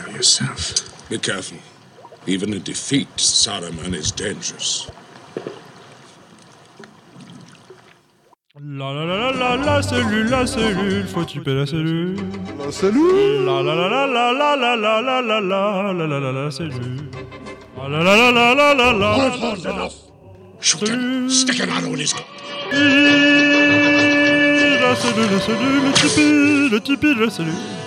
Handle yourself. Be careful. Even a defeat, Saruman is dangerous. La la la la la la cellule, la cellule, faut tuer la cellule. La cellule La la la la la la la la la la la la la la la cellule. La la la la la la la la la enough. Shoot him. Stick an arrow in his gut. La cellule, la cellule, le tipi, le tipi la cellule.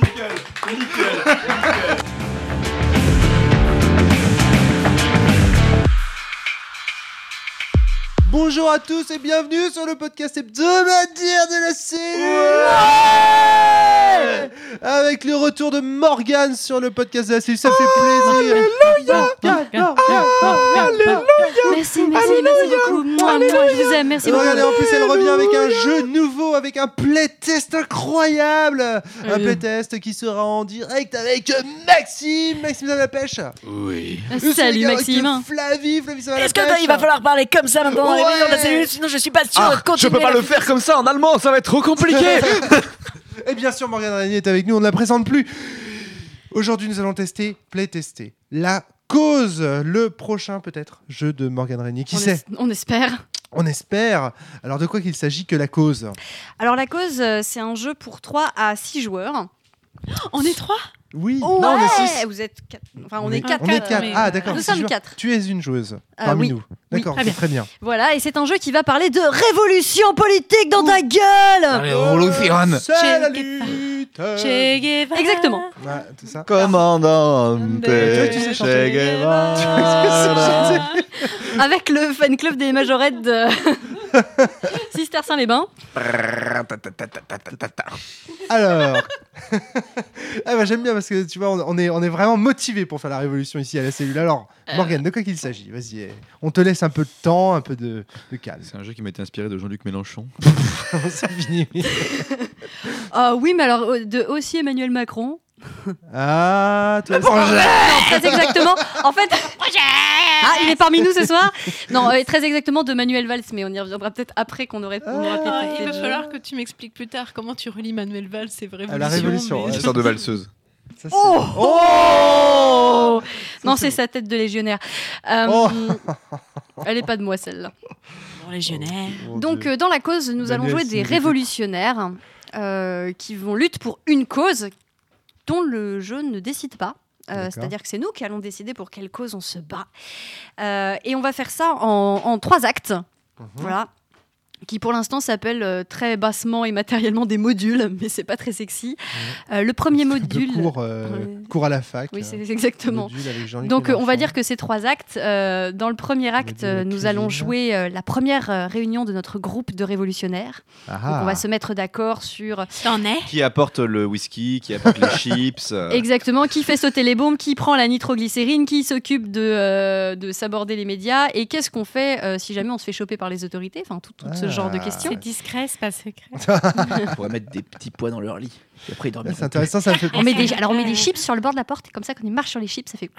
Nickel, nickel, nickel. Bonjour à tous et bienvenue sur le podcast hebdomadaire de la cellule Avec le retour de Morgane sur le podcast de la cellule, ça fait plaisir Merci, merci, merci beaucoup. Moi, moi, je vous aime. Merci beaucoup. regardez, en plus elle revient avec un jeu nouveau, avec un playtest incroyable Un playtest qui sera en direct avec Maxime Maxime ça va la pêche Oui. Salut Maxime. Flavie, Flavie ça va la Est-ce que pêche il va falloir parler comme ça maintenant Ouais. vidéos de la cellule Sinon, je suis pas sûr Ah, de je peux pas le faire comme ça en allemand, ça va être trop compliqué. Et bien sûr, Morgane Régnier est avec nous, on ne la présente plus. Aujourd'hui, nous allons tester, playtester la cause, le prochain peut-être jeu de Morgane Régnier. Qui On sait es- On espère. On espère. Alors, de quoi qu'il s'agit que la cause Alors, la cause, euh, c'est un jeu pour 3 à 6 joueurs. On est trois? Oui. Oh, non, on est ouais, six. Vous êtes 4. Enfin, on, est 4. On est quatre. mais- Ah, d'accord. Nous sommes joueurs. quatre. Tu es une joueuse Euh, parmi oui. nous. D'accord, très bien. très bien. Voilà, et c'est un jeu qui va parler de révolution politique dans ta gueule Révolution. C'est la Che lutte. Che Guevara. Exactement. Ouais, c'est ça. Chanter. Che Guevara. Avec le fan club des majorettes de Sister Saint-Lébain. Alors, ah bah, j'aime bien parce que tu vois, on, est, on est vraiment motivé pour faire la révolution ici à la cellule. Alors, Euh. Morgane, de quoi qu'il s'agit? Vas-y, on te laisse un peu de temps, un peu de, de calme. C'est un jeu qui m'a été inspiré de Jean-Luc Mélenchon. c'est fini. Ah oui, mais alors euh, de aussi Emmanuel Macron. Ah, toi, Non, très exactement. En fait, ah, il est parmi nous ce soir. Non, euh, très exactement de Manuel Valls, mais on y reviendra peut-être après qu'on aurait. Ah, il le va falloir que tu m'expliques plus tard comment tu relis Manuel Valls, c'est vrai. À la Révolution, ouais. Une sorte de valseuse. Ça, c'est- Oh Non, c'est sa tête de légionnaire. Euh, Oh. Elle est pas de moi celle-là. Bon, légionnaire. Mon Donc euh, dans la cause, nous allons jouer des révolutionnaires euh, qui vont lutter pour une cause dont le jeu ne décide pas. Euh. C'est-à-dire que c'est nous qui allons décider pour quelle cause on se bat. Euh, et on va faire ça en, en trois actes. Mhm. Voilà. Qui pour l'instant s'appellent euh, très bassement et matériellement des modules, mais c'est pas très sexy. Euh, le premier module. court, euh, à la fac. Oui, c'est exactement. Donc on va dire que ces trois actes, euh, dans le premier acte, nous allons jouer euh, la première euh, réunion de notre groupe de révolutionnaires. Ah, Donc on va se mettre d'accord sur T'en es? Qui apporte le whisky, qui apporte les chips. euh, exactement qui fait sauter les bombes, qui prend la nitroglycérine, qui s'occupe de, euh, de s'aborder les médias et qu'est-ce qu'on fait euh, si jamais on se fait choper par les autorités, enfin tout, tout ce genre de questions. C'est discret, c'est pas secret. On pourrait mettre des petits pois dans leur lit. Et après, ils dorment. C'est intéressant, ça me fait On met des, alors on met des chips sur le bord de la porte et comme ça quand on marche sur les chips, ça fait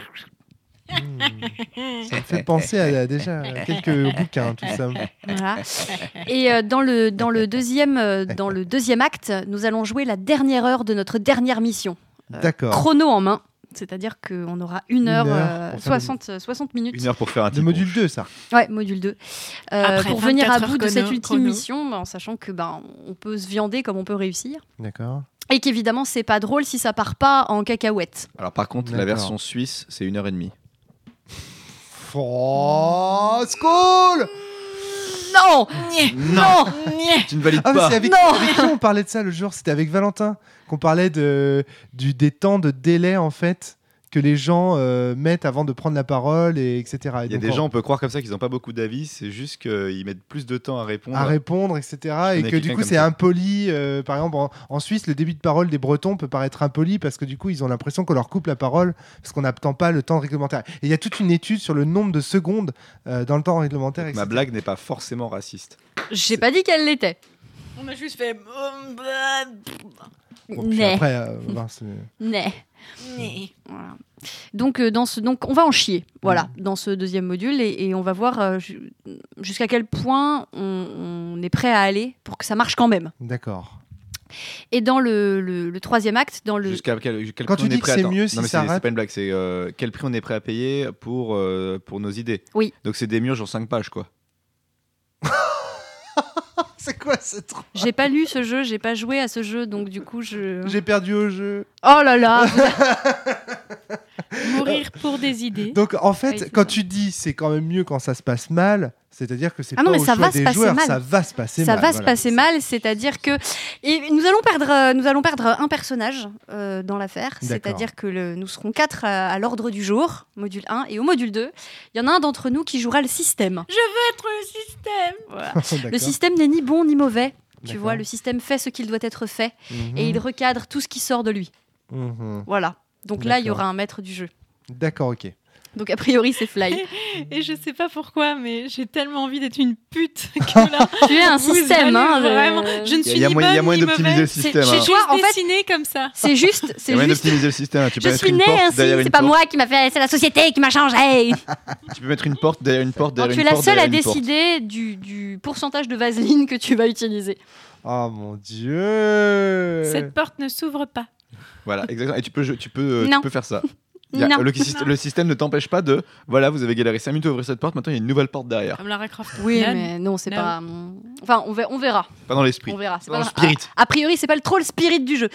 Ça me fait penser à, à déjà à quelques bouquins, tout ça. Voilà. Et euh, dans, le, dans, le deuxième, euh, dans le deuxième acte, nous allons jouer la dernière heure de notre dernière mission. D'accord. Chrono en main. C'est-à-dire qu'on aura une heure, heure euh, faire le- 60, 60 minutes. Une heure pour faire un De petit module 2, ça. Ouais, module 2. Euh, Après pour venir à 24 bout de cette ultime chrono. mission, bah, en sachant que ben on peut se viander comme on peut réussir. D'accord. Et qu'évidemment, c'est pas drôle si ça part pas en cacahuète. Alors par contre, la version suisse, c'est une heure et demie. Oh, school Non Non Tu ne valides Ah, pas. c'est avec, Non. avec qui on parlait de ça le jour? C'était avec Valentin qu'on parlait de, du, des temps de délai en fait que les gens euh, mettent avant de prendre la parole et etc. Et Il y a donc, des en- gens, on peut croire comme ça qu'ils n'ont pas beaucoup d'avis, c'est juste qu'ils mettent plus de temps à répondre. à répondre, etc. Et que du coup, c'est impoli. euh, par exemple, en, en Suisse, le début de parole des Bretons peut paraître impoli parce que du coup, ils ont l'impression qu'on leur coupe la parole parce qu'on n'attend pas le temps réglementaire. Et il y a toute une étude sur le nombre de secondes euh, dans le temps réglementaire. Etc. ma blague n'est pas forcément raciste. J'ai pas dit qu'elle l'était. On a juste fait. Bon, puis né, après, euh, voir, c'est-. Voilà. Donc, euh, dans ce, donc, on va en chier, voilà, Mm. dans ce deuxième module, et, et on va voir euh, ju- jusqu'à quel point on, on est prêt à aller pour que ça marche quand même. D'accord. Et dans le, le- le troisième acte, dans le, Jusqu'à quel, quel Quand prix tu on est dis que prêt à- c'est mieux Non, si mais ça c'est- rate- C'est pas une blague, c'est euh, quel prix on est prêt à payer pour, euh, pour nos idées? Oui. Donc c'est des murs sur 5 pages, quoi. C'est quoi ce truc j'ai pas lu ce jeu, j'ai pas joué à ce jeu, donc du coup je. J'ai perdu au jeu. Oh là là. Mourir pour des idées. Donc en fait, quand ça. tu dis c'est quand même mieux quand ça se passe mal, c'est-à-dire que c'est Ah pas non, mais au ça choix va se des passer joueurs, mal. ça va se passer ça mal. va se passer mal, c'est-à-dire que et nous allons perdre, euh, nous allons perdre un personnage euh, dans l'affaire, D'accord. c'est-à-dire que le- nous serons quatre à, à l'ordre du jour, module 1 et au module 2, il y en a un d'entre nous qui jouera le système. Je veux être le système. Voilà. Le système n'est ni bon ni mauvais. Tu vois, le système fait ce qu'il doit être fait Mhm. et il recadre tout ce qui sort de lui. Mhm. Voilà. Donc là, il y aura un maître du jeu. D'accord, ok. Donc a priori, c'est Fly. Et je sais pas pourquoi, mais j'ai tellement envie d'être une pute que là. tu es un système, hein. Vraiment. je- Je ne Il y suis a- y a ni il y a moyen d'optimiser le système, J'ai hein. juste en fait- dessiné comme ça. C'est juste, Il y c'est a moyen juste. d'optimiser le système. hein. Tu peux Je mettre suis une né porte ainsi, derrière c'est une pas porte. moi qui m'a fait, c'est la société qui m'a changé. Tu peux mettre une porte derrière une porte tu es la seule à décider du, du pourcentage de vaseline que tu vas utiliser. Oh mon dieu Cette porte ne s'ouvre pas. Voilà, exactement. Et tu peux, tu peux, euh, tu peux faire ça. Il y a- Non. le, syst- le système ne t'empêche pas de. Voilà, vous avez galéré 5 minutes à ouvrir cette porte, maintenant il y a une nouvelle porte derrière. Comme Lara Croft. Oui, Nan. mais non, c'est pas. Enfin, on verra. On verra. Pas dans l'esprit. On verra. C'est Dans pas le spirit. A, a priori, c'est pas le trop le spirit du jeu.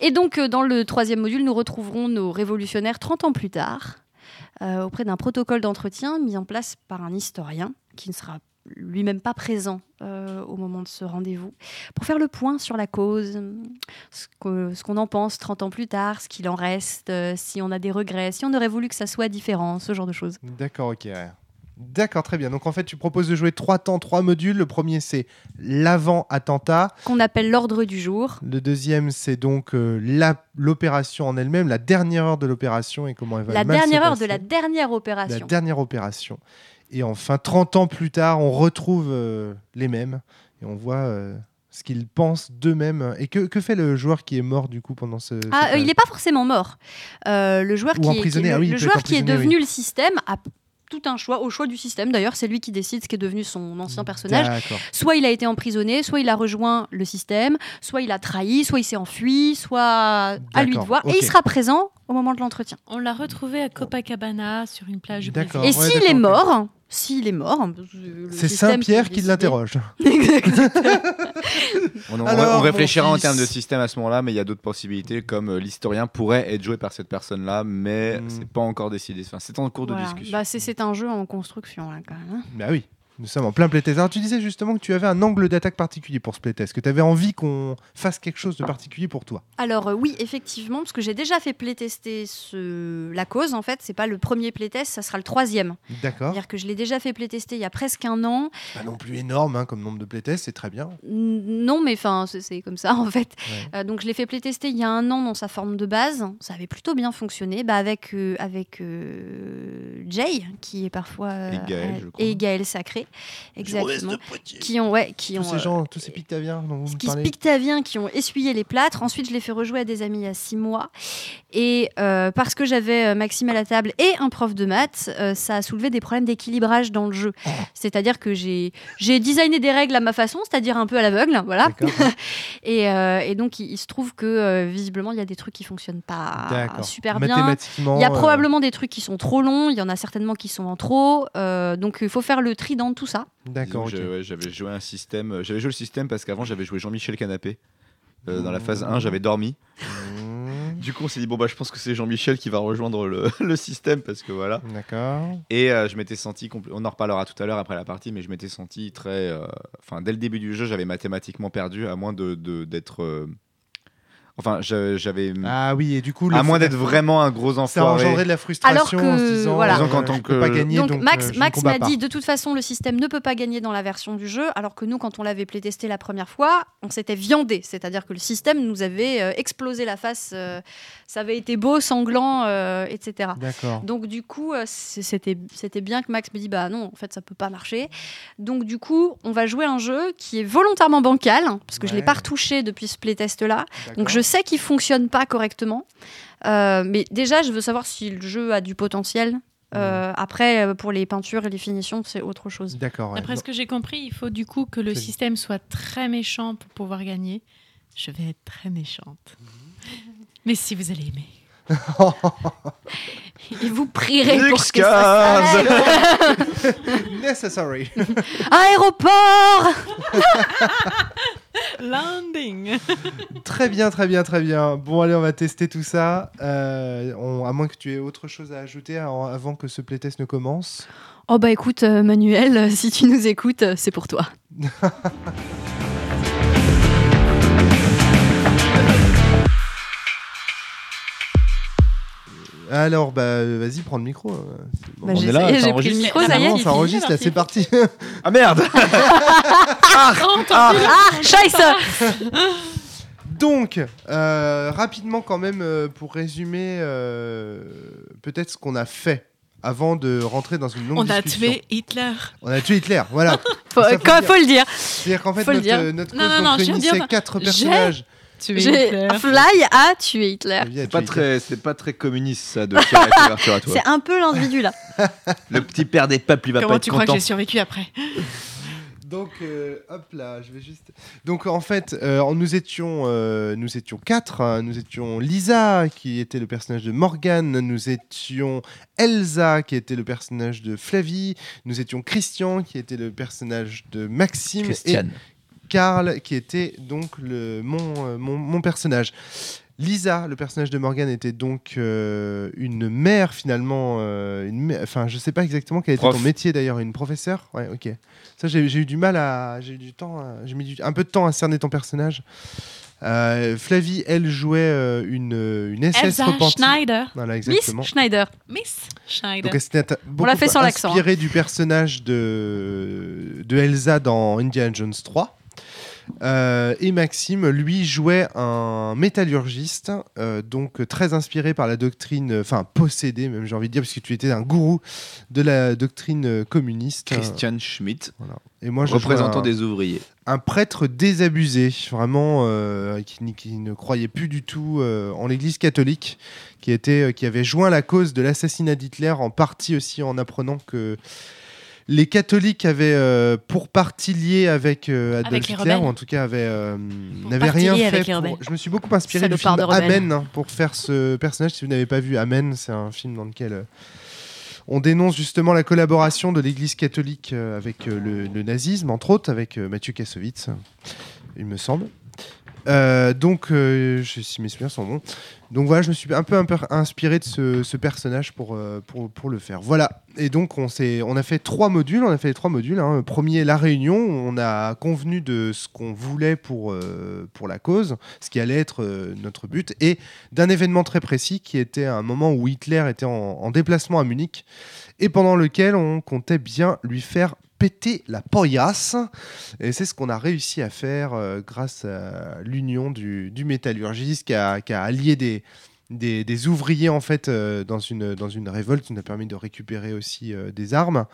Et donc, euh, dans le troisième module, nous retrouverons nos révolutionnaires 30 ans plus tard, euh, auprès d'un protocole d'entretien mis en place par un historien qui ne sera lui-même pas présent euh, au moment de ce rendez-vous, pour faire le point sur la cause, ce qu'on en pense 30 ans plus tard, ce qu'il en reste, euh, si on a des regrets, si on aurait voulu que ça soit différent, ce genre de choses. D'accord, ok. ouais. D'accord, très bien. Donc en fait, tu proposes de jouer trois temps, trois modules. Le premier, c'est l'avant-attentat. Qu'on appelle l'ordre du jour. Le deuxième, c'est donc euh, la- l'opération en elle-même, la dernière heure de l'opération et comment elle va La mal se dernière heure de la dernière La opération. dernière opération. Et enfin, 30 ans plus tard, on retrouve euh, les mêmes et on voit euh, ce qu'ils pensent d'eux-mêmes. Et que, que fait le joueur qui est mort du coup pendant ce. Ah, cette euh, il n'est pas forcément mort. Euh, le joueur Ou qui est, qui est- ah oui, le joueur qui est devenu le système a tout un choix, au choix du système d'ailleurs, c'est lui qui décide ce qui est devenu son ancien personnage. Soit il a été emprisonné, soit il a rejoint le système, soit il a trahi, soit il s'est enfui, soit à lui de voir. Et il sera présent au moment de l'entretien. On l'a retrouvé à Copacabana sur une plage. D'accord. Et s'il est mort, s'il est mort, C'est Saint-Pierre qui l'interroge. On, on- réfléchira en termes de système à ce moment-là, mais il y a d'autres possibilités, comme euh, l'historien pourrait être joué par cette personne-là, mais Mm. c'est pas encore décidé. Enfin, c'est en cours de discussion. Bah, c'est- c'est un jeu en construction là quand même. hein. Bah oui. Nous sommes en plein playtest. Alors tu disais justement que tu avais un angle d'attaque particulier pour ce playtest, que tu avais envie qu'on fasse quelque chose de particulier pour toi. Alors euh, oui, effectivement, parce que j'ai déjà fait playtester ce... la cause, en fait, c'est pas le premier playtest, ça sera le troisième. D'accord. C'est-à-dire que je l'ai déjà fait playtester il y a presque un an. Pas non plus énorme hein, comme nombre de playtests, c'est très bien. Non, mais enfin, c'est- comme ça en fait. Ouais. Euh, donc je l'ai fait playtester il y a un an dans sa forme de base. Ça avait plutôt bien fonctionné, bah, avec euh, avec Jay, qui est parfois Et Gaël, je crois. et Gaël Sacré, exactement, qui ont ouais, qui Tous ont ces euh, gens, tous ces pictaviens dont vous qui parlez. Pictaviens qui ont essuyé les plâtres. Ensuite, je l'ai fait rejouer à des amis il y a six mois. Et euh, parce que j'avais euh, Maxime à la table et un prof de maths, euh, ça a soulevé des problèmes d'équilibrage dans le jeu. C'est-à-dire que j'ai j'ai designé des règles à ma façon, c'est-à-dire un peu à l'aveugle, voilà. Et, euh, et donc, il, il se trouve que euh, visiblement, il y a des trucs qui fonctionnent pas D'accord. super bien. Il y a euh, probablement des trucs qui sont trop longs, il y en a certainement qui sont en trop. euh, donc, il faut faire le tri dans tout ça. D'accord. Ouais, J'avais joué un système. euh, J'avais joué le système parce qu'avant j'avais joué Jean-Michel Canapé. Euh, dans la phase 1, j'avais dormi. Mmh, Du coup, on s'est dit, bon, bah, je pense que c'est Jean-Michel qui va rejoindre le, le système parce que voilà. D'accord. Et euh, je m'étais senti, on en reparlera tout à l'heure après la partie, mais je m'étais senti très. euh, Enfin, dès le début du jeu, j'avais mathématiquement perdu, à moins de de- d'être. Enfin, j'avais. Ah oui, et du coup, à moins d'être vraiment un gros ça a enfoiré. engendré de la frustration Alors que- en se disant, voilà. Disons qu'en tant que- pas gagner, Donc, donc, Max, euh, Max m'a dit de toute façon le système ne peut pas gagner dans la version du jeu, alors que nous quand on l'avait playtesté la première fois, on s'était viandé, c'est-à-dire que le système nous avait euh, explosé la face, euh, ça avait été beau, sanglant, euh, etc. D'accord. Donc du coup, c'était c'était bien que Max me dit bah non, en fait ça peut pas marcher. Donc du coup, on va jouer un jeu qui est volontairement bancal parce que je l'ai Ouais. pas retouché depuis ce playtest là. Donc je sais qu'il fonctionne pas correctement. Euh, mais déjà, je veux savoir si le jeu a du potentiel. Euh, Après, euh, pour les peintures et les finitions, c'est autre chose. D'accord. ouais. D'après ce que j'ai compris, il faut du coup que le système soit très méchant pour pouvoir gagner. Je vais être très méchante. Mais si vous allez aimer. Et vous prierez pour que ça. Necessary. Aéroport Landing très bien, très bien, très bien. Bon, allez, on va tester tout ça. Euh, on- à moins que tu aies autre chose à ajouter avant avant que ce playtest ne commence. Oh bah écoute, euh, Manuel, euh, si tu nous écoutes, euh, c'est pour toi. Alors, bah, vas-y, prends le micro. bon. Bah, on j'ai est là, essayé, ça j'ai pris le enregistre. micro, Mais ça y est. Ah ça fini, enregistre, là, c'est c'est parti. Ah merde Ah, Scheiße Donc, euh, rapidement quand même, euh, pour résumer euh, peut-être ce qu'on a fait avant de rentrer dans une longue On a discussion. tué Hitler. On a tué Hitler, voilà. faut, Ça, faut le faut le dire. C'est-à-dire qu'en fait, Faut le notre, dire. euh, notre Non, cause non, non, je réunissait dire- quatre j'ai- personnages. Hitler. Fly a tué Hitler. C'est pas très, c'est pas très communiste ça de tirer la couverture à toi. C'est un peu l'individu là. Le petit père des peuples, il va pas Comment être tu crois que content. j'ai survécu après? Donc, euh, hop là, je vais juste. Donc, en fait, euh, nous étions, euh, nous étions quatre. hein. Nous étions Lisa, qui était le personnage de Morgane. Nous étions Elsa, qui était le personnage de Flavie. Nous étions Christian, qui était le personnage de Maxime. Christiane. Et Karl, qui était donc le, mon, euh, mon, mon personnage. Lisa, le personnage de Morgane, était donc euh, une mère finalement. euh, une Enfin, je sais pas exactement quel était Prof. ton métier d'ailleurs, une professeure. Ouais, ok. Ça, j'ai eu du mal à, j'ai eu du temps, j'ai mis du- un peu de temps à cerner ton personnage. Euh, Flavie, elle jouait euh, une, une SS Elsa repentie. Schneider. Voilà, Miss exactement. Schneider. Miss Schneider. Donc elle beaucoup l'a fait sans l'accent, inspirée du personnage de, de Elsa dans Indiana Jones 3. Euh, et Maxime, lui, jouait un métallurgiste, euh, donc très inspiré par la doctrine, enfin possédé même, j'ai envie de dire, parce que tu étais un gourou de la doctrine communiste. Christian Schmitt, Et moi, je représentant un, des ouvriers. un prêtre désabusé, vraiment, euh, qui, qui ne croyait plus du tout en l'Église catholique, qui, était, qui avait joint la cause de l'assassinat d'Hitler, en partie aussi en apprenant que les catholiques avaient pour pour partie lié avec euh, Adolf Avec Hitler, rebelles. ou en tout cas avaient, euh, n'avaient rien fait. pour-. Je me suis beaucoup inspiré du film de. Amen hein, pour faire ce personnage. Si vous n'avez pas vu Amen, c'est un film dans lequel euh, on dénonce justement la collaboration de l'Église catholique euh, avec euh, le, le nazisme, entre autres, avec euh, Mathieu Kassovitz, il me semble. Euh, donc, euh, je, si mes sont bons. Donc voilà, je me suis un peu, inspiré de ce, personnage pour, euh, pour, le faire. Voilà. Et donc, on, a fait trois modules. On a fait les trois modules. hein. Premier, la réunion. On a convenu de ce qu'on voulait pour, la cause, ce qui allait être notre but, et d'un événement très précis qui était un moment où Hitler était en déplacement à Munich et pendant lequel on comptait bien lui faire péter la poillasse. Et c'est ce qu'on a réussi à faire euh, grâce à l'union du, métallurgiste qui a, allié des, ouvriers en fait euh, dans, une, révolte qui nous a permis de récupérer aussi euh, des armes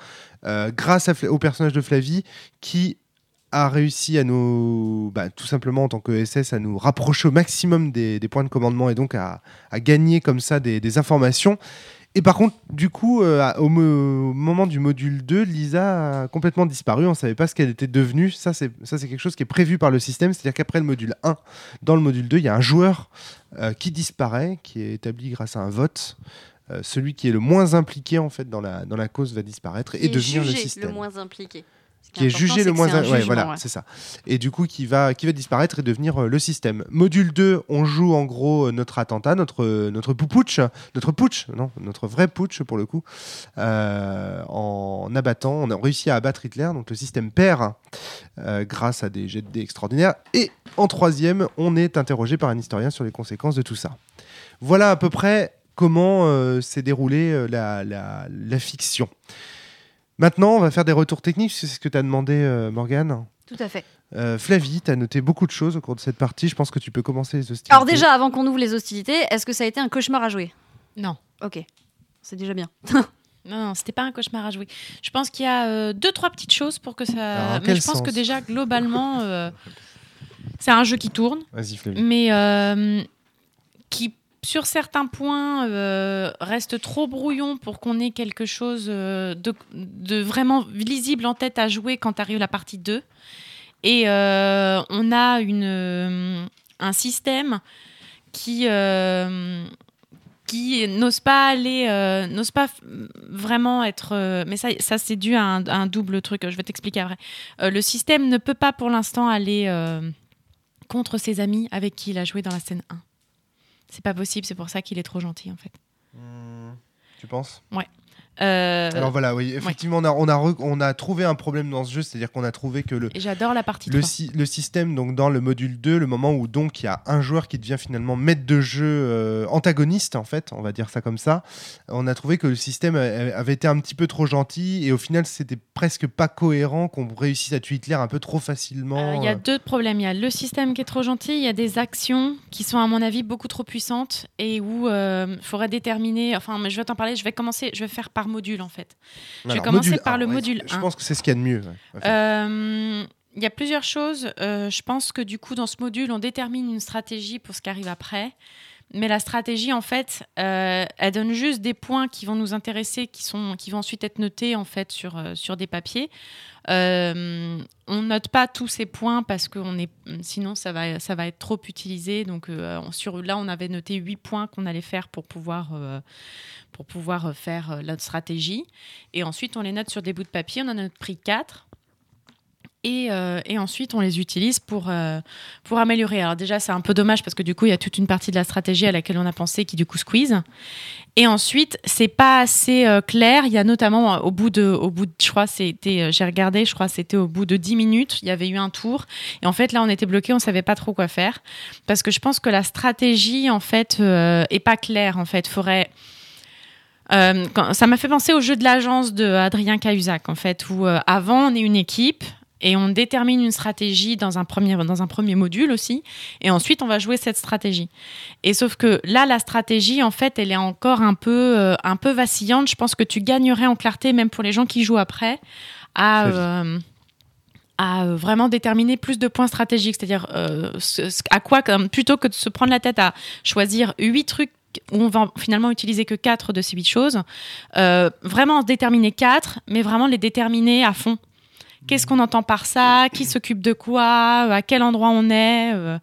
grâce au personnage de Flavie qui a réussi à nous, bah, tout simplement en tant que SS, à nous rapprocher au maximum des, points de commandement et donc à, gagner comme ça des informations. Et par contre, du coup, euh, au, mo- au moment du module 2, Lisa a complètement disparu. On ne savait pas ce qu'elle était devenue. Ça, c'est quelque chose qui est prévu par le système. C'est-à-dire qu'après le module 1, dans le module 2, il y a un joueur euh, qui disparaît, qui est établi grâce à un vote. Euh, celui qui est le moins impliqué en fait dans la, dans la cause va disparaître et, Et devenir le système. le moins impliqué. Qui est jugé le moins ouais, voilà ouais. c'est ça. Et du coup qui va qui va disparaître et devenir euh, le système. Module 2 on joue en gros euh, notre attentat notre euh, notre poupouche notre putsch non notre vrai putsch pour le coup euh, en abattant on a réussi à abattre Hitler donc le système perd euh, grâce à des jets de dés extraordinaires. Et en troisième on est interrogé par un historien sur les conséquences de tout ça. Voilà à peu près comment s'est déroulée la, la, la fiction Maintenant, on va faire des retours techniques, c'est ce que tu as demandé, euh, Morgane. Tout à fait. Euh, Flavie, tu as noté beaucoup de choses au cours de cette partie. Je pense que tu peux commencer les hostilités. Alors déjà, avant qu'on ouvre les hostilités, est-ce que ça a été un cauchemar à jouer? Non. Ok, c'est déjà bien. Non, non, c'était pas un cauchemar à jouer. Je pense qu'il y a euh, deux, trois petites choses pour que Alors, ça. en Mais je pense que déjà, globalement, euh, c'est un jeu qui tourne, Vas-y, Flavie. mais euh, qui, sur certains points, euh, reste trop brouillon pour qu'on ait quelque chose euh, de, vraiment lisible en tête à jouer quand arrive la partie 2. Et euh, on a un système qui. n'ose pas aller, n'ose pas vraiment être. mais ça, c'est dû à un, à un double truc. Je vais t'expliquer après. Le système ne peut pas pour l'instant aller contre ses amis avec qui il a joué dans la scène 1. C'est pas possible. C'est pour ça qu'il est trop gentil en fait. Hmm, Tu penses? Euh, Alors voilà, oui, effectivement, on, a, on, a on a trouvé un problème dans ce jeu, c'est-à-dire qu'on a trouvé que le, j'adore la partie le, 3. sy- le système, donc dans le module 2, le moment où donc il y a un joueur qui devient finalement maître de jeu euh, antagoniste, en fait, on va dire ça comme ça, on a trouvé que le système a- avait été un petit peu trop gentil et au final, c'était presque pas cohérent qu'on réussisse à tuer Hitler un peu trop facilement. Il y a euh. deux problèmes. Il y a le système qui est trop gentil, il y a des actions qui sont, à mon avis, beaucoup trop puissantes et où il faudrait déterminer. Enfin, mais je vais t'en parler, je vais commencer, je vais faire par module en fait. je vais Alors, commencer module par 1, le ouais, module Je 1. pense que c'est ce qu'il y a de mieux. ouais. Euh, Il y a plusieurs choses. Euh, je pense que du coup, dans ce module, on détermine une stratégie pour ce qui arrive après. Mais la stratégie, en fait, euh, elle donne juste des points qui vont nous intéresser, qui, sont, qui vont ensuite être notés en fait sur, euh, sur des papiers. Euh, on note pas tous ces points parce que est, sinon ça va, ça va être trop utilisé. Donc euh, sur, là, on avait noté 8 points qu'on allait faire pour pouvoir, pour pouvoir faire notre stratégie. Et ensuite, on les note sur des bouts de papier. On en a pris 4. Et, euh, et ensuite, on les utilise pour, euh, pour améliorer. Alors déjà, c'est un peu dommage parce que du coup, il y a toute une partie de la stratégie à laquelle on a pensé qui du coup squeeze. Et ensuite, c'est pas assez euh, clair. Il y a notamment au bout de, au bout je crois, c'était, j'ai regardé, je crois, c'était au bout de 10 minutes, il y avait eu un tour. Et en fait, là, on était bloqué, on savait pas trop quoi faire parce que je pense que la stratégie, en fait, est pas claire. En fait, faudrait ça m'a fait penser au jeu de l'agence de Adrien Cahuzac, en fait, où avant on est une équipe et on détermine une stratégie dans un premier dans un premier module aussi, et ensuite on va jouer cette stratégie. Et sauf que là, la stratégie, en fait, elle est encore un peu euh, un peu vacillante. Je pense que tu gagnerais en clarté, même pour les gens qui jouent après, à euh, à euh, vraiment déterminer plus de points stratégiques, c'est-à-dire euh, ce- ce- à quoi, plutôt que de se prendre la tête à choisir huit trucs où on va finalement utiliser que quatre de ces huit choses, euh, vraiment en déterminer quatre, mais vraiment les déterminer à fond. Qu'est-ce qu'on entend par ça? Qui s'occupe de quoi? À quel endroit on est? Euh,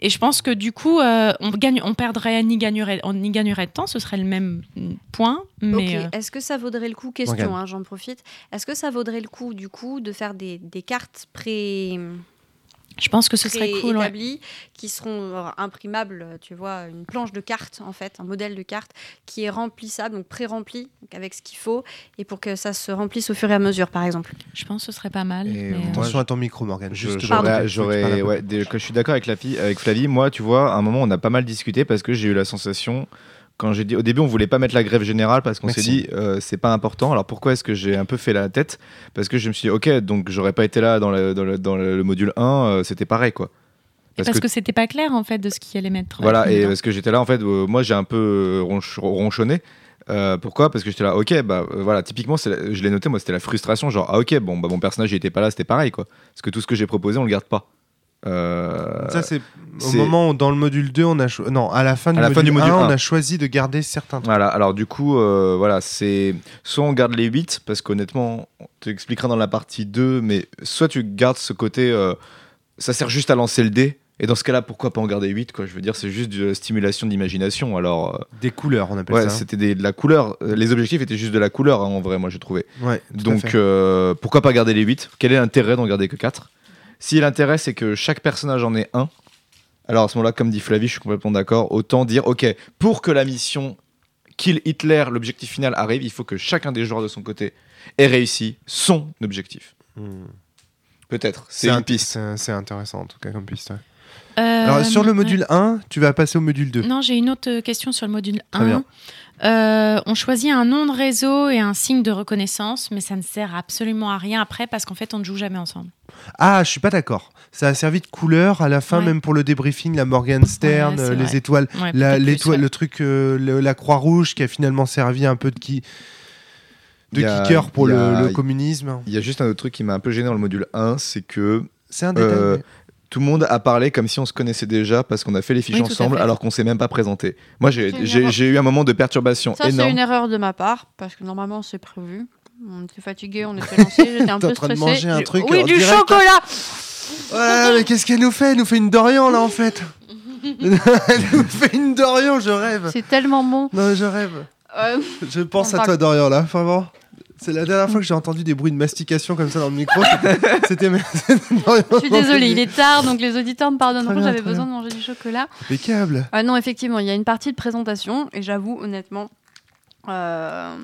Et je pense que du coup, euh, on gagne, on perdrait ni gagnerait, on ni gagnerait de temps. Ce serait le même point, mais euh, Est-ce que ça vaudrait le coup, question, hein, j'en profite, est-ce que ça vaudrait le coup du coup de faire des, des cartes pré, je pense que ce serait cool. ouais. établies qui seront euh, imprimables, tu vois, une planche de carte en fait, un modèle de carte qui est remplissable, donc pré-rempli, donc avec ce qu'il faut, et pour que ça se remplisse au fur et à mesure, par exemple. Je pense que ce serait pas mal. Mais, euh, Attention à ton micro, Morgane. Je- Juste. J'aurais, ouais, je suis d'accord avec, la fille- avec Flavie. Moi, tu vois, à un moment, on a pas mal discuté parce que j'ai eu la sensation, quand j'ai dit, au début, on voulait pas mettre la grève générale parce qu'on s'est dit, euh, c'est pas important. Alors pourquoi est-ce que j'ai un peu fait la tête? Parce que je me suis dit, ok, donc j'aurais pas été là dans le, dans le, dans le module 1, euh, c'était pareil, quoi. parce, que, c'était pas clair en fait de ce qu'il allait mettre. Voilà, et dedans. parce que j'étais là, en fait, euh, moi j'ai un peu euh, ronch- ronchonné. Euh, pourquoi? Parce que j'étais là, ok, bah euh, voilà, typiquement, la- je l'ai noté, moi c'était la frustration, genre, ah ok, bon, bah mon personnage il était pas là, c'était pareil, quoi. Parce que tout ce que j'ai proposé, on le garde pas. Euh, Ça, c'est au moment où dans le module 2, on a cho- non, à la fin du, À la module, fin du module 1, on 1. a choisi de garder certains trucs. Voilà, alors du coup, euh, voilà, c'est soit on garde les 8, parce qu'honnêtement, on te expliquera dans la partie 2, mais soit tu gardes ce côté, euh, ça sert juste à lancer le dé, Et dans ce cas-là, pourquoi pas en garder 8 quoi Je veux dire, c'est juste de la stimulation d'imagination. Alors, Des couleurs, on appelle ouais, ça. c'était des- de la couleur. Les objectifs étaient juste de la couleur, hein, en vrai, moi, j'ai trouvé. Ouais, Donc, pourquoi pas garder les 8 Quel est l'intérêt d'en garder que 4 Si l'intérêt, c'est que chaque personnage en ait un, alors à ce moment-là, comme dit Flavie, je suis complètement d'accord, autant dire, ok, pour que la mission Kill Hitler, l'objectif final, arrive, il faut que chacun des joueurs de son côté ait réussi son objectif. Hmm. Peut-être, c'est un- une piste. c'est- intéressant en tout cas comme piste. ouais. Euh, Alors sur le ouais. module 1, tu vas passer au module 2. Non, j'ai une autre question sur le module 1. Très bien. Euh, on choisit un nom de réseau et un signe de reconnaissance, mais ça ne sert absolument à rien après parce qu'en fait, on ne joue jamais ensemble. Ah, je suis pas d'accord. Ça a servi de couleur à la fin, Ouais. même pour le débriefing, la Morgan Stern, Ouais, euh, les vrai. étoiles, Ouais, la, l'étoile- le truc, euh, le- la croix rouge qui a finalement servi un peu de qui de a- kicker pour le, communisme. Il y a juste un autre truc qui m'a un peu gêné dans le module 1, c'est que C'est un détail. Euh, mais- tout le monde a parlé comme si on se connaissait déjà parce qu'on a fait les fiches Oui, ensemble alors qu'on s'est même pas présenté. Moi, j'ai- C'est eu un moment de perturbation Ça, c'est énorme. une erreur de ma part, parce que normalement, c'est prévu. On était fatigué, on était lancé, j'étais un peu en train de manger un truc Oui, en du direct, là. chocolat Ouais, mais qu'est-ce qu'elle nous fait? Elle nous fait une Dorian là en fait. Elle nous fait une Dorian, je rêve. C'est tellement bon. Non, je rêve. Euh, Je pense à toi, Dorian, là, vraiment. C'est la dernière fois que j'ai entendu des bruits de mastication comme ça dans le micro. C'était- je suis désolée, il est tard, donc les auditeurs me pardonneront, j'avais besoin de manger du chocolat. Impeccable. Ah non, effectivement, il y a une partie de présentation, et j'avoue, honnêtement, euh,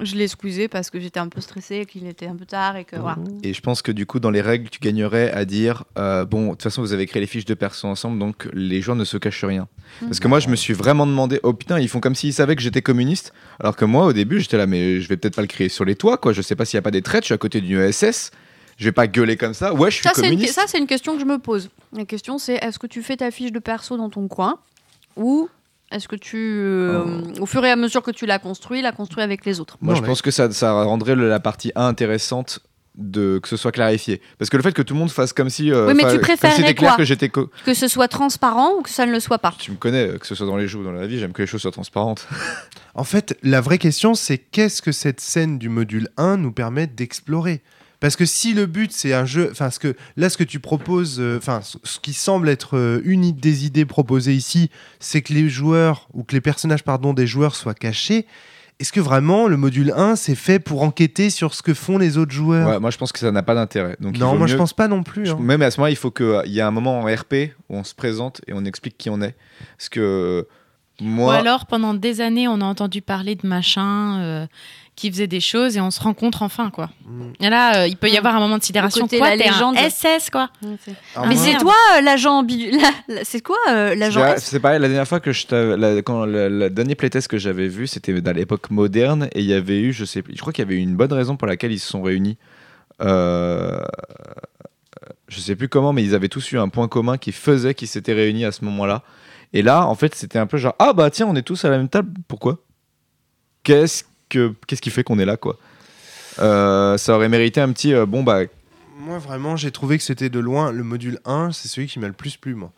je l'ai squeezé parce que j'étais un peu stressée, qu'il était un peu tard, et que voilà. Et je pense que du coup, dans les règles, tu gagnerais à dire euh, bon, de toute façon, vous avez créé les fiches de perso ensemble, donc les joueurs ne se cachent rien. Parce que moi, je me suis vraiment demandé oh putain, ils font comme s'ils savaient que j'étais communiste, alors que moi, au début, j'étais là, mais je vais peut-être pas le créer sur les toits, quoi. Je sais pas s'il y a pas des traites, je suis à côté d'une ESS, je vais pas gueuler comme ça. Ouais, je suis Ça, c'est une, communiste. ça, c'est une question que je me pose. La question, c'est est-ce que tu fais ta fiche de perso dans ton coin ou est-ce que tu, euh, au fur et à mesure que tu la construis, la construis avec les autres? Moi, Non, je mais- pense que ça, ça rendrait le- la partie 1 intéressante de que ce soit clarifié. Parce que le fait que tout le monde fasse comme si. euh, Oui, mais tu si clair quoi? que j'étais. co- Que ce soit transparent ou que ça ne le soit pas? Tu me connais, euh, que ce soit dans les jeux ou dans la vie, j'aime que les choses soient transparentes. En fait, la vraie question, c'est qu'est-ce que cette scène du module 1 nous permet d'explorer? Parce que si le but, c'est un jeu. Enfin, ce que, là, ce que tu proposes, euh, enfin, ce- ce qui semble être euh, une des idées proposées ici, c'est que les joueurs, ou que les personnages, pardon, des joueurs soient cachés. Est-ce que vraiment le module 1 c'est fait pour enquêter sur ce que font les autres joueurs? Ouais, moi, je pense que ça n'a pas d'intérêt. Donc, il Non, moi je mieux- pense pas non plus. je- hein. Même à ce moment-là, il faut qu'il y ait un moment en RP où on se présente et on explique qui on est. Parce que moi. Ou alors, pendant des années, on a entendu parler de machin euh, qui faisait des choses et on se rencontre enfin, quoi. Mm. Et là, euh, il peut y avoir un moment de sidération. côté Quoi, la un légende. SS, quoi. Mais Ah, c'est merde. toi euh, l'agent bidu- la- la- C'est quoi euh, l'agent C'est pareil, la dernière fois que je t'avais- la, quand le, le dernier playtest que j'avais vu, c'était dans l'époque moderne et il y avait eu, je sais plus, je crois qu'il y avait eu une bonne raison pour laquelle ils se sont réunis. Euh, je sais plus comment, mais ils avaient tous eu un point commun qui faisait qu'ils s'étaient réunis à ce moment-là. Et là, en fait, c'était un peu genre ah bah tiens, on est tous à la même table. Pourquoi? Qu'est-ce que qu'est-ce qui fait qu'on est là quoi Euh, Ça aurait mérité un petit euh, bon bah Moi vraiment, j'ai trouvé que c'était de loin le module 1, c'est celui qui m'a le plus plu, moi.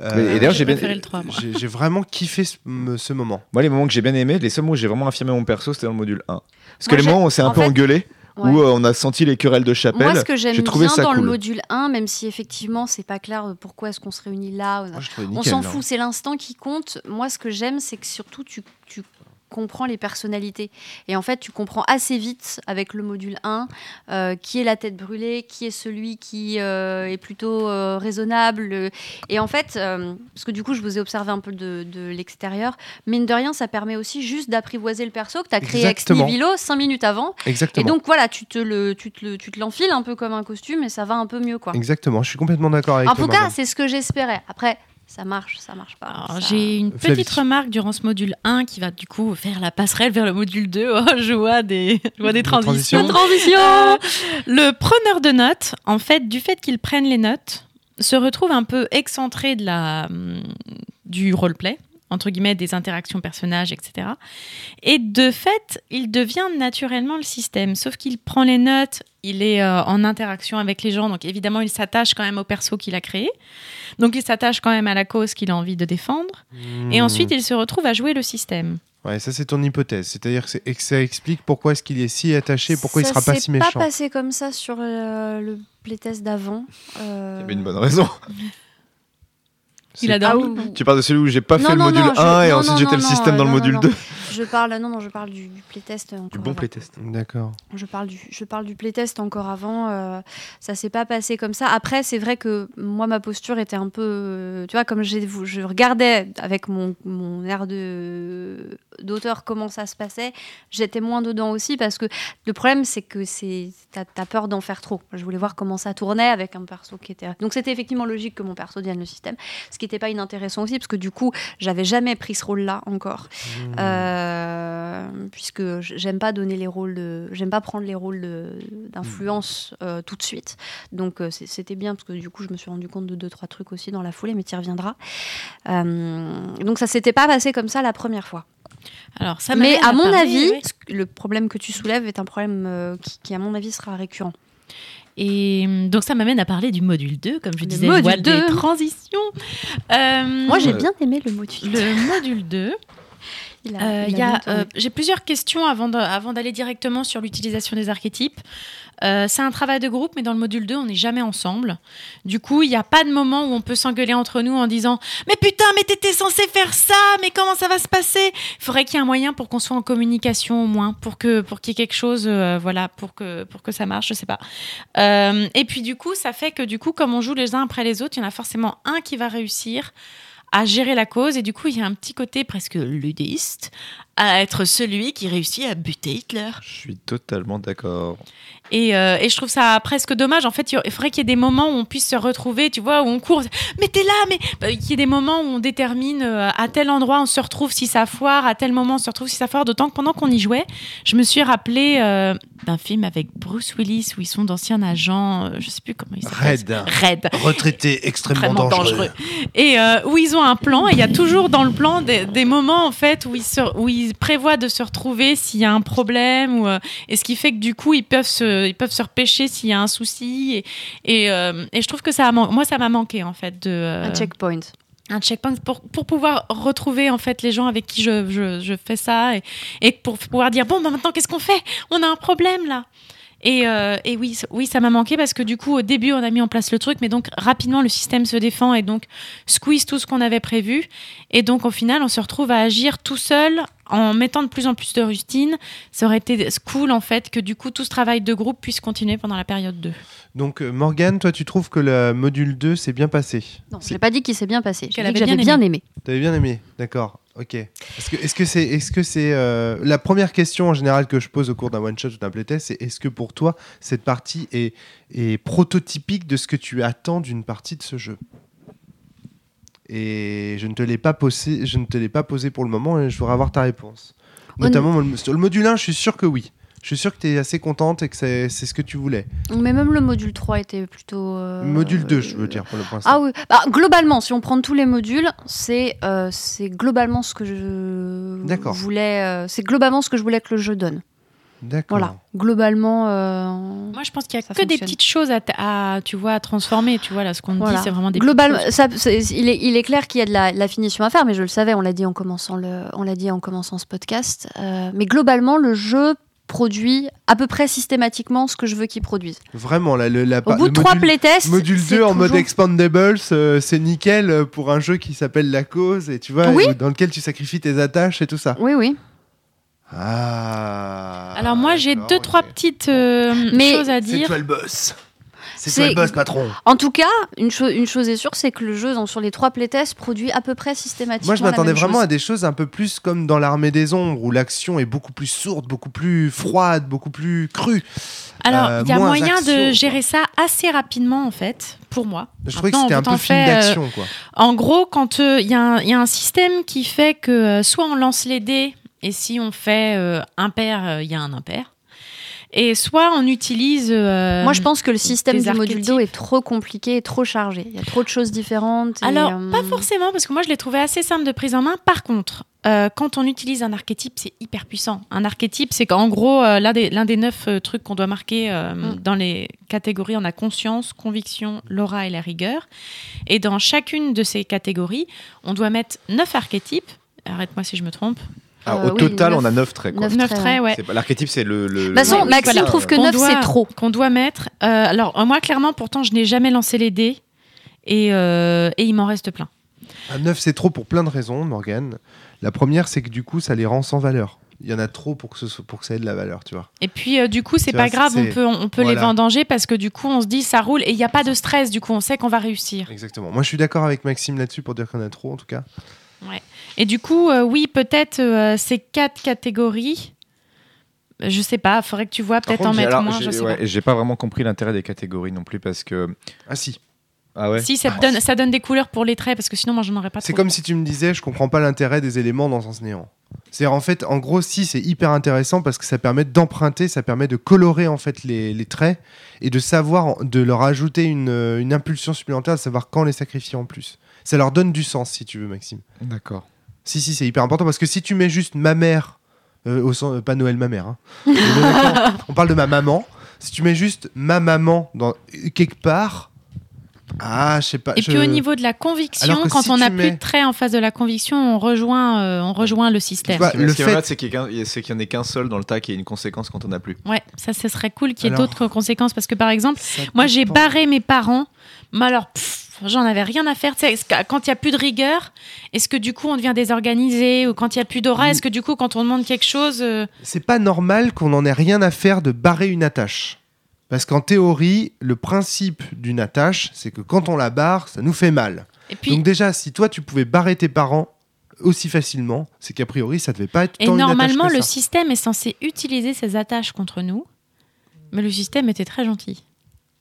Euh, et d'ailleurs, j'ai bien- préféré le 3, moi. j'ai vraiment kiffé ce, me- ce moment. Moi, les moments que j'ai bien aimé, les seuls moments où j'ai vraiment affirmé mon perso, c'était dans le module 1. Parce que les j'ai- moments où on s'est un en peu fait- engueulé, Ouais. où euh, on a senti les querelles de chapelle, Moi, ce que j'aime j'ai trouvé bien ça dans le module 1, même si effectivement c'est pas clair pourquoi est-ce qu'on se réunit là, Moi, on nickel, s'en hein. fout, c'est l'instant qui compte. Moi, ce que j'aime, c'est que surtout tu, tu comprends les personnalités. Et en fait, tu comprends assez vite avec le module 1 euh, qui est la tête brûlée, qui est celui qui euh, est plutôt euh, raisonnable. Et en fait, parce que du coup, je vous ai observé un peu de, de l'extérieur, mine de rien, ça permet aussi juste d'apprivoiser le perso que tu as créé ex Exactement. nihilo 5 minutes avant. Exactement. Et donc voilà, tu te le, tu te le, tu te l'enfiles un peu comme un costume et ça va un peu mieux quoi. Exactement, je suis complètement d'accord avec En toi. tout cas, c'est ce que j'espérais. Après, ça marche, ça marche pas. Ça- J'ai une Flavie. petite remarque durant ce module 1 qui va du coup faire la passerelle vers le module 2. Oh, je vois des, je vois des Des transitions. transitions. Euh, le preneur de notes, en fait, du fait qu'il prenne les notes, se retrouve un peu excentré de la, hum, du roleplay, entre guillemets, des interactions personnages, etc. Et de fait, il devient naturellement le système. Sauf qu'il prend les notes, il est euh, en interaction avec les gens, donc évidemment, il s'attache quand même au perso qu'il a créé. Donc il s'attache quand même à la cause qu'il a envie de défendre. Et Hmm. ensuite, il se retrouve à jouer le système. Ouais, ça c'est ton hypothèse. C'est-à-dire que, ça explique pourquoi est-ce qu'il est si attaché, pourquoi il ça sera pas s'est si méchant. pas passé comme ça sur euh, le playtest d'avant. Euh, Il y avait une bonne raison. Il adore. Ah, Tu parles de celui où j'ai pas Non, fait le module non, je- 1 et non, ensuite non, le non, système dans le module non, 2. Je parle, non, non, je parle du, du playtest. encore Du bon playtest. D'accord. Je parle du, je parle du playtest encore avant. euh, ça s'est pas passé comme ça. Après, c'est vrai que moi, ma posture était un peu, euh, tu vois, comme j'ai, je regardais avec mon, mon air de d'auteur comment ça se passait. J'étais moins dedans aussi parce que le problème, c'est que c'est, t'as, t'as peur d'en faire trop. Je voulais voir comment ça tournait avec un perso qui était. Donc c'était effectivement logique que mon perso devienne le système, ce qui n'était pas inintéressant aussi parce que du coup, j'avais jamais pris ce rôle-là encore. Euh, puisque j'aime pas donner les rôles de, j'aime pas prendre les rôles d'influence euh, tout de suite donc euh, c'était bien parce que du coup je me suis rendu compte de deux trois trucs aussi dans la foulée mais tu y reviendras Euh, donc ça s'était pas passé comme ça la première fois Alors, ça mais à mon parler, avis le problème que tu soulèves est un problème euh, qui, qui, à mon avis sera récurrent Et hum, donc ça m'amène à parler du module 2, comme je Le disais, module voile des 2. transitions. Euh, moi j'ai bien aimé le module le module 2. Il a- Euh, il a, euh, J'ai plusieurs questions avant de- avant d'aller directement sur l'utilisation des archétypes. Euh, c'est un travail de groupe, mais dans le module 2, on n'est jamais ensemble. Du coup, il n'y a pas de moment où on peut s'engueuler entre nous en disant Mais putain, mais t'étais censé faire ça, mais comment ça va se passer? Il faudrait qu'il y ait un moyen pour qu'on soit en communication au moins, pour que pour qu'il y ait quelque chose, euh, voilà, pour que pour que ça marche, je sais pas. Euh, et puis du coup, ça fait que du coup, comme on joue les uns après les autres, il y en a forcément un qui va réussir à gérer la cause. Et du coup il y a un petit côté presque ludiste à être celui qui réussit à buter Hitler. Je suis totalement d'accord. Et, euh, et je trouve ça presque dommage. En fait, il faudrait qu'il y ait des moments où on puisse se retrouver, tu vois, où on court. Mais t'es là, mais bah, qu'il y ait des moments où on détermine euh, à tel endroit on se retrouve si ça foire, à tel moment on se retrouve si ça foire. D'autant que pendant qu'on y jouait, je me suis rappelé euh, d'un film avec Bruce Willis où ils sont d'anciens agents, euh, je sais plus comment il s'appelle. Red. Red. Retraité extrêmement, Extrêmement dangereux. dangereux. Et euh, où ils ont un plan, et il y a toujours dans le plan des, des moments en fait où ils, se- où ils prévoient de se retrouver s'il y a un problème, ou, euh, et ce qui fait que du coup ils peuvent se, ils peuvent se repêcher s'il y a un souci. Et, et, euh, et je trouve que ça a moi ça m'a manqué en fait de euh, un checkpoint un checkpoint pour, pour pouvoir retrouver en fait les gens avec qui je, je, je fais ça et, et pour pouvoir dire bon bah maintenant qu'est-ce qu'on fait? On a un problème là et, euh, et oui, oui, ça m'a manqué parce que du coup, au début, on a mis en place le truc, mais donc rapidement, le système se défend et donc squeeze tout ce qu'on avait prévu. Et donc, au final, on se retrouve à agir tout seul en mettant de plus en plus de rustines. Ça aurait été cool, en fait, que du coup, tout ce travail de groupe puisse continuer pendant la période 2. Donc, euh, Morgane, toi, tu trouves que le module 2 s'est bien passé non C'est- j'ai pas dit qu'il s'est bien passé j'ai dit que avait j'avais bien bien aimé T'avais bien aimé, d'accord. Ok. Est-ce que est-ce que c'est est-ce que c'est euh, la première question en général que je pose au cours d'un one shot ou d'un playtest, c'est est-ce que pour toi cette partie est, est prototypique de ce que tu attends d'une partie de ce jeu? Et je ne te l'ai pas posé, je ne te l'ai pas posé pour le moment et je voudrais avoir ta réponse. Notamment sur le module 1, je suis sûr que oui. Je suis sûr que tu es assez contente et que c'est c'est ce que tu voulais. mais même le module 3 était plutôt euh, module 2, je veux dire pour le principe. Ah oui, bah, globalement, si on prend tous les modules, c'est euh, c'est globalement ce que je voulais. euh, c'est globalement ce que je voulais que le jeu donne. D'accord. Voilà, globalement. euh, Moi, je pense qu'il y a que des petites choses à, tu vois, à transformer. Tu vois, là, ce qu'on Voilà. dit, c'est vraiment des globalement, petites choses. ça, c'est- il, est, il est clair qu'il y a de la, de la finition à faire, mais je le savais, on l'a dit en commençant le, on l'a dit en commençant ce podcast. euh, mais globalement, le jeu produit à peu près systématiquement ce que je veux qu'il produise. Vraiment, là, le, la, Au bout de trois module- playtests, Module c'est 2 en mode expandables, euh, c'est nickel euh, pour un jeu qui s'appelle La Cause et tu vois, Oui. où- dans lequel tu sacrifies tes attaches et tout ça. Oui, oui. Ah. Alors, moi, j'ai deux, trois petites euh, Mais- choses à C'est dire. toi le boss. C'est boss, patron. En tout cas, une, cho- une chose est sûre, c'est que le jeu, dans- sur les trois playtests, produit à peu près systématiquement. Moi, je m'attendais vraiment chose. à des choses un peu plus comme dans l'Armée des Ombres, où l'action est beaucoup plus sourde, beaucoup plus froide, beaucoup plus crue. Alors, Euh, il y a moyen action, de quoi. gérer ça assez rapidement, en fait, pour moi. Je trouvais que c'était un peu film fait, euh, d'action, quoi. En gros, quand euh, il y, a un- il y a un système qui fait que euh, soit on lance les dés, et si on fait euh, impair, euh, il y a un impair. Et soit on utilise. euh, Moi, je pense que le système du module. 2 est trop compliqué et trop chargé. Il y a trop de choses différentes. et, Alors, euh, pas forcément, parce que moi, je l'ai trouvé assez simple de prise en main. Par contre, euh, quand on utilise un archétype, c'est hyper puissant. Un archétype, c'est qu'en gros, l'un des, l'un des neuf trucs qu'on doit marquer Mm. dans les catégories, on a conscience, conviction, l'aura et la rigueur. Et dans chacune de ces catégories, on doit mettre neuf archétypes. Arrête-moi si je me trompe. Alors, Euh, au oui, total, on a 9 traits. Quoi. neuf Neuf traits, traits, ouais. C'est pas- L'archétype, c'est le. le De toute façon, Maxime voilà. trouve que Qu'on 9, doit- c'est trop. Qu'on doit mettre. Euh, alors, euh, moi, clairement, pourtant, je n'ai jamais lancé les dés. Et, euh, et il m'en reste plein. Un 9, c'est trop pour plein de raisons, Morgane. La première, c'est que du coup, ça les rend sans valeur. Il y en a trop pour que, ce soit- pour que ça ait de la valeur, tu vois. Et puis, euh, du coup, c'est pas vois, grave, on peut, on peut les vendanger parce que du coup, on se dit ça roule et il n'y a pas de stress, du coup, on sait qu'on va réussir. Exactement. Moi, je suis d'accord avec Maxime là-dessus pour dire qu'on a trop, en tout cas. Et du coup, euh, oui, peut-être euh, ces quatre catégories. Je sais pas, faudrait que tu vois peut-être en mettre alors, moins, j'ai- je sais ouais, pas. J'ai pas vraiment compris l'intérêt des catégories non plus parce que. Ah si. Ah ouais Si, ça, te donne, ça donne des couleurs pour les traits parce que sinon, moi, j'en aurais pas C'est comme si tu me disais, je comprends pas l'intérêt des éléments dans Sens Néant. C'est en fait, en gros, si c'est hyper intéressant parce que ça permet d'emprunter, ça permet de colorer en fait les, les traits et de savoir, de leur ajouter une, une impulsion supplémentaire, de savoir quand les sacrifier en plus. Ça leur donne du sens, si tu veux, Maxime. D'accord. Si, si, c'est hyper important parce que si tu mets juste ma mère, euh, au sens, euh, pas Noël ma mère, hein. On parle de ma maman. Si tu mets juste ma maman dans quelque part, ah, je sais pas. Et je- puis au niveau de la conviction, quand si on n'a mets- plus de traits en face de la conviction, on rejoint, euh, on rejoint le système. Ce le qui fait- c'est qu'il n'y en ait qu'un seul dans le tas qui ait une conséquence quand on n'a plus. Ouais, ça, ce serait cool qu'il y ait Alors- d'autres conséquences parce que par exemple, ça moi j'ai barré mes parents, mais alors pff, j'en avais rien à faire. Quand il y a plus de rigueur, est-ce que du coup on devient désorganisé ou quand il y a plus d'aura, est-ce que du coup quand on demande quelque chose, euh, c'est pas normal qu'on en ait rien à faire de barrer une attache. Parce qu'en théorie, le principe d'une attache, c'est que quand on la barre, ça nous fait mal. et puis Donc déjà, si toi tu pouvais barrer tes parents aussi facilement, c'est qu'a priori ça devait pas être et tant une attache normalement le système est censé utiliser ces attaches contre nous, mais le système était très gentil.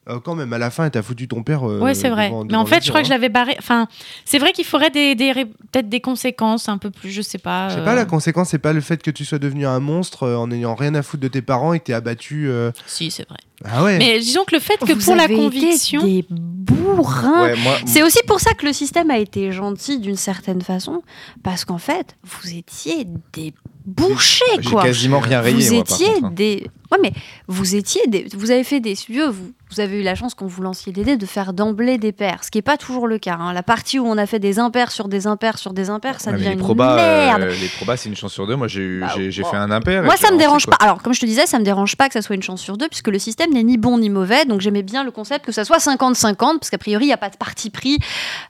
Euh, quand même, à la fin, t'as foutu ton père. euh, ouais, c'est vrai. devant- mais en fait, je crois que je hein. l'avais barré. Enfin, c'est vrai qu'il faudrait des, des ré- peut-être des conséquences un peu plus, je sais pas. Je sais euh, pas, la conséquence, c'est pas le fait que tu sois devenu un monstre euh, en ayant rien à foutre de tes parents et que t'es abattu. euh, Si, c'est vrai. Ah ouais. Mais disons que le fait que Vous pour la été conviction, des bourrins. Ouais, moi, C'est aussi pour ça que le système a été gentil d'une certaine façon, parce qu'en fait, vous étiez des bouchers, j'ai quoi. quasiment rien rayé. vous moi, par étiez contre, hein. des. Ouais, mais vous étiez des. Vous avez fait des. Vieux, vous, vous avez eu la chance, quand vous lanciez des dés, de faire d'emblée des pairs, ce qui n'est pas toujours le cas. hein. La partie où on a fait des impairs sur des impairs sur des impairs, ça Ouais, devient les une probas, merde. euh, les probas, c'est une chance sur deux. Moi, j'ai eu- Bah, bon. fait un impair. Moi, ça me dérange quoi. pas. Alors, comme je te disais, ça me dérange pas que ça soit une chance sur deux, puisque le système n'est ni bon ni mauvais. Donc, j'aimais bien le concept que ça soit 50-50, parce qu'a priori, il n'y a pas de parti pris.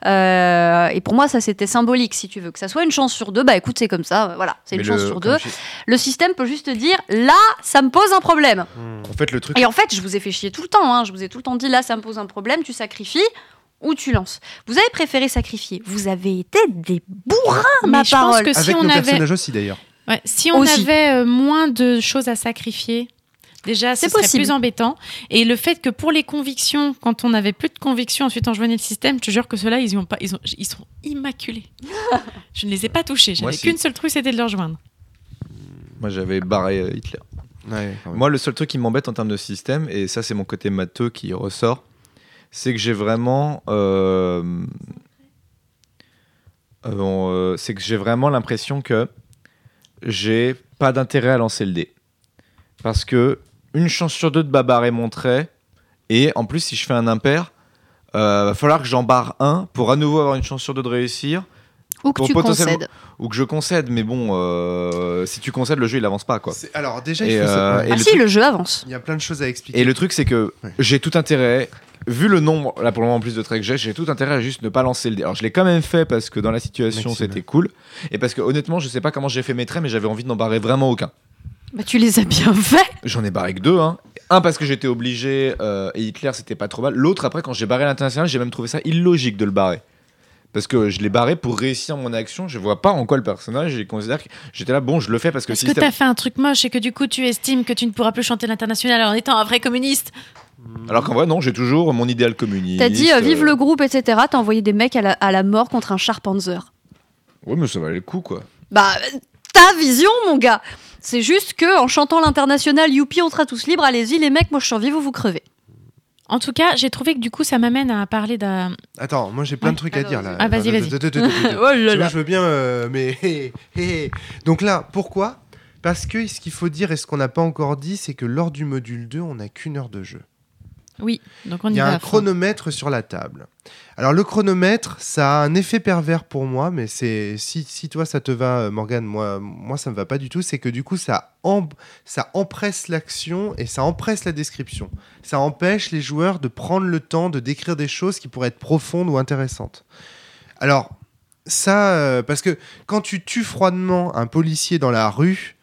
Euh, et pour moi, ça, c'était symbolique, si tu veux. Que ça soit une chance sur deux, bah écoute, c'est comme ça. euh, Voilà, c'est une chance sur deux. je- Le système peut juste dire, là, ça me pose un problème. En fait, le truc. Et en fait, je vous ai fait chier tout le temps. hein. Je vous ai tout le temps dit, là, ça me pose un problème, tu sacrifies ou tu lances. Vous avez préféré sacrifier. Vous avez été des bourrins, mais ma je pense que si Avec on nos avait, personnages aussi d'ailleurs. Ouais, si on Aussi. avait euh, moins de choses à sacrifier, déjà, ce C'est plus embêtant. Et le fait que pour les convictions, quand on avait plus de convictions, ensuite on joignait le système, je te jure que ceux-là, ils, ont pas, ils, ont, ils sont immaculés. je ne les ai pas touchés. J'avais si. qu'une seule truc, c'était de les rejoindre. Moi, j'avais barré euh, Hitler. Moi, le seul truc qui m'embête en termes de système, et ça, c'est mon côté matheux qui ressort, c'est que j'ai vraiment. euh, euh, euh, que j'ai vraiment l'impression que j'ai pas d'intérêt à lancer le dé. Parce que une chance sur deux de babarrer mon trait, et en plus, si je fais un impair, euh, va falloir que j'en barre un pour à nouveau avoir une chance sur deux de réussir, Ou que Bon, tu concèdes. ou que je concède. Mais bon, euh, si tu concèdes, le jeu il avance pas quoi. C'est- Alors déjà, il Et, faut euh, savoir- et Ah le si, truc- le jeu avance. il y a plein de choses à expliquer. Et le truc, c'est que Ouais. j'ai tout intérêt, vu le nombre, là pour le moment en plus de traits que j'ai, j'ai tout intérêt à juste ne pas lancer le dé. Alors je l'ai quand même fait parce que dans la situation Maxime. c'était cool. Et parce que honnêtement, je sais pas comment j'ai fait mes traits, mais j'avais envie de n'en barrer vraiment aucun. Bah, tu les as bien faits. J'en ai barré que deux. Hein. Un parce que j'étais obligé euh, et Hitler c'était pas trop mal. L'autre après, quand j'ai barré l'international, j'ai même trouvé ça illogique de le barrer. Parce que je l'ai barré pour réussir mon action. Je vois pas en quoi le personnage, il considère que j'étais là, bon, je le fais parce que Est-ce que t'as fait un truc moche et que du coup tu estimes que tu ne pourras plus chanter l'international en étant un vrai communiste Alors qu'en vrai, non, j'ai toujours mon idéal communiste. T'as dit euh, vive euh, le groupe, etc. T'as envoyé des mecs à la, à la mort contre un char Panzer. Ouais, mais ça valait le coup quoi. Bah, euh, ta vision, mon gars. C'est juste que en chantant l'international, youpi, on sera tous libres. Allez-y, les mecs, moi je survis, vous vous crevez. En tout cas, j'ai trouvé que du coup ça m'amène à parler d'un. Attends, moi j'ai plein de trucs à dire là. Ah, vas-y, vas-y. Oh je veux bien, euh, mais donc là, pourquoi? Parce que ce qu'il faut dire et ce qu'on n'a pas encore dit, c'est que lors du module 2, on n'a qu'une heure de jeu. Oui, donc on y, Il y a va. un chronomètre sur la table. Alors le chronomètre, ça a un effet pervers pour moi, mais c'est si, si toi ça te va, euh, Morgane, moi, moi ça me va pas du tout. C'est que du coup ça, em- ça empresse l'action et ça empresse la description. Ça empêche les joueurs de prendre le temps de décrire des choses qui pourraient être profondes ou intéressantes. Alors ça, euh, parce que quand tu tues froidement un policier dans la rue,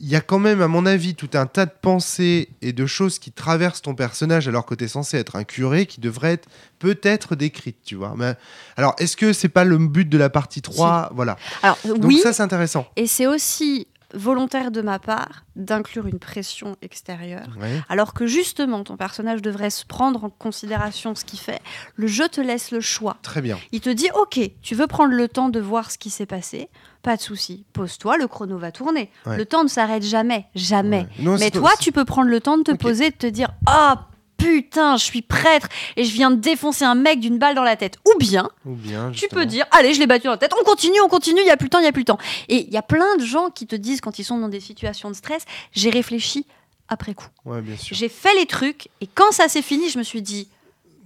il y a quand même, à mon avis, tout un tas de pensées et de choses qui traversent ton personnage alors que tu es censé être un curé qui devraient être peut-être décrites, tu vois. Mais, alors, est-ce que c'est pas le but de la partie 3 Voilà. Alors Donc oui, ça, c'est intéressant. et c'est aussi volontaire de ma part d'inclure une pression extérieure. Ouais. Alors que justement, ton personnage devrait se prendre en considération ce qu'il fait. Le jeu te laisse le choix. Très bien. Il te dit, ok, tu veux prendre le temps de voir ce qui s'est passé, pas de souci. Pose-toi, le chrono va tourner. Ouais. Le temps ne s'arrête jamais, jamais. Ouais. Non, Mais toi, tu peux prendre le temps de te poser, de te dire, ah putain, je suis prêtre et je viens de défoncer un mec d'une balle dans la tête. Ou bien, Ou bien, tu peux dire, allez, je l'ai battu dans la tête, on continue, on continue, il y a plus le temps, il y a plus le temps. Et il y a plein de gens qui te disent quand ils sont dans des situations de stress, j'ai réfléchi après coup. Ouais. J'ai fait les trucs et quand ça s'est fini, je me suis dit,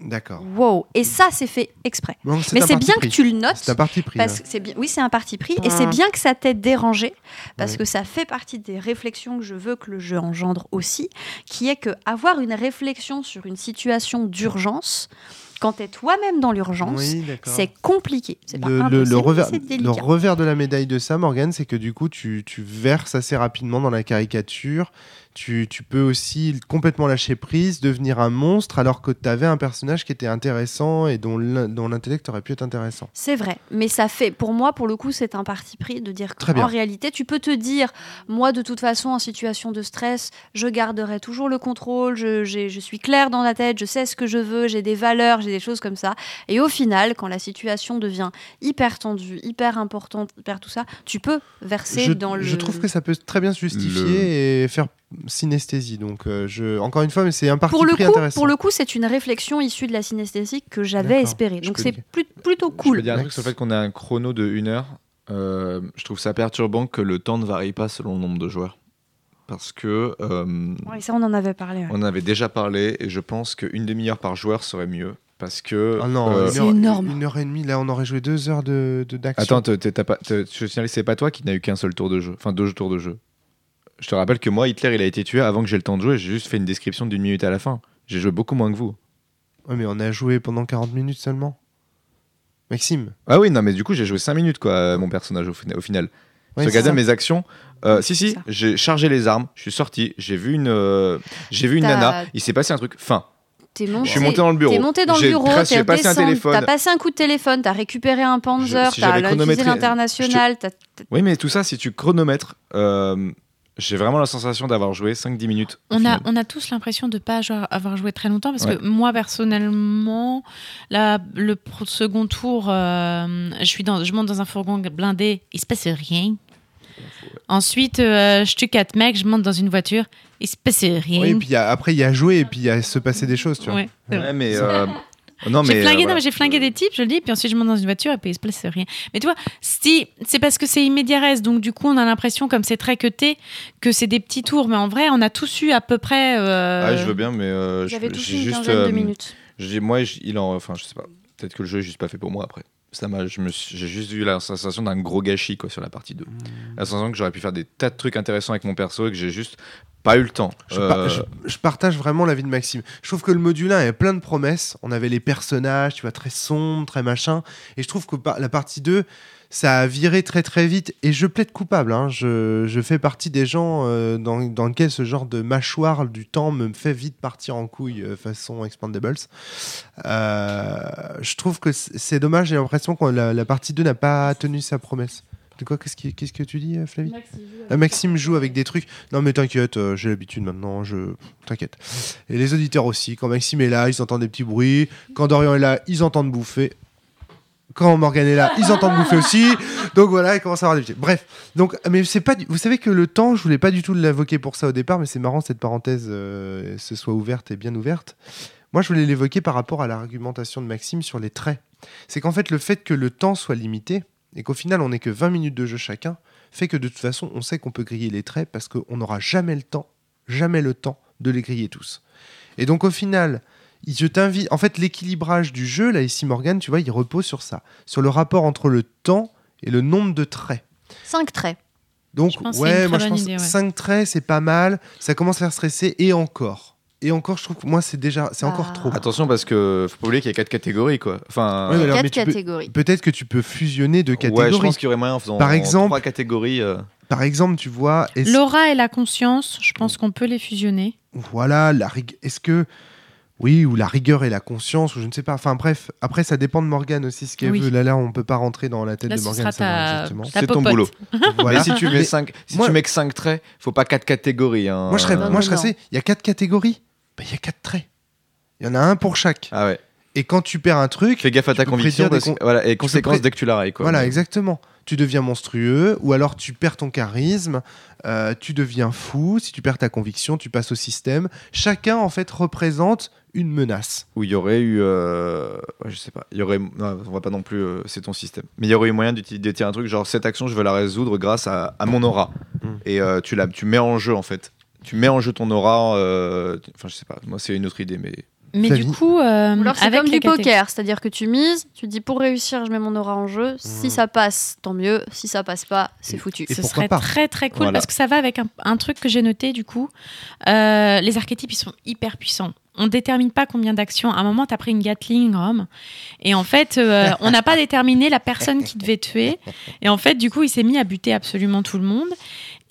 D'accord. wow. Et ça, c'est fait exprès. Mais c'est bien pris. que tu le notes. C'est un parti pris. Parce ouais. que c'est bien, oui, c'est un parti pris, et c'est bien que ça t'ait dérangé, parce Ouais. que ça fait partie des réflexions que je veux que le jeu engendre aussi, qui est que avoir une réflexion sur une situation d'urgence, quand tu es toi-même dans l'urgence, Oui, c'est compliqué. C'est pas le, le- revers, c'est le délicat. revers de la médaille de ça, Morgan, c'est que du coup, tu, tu verses assez rapidement dans la caricature. Tu, tu peux aussi complètement lâcher prise, devenir un monstre, alors que tu avais un personnage qui était intéressant et dont l'in- dont l'intellect aurait pu être intéressant. C'est vrai, mais ça fait, pour moi, pour le coup, c'est un parti pris de dire Très bien. qu'en réalité, tu peux te dire, moi, de toute façon, en situation de stress, je garderai toujours le contrôle, je, suis claire dans la tête, je sais ce que je veux, j'ai des valeurs, j'ai des choses comme ça. Et au final, quand la situation devient hyper tendue, hyper importante, hyper tout ça, tu peux verser Je, dans le. je trouve que ça peut très bien se justifier et faire synesthésie. Donc, euh, je, encore une fois, mais c'est un parti pour le, coup, intéressant. pour le coup, c'est une réflexion issue de la synesthésie que j'avais espérée. Je Donc c'est plus- plutôt Je peux cool. dire un truc sur le fait qu'on a un chrono de 1 heure. Euh, je trouve ça perturbant que le temps ne varie pas selon le nombre de joueurs. Parce que euh, Ouais, ça, on en avait parlé. ouais. on en avait déjà parlé et je pense qu'une demi-heure par joueur serait mieux. Parce que. Ah non, euh, une C'est heure- énorme. Une heure et demie, là, on aurait joué deux heures de de- d'action. Attends, t'es- t'es- t'as pas, t'es- je signale, c'est pas toi qui n'as eu qu'un seul tour de jeu. Enfin, deux tours de jeu. Je te rappelle que moi, Hitler, il a été tué avant que j'ai le temps de jouer. J'ai juste fait une description d'une minute à la fin. J'ai joué beaucoup moins que vous. Ouais, mais on a joué pendant 40 minutes seulement. Maxime. Ah oui, non, mais du coup, j'ai joué 5 minutes, quoi, euh, mon personnage au, fina- au final. Ouais, ça. mes actions. euh, si, si, j'ai chargé les armes, je suis sorti, j'ai vu une, euh, j'ai vu une T'as- nana, il s'est passé un truc. Fin. T'es monté, Je suis monté dans le bureau. T'es monté dans le bureau, t'es passé un téléphone. T'as passé un coup de téléphone, t'as récupéré un Panzer, si t'as chronométré, l'international. Oui, mais tout ça, si tu chronomètres, euh, j'ai vraiment la sensation d'avoir joué 5-10 minutes. On a, on a tous l'impression de ne pas avoir joué très longtemps parce Ouais. que moi personnellement, la- le second tour, euh, je, suis dans, je monte dans un fourgon blindé, il se passe rien. Ensuite, euh, je tue quatre mecs, je monte dans une voiture, il se passe rien. Oui, et puis il y a- après, il y a joué et puis il y a se passer des choses, tu vois. Ouais, mais. euh, non, mais. J'ai euh, flingué, non, voilà. mais j'ai flingué des types, je le dis, puis ensuite je monte dans une voiture et puis il se passe rien. Mais tu vois, si, c'est parce que c'est immédiat donc du coup on a l'impression, comme c'est très cuté, que c'est des petits tours, mais en vrai on a tous eu à peu près. euh, Ah, je veux bien, mais. euh, je- j'ai une juste. quinzaine euh, de minutes. j'ai- moi, il en. Enfin, je sais pas. Peut-être que le jeu est juste pas fait pour moi après. Ça m'a, j'ai juste eu la sensation d'un gros gâchis quoi sur la partie 2. La sensation que j'aurais pu faire des tas de trucs intéressants avec mon perso et que j'ai juste pas eu le temps. Je, par- Euh, je- je partage vraiment l'avis de Maxime. Je trouve que le module 1 avait plein de promesses. On avait les personnages, tu vois, très sombres, très machin. Et je trouve que par- la partie 2, ça a viré très très vite. Et je plaide coupable. hein. Je, je fais partie des gens euh, dans, dans lesquels ce genre de mâchoire du temps me fait vite partir en couille euh, façon Expandables. Euh, je trouve que c'est dommage. J'ai l'impression que la, la partie 2 n'a pas tenu sa promesse. De quoi? Qu'est-ce que tu dis, Flavie? Ah, Maxime joue avec des trucs. Non, mais t'inquiète, j'ai l'habitude maintenant. Je t'inquiète. Et les auditeurs aussi. Quand Maxime est là, ils entendent des petits bruits. Quand Dorian est là, ils entendent bouffer. Quand Morgan est là, ils entendent bouffer aussi. Donc voilà, ils commencent à avoir des petits. Bref. Donc, mais c'est pas. du- Vous savez que le temps, je voulais pas du tout l'invoquer pour ça au départ, mais c'est marrant cette parenthèse euh, se soit ouverte et bien ouverte. Moi, je voulais l'évoquer par rapport à l'argumentation de Maxime sur les traits. C'est qu'en fait, le fait que le temps soit limité et qu'au final, on n'ait que 20 minutes de jeu chacun, fait que de toute façon, on sait qu'on peut griller les traits parce qu'on n'aura jamais le temps, jamais le temps de les griller tous. Et donc, au final, je t'invite. En fait, l'équilibrage du jeu, là, ici, Morgan, tu vois, il repose sur ça, sur le rapport entre le temps et le nombre de traits. 5 traits. Donc, ouais, moi je pense idée, ouais. 5 traits, c'est pas mal. Ça commence à faire stresser et encore. Et encore, je trouve que moi, c'est déjà, c'est encore Ah. trop. Attention parce que faut pas oublier qu'il y a quatre catégories quoi. Enfin, Ouais, alors, Quatre catégories. Peut-être que tu peux fusionner deux ouais, catégories. je pense qu'il y aurait moyen en faisant Par exemple- trois catégories. euh, Par exemple, tu vois, est-ce- L'aura et la conscience, je pense qu'on peut les fusionner. voilà, la rig- est-ce que oui, ou la rigueur et la conscience, ou je ne sais pas. Enfin bref, après ça dépend de Morgane aussi ce qu'elle Oui. veut. Là, là, on peut pas rentrer dans la tête Là, de Morgane. ta, C'est ton popote. boulot. Voilà. Mais si tu mets Mais 5 si moi- tu mets que 5 traits, faut pas quatre catégories. hein. Moi, je serais, Non, moi, non, je serais non. assez- Il y a quatre catégories. Ben, Il y a quatre traits. Il y en a un pour chaque. Ah ouais. Et quand tu perds un truc, Fais gaffe à ta conviction des con- voilà, et conséquences pré- dès que tu l'arrêtes quoi. Voilà, exactement. Tu deviens monstrueux, ou alors tu perds ton charisme, euh, tu deviens fou. Si tu perds ta conviction, tu passes au système. Chacun, en fait, représente une menace. Où il y aurait eu. euh, ouais, je sais pas. Il y aurait. Non, on va pas non plus. euh, c'est ton système. Mais il y aurait eu moyen d'utiliser un truc genre cette action, je veux la résoudre grâce à, à mon aura. Mm. Et euh, tu, la, tu mets en jeu en fait. Tu mets en jeu ton aura. euh, Enfin, je sais pas. Moi, c'est une autre idée, mais. Mais Flavie du coup, euh, Ou alors c'est avec comme du poker, c'est-à-dire que tu mises, tu dis pour réussir, je mets mon aura en jeu. Si Mhm. ça passe, tant mieux. Si ça passe pas, c'est Et- foutu. et Ce serait pas très très cool Voilà. parce que ça va avec un, un truc que j'ai noté du coup. Euh, les archétypes ils sont hyper puissants. On détermine pas combien d'actions. À un moment, tu as pris une Gatling, Rome. Et en fait, euh, on n'a pas déterminé la personne qui devait tuer. Et en fait, du coup, il s'est mis à buter absolument tout le monde.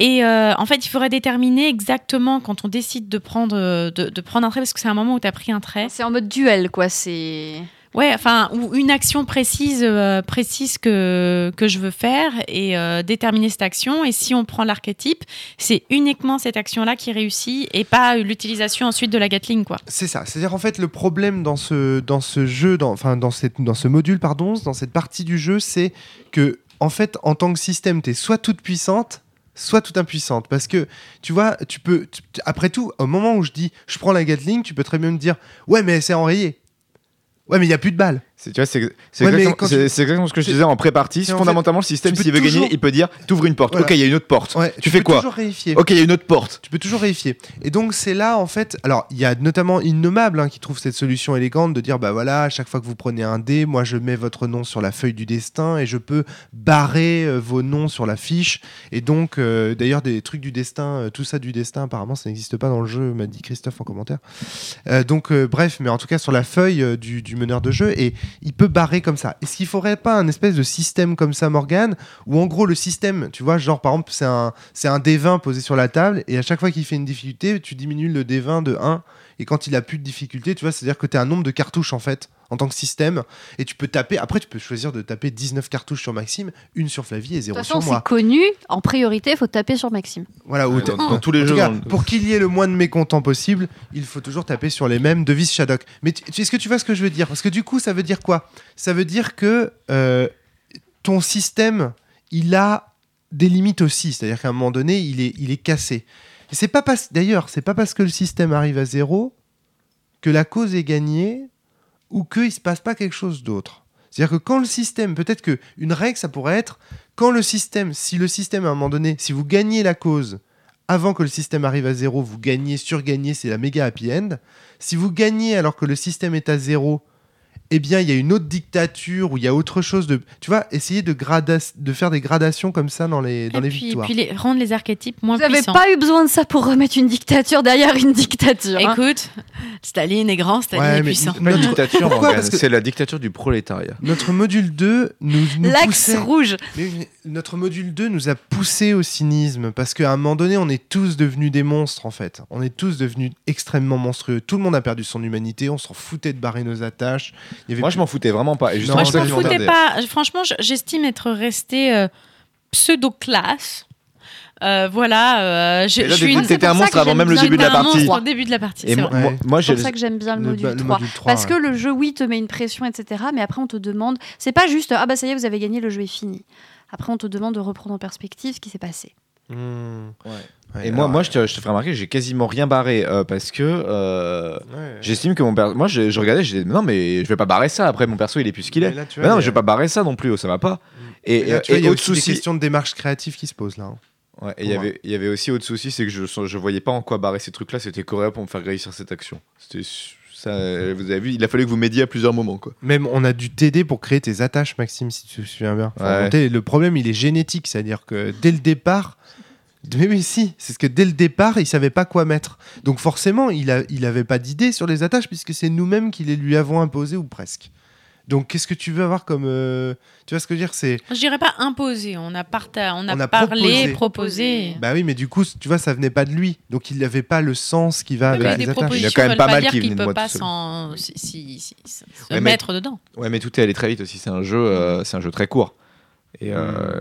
Et euh, en fait, il faudrait déterminer exactement quand on décide de prendre, euh, de, de prendre un trait, parce que c'est un moment où tu as pris un trait. C'est en mode duel, quoi. C'est. Ouais, enfin, ou une action précise, euh, précise que, que je veux faire et euh, déterminer cette action. Et si on prend l'archétype, c'est uniquement cette action-là qui réussit et pas l'utilisation ensuite de la Gatling, quoi. C'est ça. C'est-à-dire en fait le problème dans ce dans ce jeu, dans, enfin dans cette dans ce module pardon, dans cette partie du jeu, c'est que en fait en tant que système, t'es soit toute puissante, soit toute impuissante. Parce que tu vois, tu peux après tout, au moment où je dis je prends la Gatling, tu peux très bien me dire ouais mais c'est enrayé. Ouais mais il y a plus de balles. C'est, tu vois, c'est, c'est, Ouais, mais exactement, tu- c'est ce que je disais en pré-partie. en Fondamentalement, le système, tu s'il veut gagner, il peut dire t'ouvres une porte. Voilà. Ok, il y a une autre porte. Ouais, tu fais peux quoi Toujours réifier. Ok, il y a une autre porte. Tu peux toujours vérifier. Et donc c'est là en fait, alors il y a notamment Innommable hein, qui trouve cette solution élégante de dire bah voilà, à chaque fois que vous prenez un dé, moi je mets votre nom sur la feuille du destin et je peux barrer euh, vos noms sur la fiche. Et donc euh, d'ailleurs des trucs du destin, euh, tout ça du destin apparemment ça n'existe pas dans le jeu, m'a dit Christophe en commentaire. Donc bref, mais en tout cas sur la feuille du, du meneur de jeu et il peut barrer comme ça. Est-ce qu'il faudrait pas un espèce de système comme ça Morgan où en gros le système, tu vois, genre par exemple c'est un un D20 posé sur la table et à chaque fois qu'il fait une difficulté, tu diminues le D20 de 1 et quand il a plus de difficulté, tu vois, c'est-à-dire que tu as un nombre de cartouches en fait en tant que système et tu peux taper après tu peux choisir de taper 19 cartouches sur Maxime, une sur Flavie et De zéro toute sur façon, c'est moi. connu. En priorité, il faut taper sur Maxime. Voilà, t'as- dans, dans tous les en tout jeux. cas, dans le- pour qu'il y ait le moins de mécontents possible, il faut toujours taper sur les mêmes devises Shadok. Mais est-ce que tu vois ce que je veux dire? Parce que du coup, ça veut dire quoi? Ça veut dire que euh, ton système, il a des limites aussi. C'est-à-dire qu'à un moment donné, il est, il est cassé. Et c'est pas parce, d'ailleurs, c'est pas parce que le système arrive à zéro que la cause est gagnée ou qu'il se passe pas quelque chose d'autre. C'est-à-dire que quand le système, peut-être que une règle, ça pourrait être quand le système, si le système à un moment donné, si vous gagnez la cause avant que le système arrive à zéro, vous gagnez, surgagnez, c'est la méga happy end. Si vous gagnez alors que le système est à zéro, eh bien, il y a une autre dictature où il y a autre chose de. Tu vois, essayer de, de faire des gradations comme ça dans les, dans et les puis, victoires. puis les, rendre les archétypes moins Vous n'avez puissants. pas eu besoin de ça pour remettre une dictature derrière une dictature. hein. Écoute, Staline est grand, Staline Ouais, est mais- puissant. Dictature, c'est la dictature du prolétariat. Notre module 2 nous, nous L'axe poussait- rouge. Mais oui, mais notre module 2 nous a poussé au cynisme parce qu'à un moment donné, on est tous devenus des monstres en fait. On est tous devenus extrêmement monstrueux. Tout le monde a perdu son humanité. On s'en foutait de barrer nos attaches. Il y avait Moi, je m'en foutais vraiment pas. Et Moi, je m'en foutais. Franchement, je- j'estime être restée euh, pseudo-classe. Euh, voilà, euh, je, là, je suis du coup, une... t'étais c'est un monstre avant même le début de la partie. au début de la partie. Et moi, vrai. moi, moi, C'est pour ça que j'aime bien le, module le 3. module 3, Parce ouais. que le jeu, oui, te met une pression, etc. Mais après, on te demande. C'est pas juste, ah bah ça y est, vous avez gagné, le jeu est fini. Après, on te demande de reprendre en perspective ce qui s'est passé. Hmm. Ouais. Ouais, Et moi, alors, moi, je te, je te ferai remarquer, j'ai quasiment rien barré euh, parce que euh, ouais. j'estime que mon perso. Moi, je, je regardais, j'ai dit non, mais je vais pas barrer ça. Après, mon perso, il est plus ce qu'il est. Mais là, Mais vois, non, y je a- vais pas barrer ça non plus, oh, ça va pas. Et, Et là, euh, tu vois, et il y a autre aussi des souci. questions de démarche créative qui se posent là. hein. Ouais, et il y avait, il y avait aussi autre souci, c'est que je, je voyais pas en quoi barrer ces trucs-là. C'était correct pour me faire réussir cette action. C'était ça. Vous avez vu, il a fallu que vous m'aidiez à plusieurs moments, quoi. Même on a dû t'aider pour créer tes attaches, Maxime, si tu te souviens bien. Ouais. Le problème, il est génétique, c'est-à-dire que dès le départ, Mais oui, si. C'est ce que dès le départ, il savait pas quoi mettre. Donc forcément, il, a, il avait pas d'idée sur les attaches puisque c'est nous-mêmes qui les lui avons imposées ou presque. Donc qu'est-ce que tu veux avoir comme... euh, Tu vois ce que je veux dire C'est... Je dirais pas imposé, on a, parta- on a, On a parlé, proposé. proposé. Bah oui, mais du coup, tu vois, ça venait pas de lui. Donc il n'avait pas le sens qui va Oui, avec des les attaches. propositions Il y a quand même pas mal dire qui qu'il venaient de peut moi pas s'en- si- si- si- si- se Ouais, mais- mettre dedans. Ouais, mais tout est allé très vite aussi. C'est un jeu, euh, c'est un jeu très court. Et euh,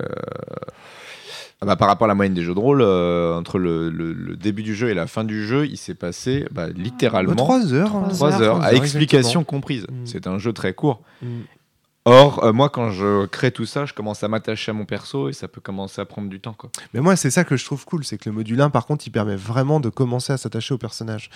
ah bah, par rapport à la moyenne des jeux de rôle, euh, entre le, le- le début du jeu et la fin du jeu, il s'est passé bah, littéralement Euh, Trois heures. hein. Trois 3 heures, à explication exactement. comprise. Mm. C'est un jeu très court. Mm. Or, euh, moi, quand je crée tout ça, je commence à m'attacher à mon perso et ça peut commencer à prendre du temps. Quoi. Mais moi, c'est ça que je trouve cool, c'est que le module 1, par contre, il permet vraiment de commencer à s'attacher au personnage.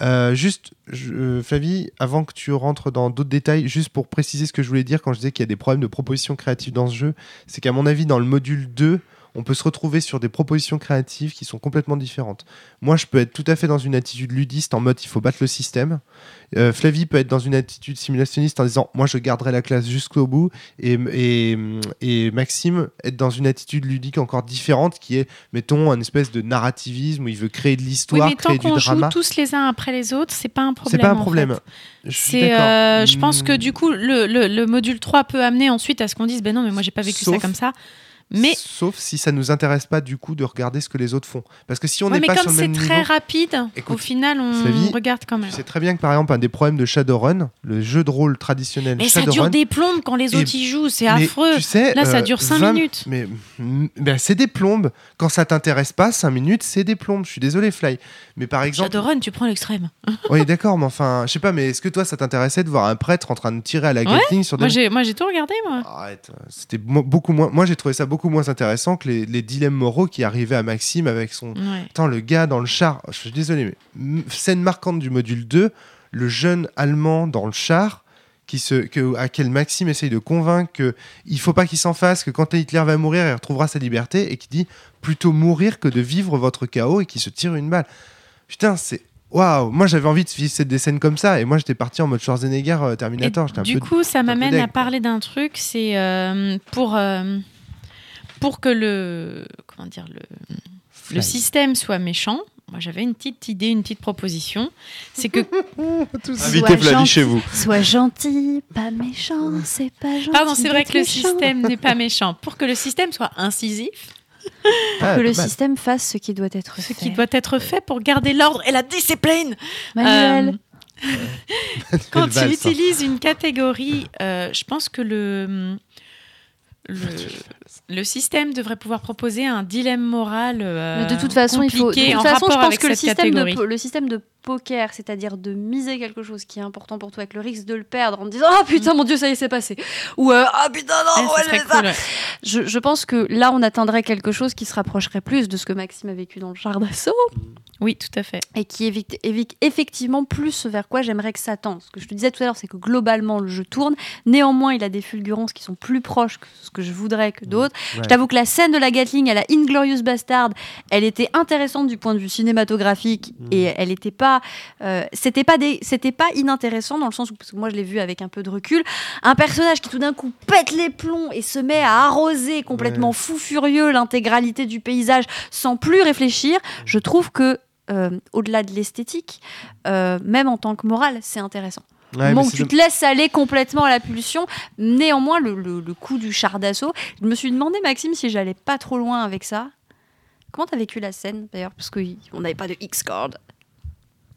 Euh, juste, je- Flavie, avant que tu rentres dans d'autres détails, juste pour préciser ce que je voulais dire quand je disais qu'il y a des problèmes de proposition créative dans ce jeu, c'est qu'à mon avis, dans le module 2, on peut se retrouver sur des propositions créatives qui sont complètement différentes. Moi, je peux être tout à fait dans une attitude ludiste en mode il faut battre le système. Euh, Flavie peut être dans une attitude simulationniste en disant moi je garderai la classe jusqu'au bout. Et, et, et Maxime être dans une attitude ludique encore différente qui est, mettons, un espèce de narrativisme où il veut créer de l'histoire, mais tant créer du qu'on joue drama. tous les uns après les autres, c'est pas un problème. C'est pas un problème. Je suis euh, je pense que Hmm. du coup, le, le- le module 3 peut amener ensuite à ce qu'on dise ben non, mais moi j'ai pas vécu ça comme ça. Mais, Sauf si ça nous intéresse pas du coup de regarder ce que les autres font. Parce que si on ouais, n'est mais pas sur comme c'est très rapide, Écoute, au final, on regarde quand même. sais très bien que par exemple un des problèmes de Shadowrun, le jeu de rôle traditionnel Mais ça dure des plombes quand les Et- autres y jouent, c'est affreux. tu sais, Là, ça euh, dure cinq 20 minutes. Mais mm, ben, c'est des plombes. Quand ça t'intéresse pas, 5 minutes, c'est des plombes. Je suis désolé, Fly. Mais par exemple, Shadowrun, tu prends l'extrême. oui, d'accord, mais enfin, je sais pas, mais est-ce que toi, ça t'intéressait de voir un prêtre en train de tirer à la Ouais, Gatling sur des Moi, j'ai, tout regardé, moi. Arrête, euh, c'était beaucoup moins. Moi, j'ai trouvé ça beaucoup moins intéressant que les, les dilemmes moraux qui arrivaient à Maxime avec son. Ouais. Attends, le gars dans le char. Je suis désolé, mais scène marquante du module 2, le jeune allemand dans le char. Qui se, que, à quel Maxime essaye de convaincre qu'il il faut pas qu'il s'en fasse, que quand Hitler va mourir, il retrouvera sa liberté, et qui dit plutôt mourir que de vivre votre chaos, et qui se tire une balle. Putain, c'est. Waouh! Moi, j'avais envie de vivre des scènes comme ça, et moi, j'étais parti en mode Schwarzenegger euh, Terminator. Et J'étais un du peu coup, ça m'amène à parler d'un truc, c'est euh, pour, euh, pour que le, comment dire, le, le système soit méchant. Moi, j'avais une petite idée, une petite proposition. C'est que, Invitez Flavie gentil. chez vous. Sois gentil, pas méchant, c'est pas gentil. pardon, c'est vrai que le méchant. système n'est pas méchant. Pour que le système soit incisif, Ah, que le système fasse ce qui doit être ce fait. qui doit être fait pour garder l'ordre et la discipline. Manuel, Euh, quand il utilise une catégorie, euh, je pense que le, le, le système devrait pouvoir proposer un dilemme moral. euh, de toute façon, il faut. De toute façon, je pense que le système, de, catégorie. le système de poker, c'est-à-dire de miser quelque chose qui est important pour toi avec le risque de le perdre en te disant Ah putain, mon dieu, ça y est, c'est passé. Ou euh, Ah putain, Eh, non, ce ouais, ça. cool, ouais. Je, je pense que là, on atteindrait quelque chose qui se rapprocherait plus de ce que Maxime a vécu dans le char d'assaut Oui, tout à fait. et qui évite, évite effectivement plus ce vers quoi j'aimerais que ça tende. Ce que je te disais tout à l'heure, c'est que globalement, le jeu tourne. Néanmoins, il a des fulgurances qui sont plus proches que ce que je voudrais que d'autres. Ouais. Je t'avoue que la scène de la Gatling à la Inglorious Bastard, elle était intéressante du point de vue cinématographique Mm. et elle était pas, euh, c'était pas des, c'était pas inintéressant dans le sens où parce que moi je l'ai vu avec un peu de recul, un personnage qui tout d'un coup pète les plombs et se met à arroser complètement fou furieux l'intégralité du paysage sans plus réfléchir. Je trouve que euh, au-delà de l'esthétique, euh, même en tant que morale, c'est intéressant. Ouais, Bon, tu te laisses aller complètement à la pulsion. Néanmoins, le, le- le coup du char d'assaut, je me suis demandé, Maxime, si j'allais pas trop loin avec ça. Comment t'as vécu la scène d'ailleurs Parce qu'on n'avait pas de X-Card.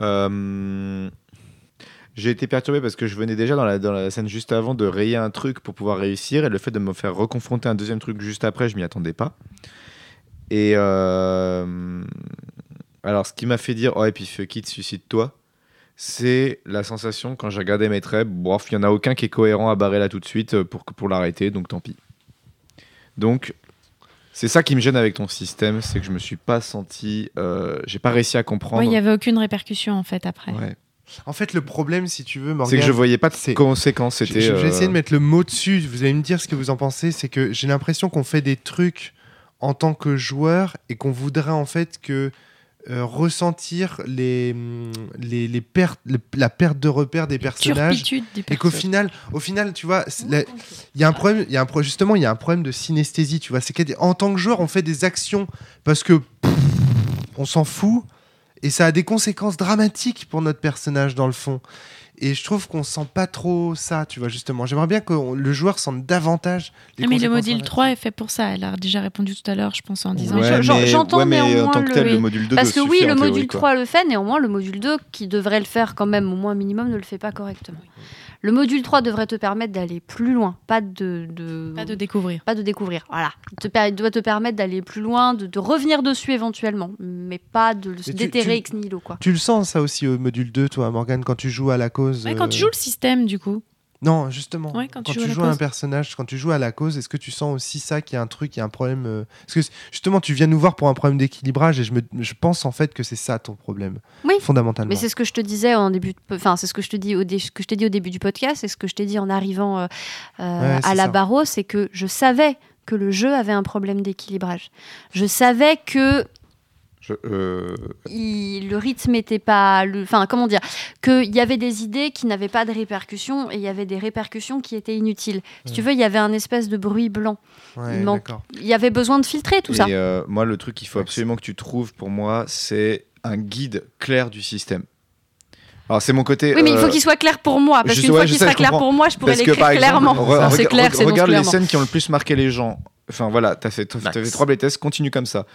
Euh, J'ai été perturbé parce que je venais déjà dans la, dans la scène juste avant de rayer un truc pour pouvoir réussir et le fait de me faire reconfronter un deuxième truc juste après, je m'y attendais pas. Et euh, alors, ce qui m'a fait dire, oh, et puis fuck it, suicide-toi, c'est la sensation quand j'ai regardé mes traits, bof, il y en a aucun qui est cohérent à barrer là tout de suite euh, pour, pour l'arrêter, donc tant pis. Donc, c'est ça qui me gêne avec ton système, c'est que je me suis pas senti, euh, j'ai pas réussi à comprendre. Ouais, il n'y avait aucune répercussion en fait après. Ouais. En fait, le problème, si tu veux, C'est que je voyais pas de conséquences. Je, C'était. je vais euh, essayer de mettre le mot dessus. Vous allez me dire ce que vous en pensez. C'est que j'ai l'impression qu'on fait des trucs en tant que joueur et qu'on voudrait en fait que euh, ressentir les, les, les pertes, la perte de repère des personnages. Et qu'au final, au final, tu vois, il y a un problème, il y a un pro- justement, il y a un problème de synesthésie, tu vois. C'est qu'en tant que joueur, on fait des actions parce que pff, on s'en fout et ça a des conséquences dramatiques pour notre personnage dans le fond. Et je trouve qu'on sent pas trop ça, tu vois, justement. J'aimerais bien que on- le joueur sente davantage. les Ah, mais le module dramatiques. 3 est fait pour ça. Elle a déjà répondu tout à l'heure, je pense, en disant. Ouais, j'entends ouais, mais en néanmoins tant que tel, le- le module 2 Parce que oui, le théorie, module quoi. 3 le fait, néanmoins, le module 2, qui devrait le faire quand même au moins minimum, ne le fait pas correctement. Le module 3 devrait te permettre d'aller plus loin, pas de, de- Pas de découvrir. pas de découvrir. Voilà. Il, te il doit te permettre d'aller plus loin, de, de revenir dessus éventuellement, mais pas de le tu- déterrer ex nihilo. Quoi. Tu le sens ça aussi au module 2, toi, Morgane, quand tu joues à la cause. Ouais, quand euh, tu joues le système, du coup. Non, justement. Ouais, quand quand, tu tu, joues à la joues à un personnage, quand tu joues à la cause, est-ce que tu sens aussi ça qu'il y a un truc, il y a un problème euh, Parce que justement, tu viens nous voir pour un problème d'équilibrage et je, me, je pense en fait que c'est ça ton problème. Oui. Fondamentalement. Mais c'est ce que je te disais en début, de- enfin c'est ce que je te dis au dé- ce que je t'ai dit au début du podcast, c'est ce que je t'ai dit en arrivant euh, euh, Ouais, à la ça. barreau, c'est que je savais que le jeu avait un problème d'équilibrage. Je savais que Je- euh, il- le rythme était pas, le- enfin comment dire, qu'il y avait des idées qui n'avaient pas de répercussions et il y avait des répercussions qui étaient inutiles. Si tu veux, il y avait un espèce de bruit blanc. Ouais, il manque- d'accord. Il y avait besoin de filtrer tout et, ça. euh, moi, le truc qu'il faut absolument que tu trouves pour moi, c'est un guide clair du système. Alors, c'est mon côté. Oui, mais il faut euh, qu'il soit clair pour moi, parce qu'une fois qu'il sera clair pour moi, je pourrais l'écrire clairement. re- Ça, c'est clair, c'est non regarde les clairement. scènes qui ont le plus marqué les gens. Enfin voilà, t'as fait, Max. fait trois playtests, continue comme ça.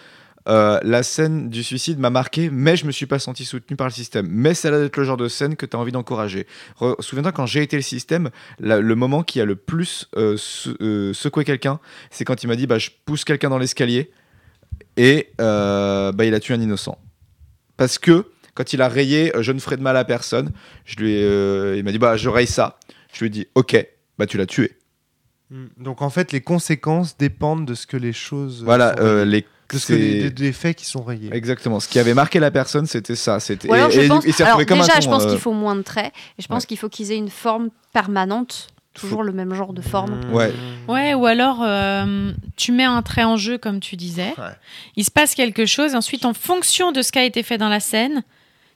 Euh, la scène du suicide m'a marqué, mais je me suis pas senti soutenu par le système. Mais ça a d'être le genre de scène que tu as envie d'encourager. Souviens-toi, quand j'ai été le système, le moment qui a le plus euh, euh, secoué quelqu'un, c'est quand il m'a dit bah, Je pousse quelqu'un dans l'escalier et bah, il a tué un innocent. Parce que quand il a rayé Je ne ferai de mal à personne, je lui il m'a dit bah, Je raye ça. Je lui ai dit Ok, bah, tu l'as tué. Mm. Donc en fait, les conséquences dépendent de ce que les choses. euh, Voilà, euh, les. de ce que les, c'est- des- des faits qui sont rayés. Exactement. Ce qui avait marqué la personne, c'était ça. C'était. Ou alors, et- je et- pense, il s'est alors retrouvé comme un déjà, con, je pense euh, qu'il faut moins de traits, et je pense ouais. qu'il faut qu'ils aient une forme permanente, toujours le même genre de forme. Mm. Ouais. Ouais, ou alors euh, tu mets un trait en jeu, comme tu disais. Ouais. Il se passe quelque chose. Ensuite, en fonction de ce qui a été fait dans la scène,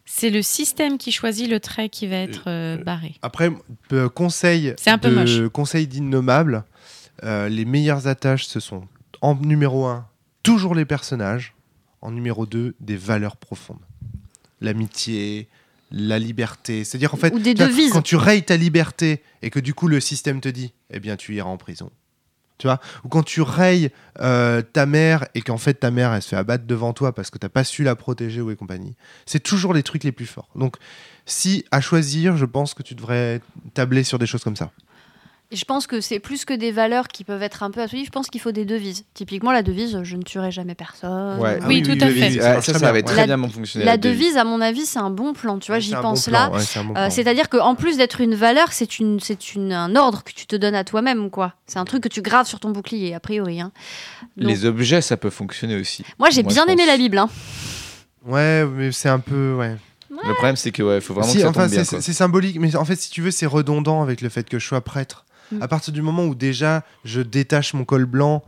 c'est le système qui choisit le trait qui va être euh, barré. Après, euh, conseil C'est un peu de- moche. conseil d'innommable, euh, les meilleures attaches, ce sont en numéro 1, toujours les personnages. En numéro 2, des valeurs profondes. L'amitié, la liberté. C'est-à-dire, en fait, Ou des quand tu rayes ta liberté et que du coup le système te dit, eh bien, tu iras en prison. Tu vois Ou quand tu rayes euh, ta mère et qu'en fait ta mère, elle se fait abattre devant toi parce que t'as pas su la protéger ou et compagnie. C'est toujours les trucs les plus forts. Donc, si à choisir, je pense que tu devrais tabler sur des choses comme ça. Et je pense que c'est plus que des valeurs qui peuvent être un peu absolues. Je pense qu'il faut des devises. Typiquement, la devise, je ne tuerai jamais personne. Ouais. Oui, tout à fait. Ouais, Ça marche ça, ça avait bien, très bien fonctionné. La devise, à mon avis, c'est un bon plan. Tu vois, Ouais, j'y pense bon là. ouais, Euh. C'est-à-dire qu'en plus d'être une valeur, c'est une, c'est une, un ordre que tu te donnes à toi-même, quoi. C'est un truc que tu graves sur ton bouclier, a priori. hein. Donc, Les objets, ça peut fonctionner aussi. moi, j'ai bien aimé la Bible. hein. Ouais, mais c'est un peu. Ouais. Le problème, c'est que ouais, faut vraiment Si, que ça enfin, bien. c'est symbolique, mais en fait, si tu veux, c'est redondant avec le fait que je sois prêtre. À partir du moment où déjà je détache mon col blanc,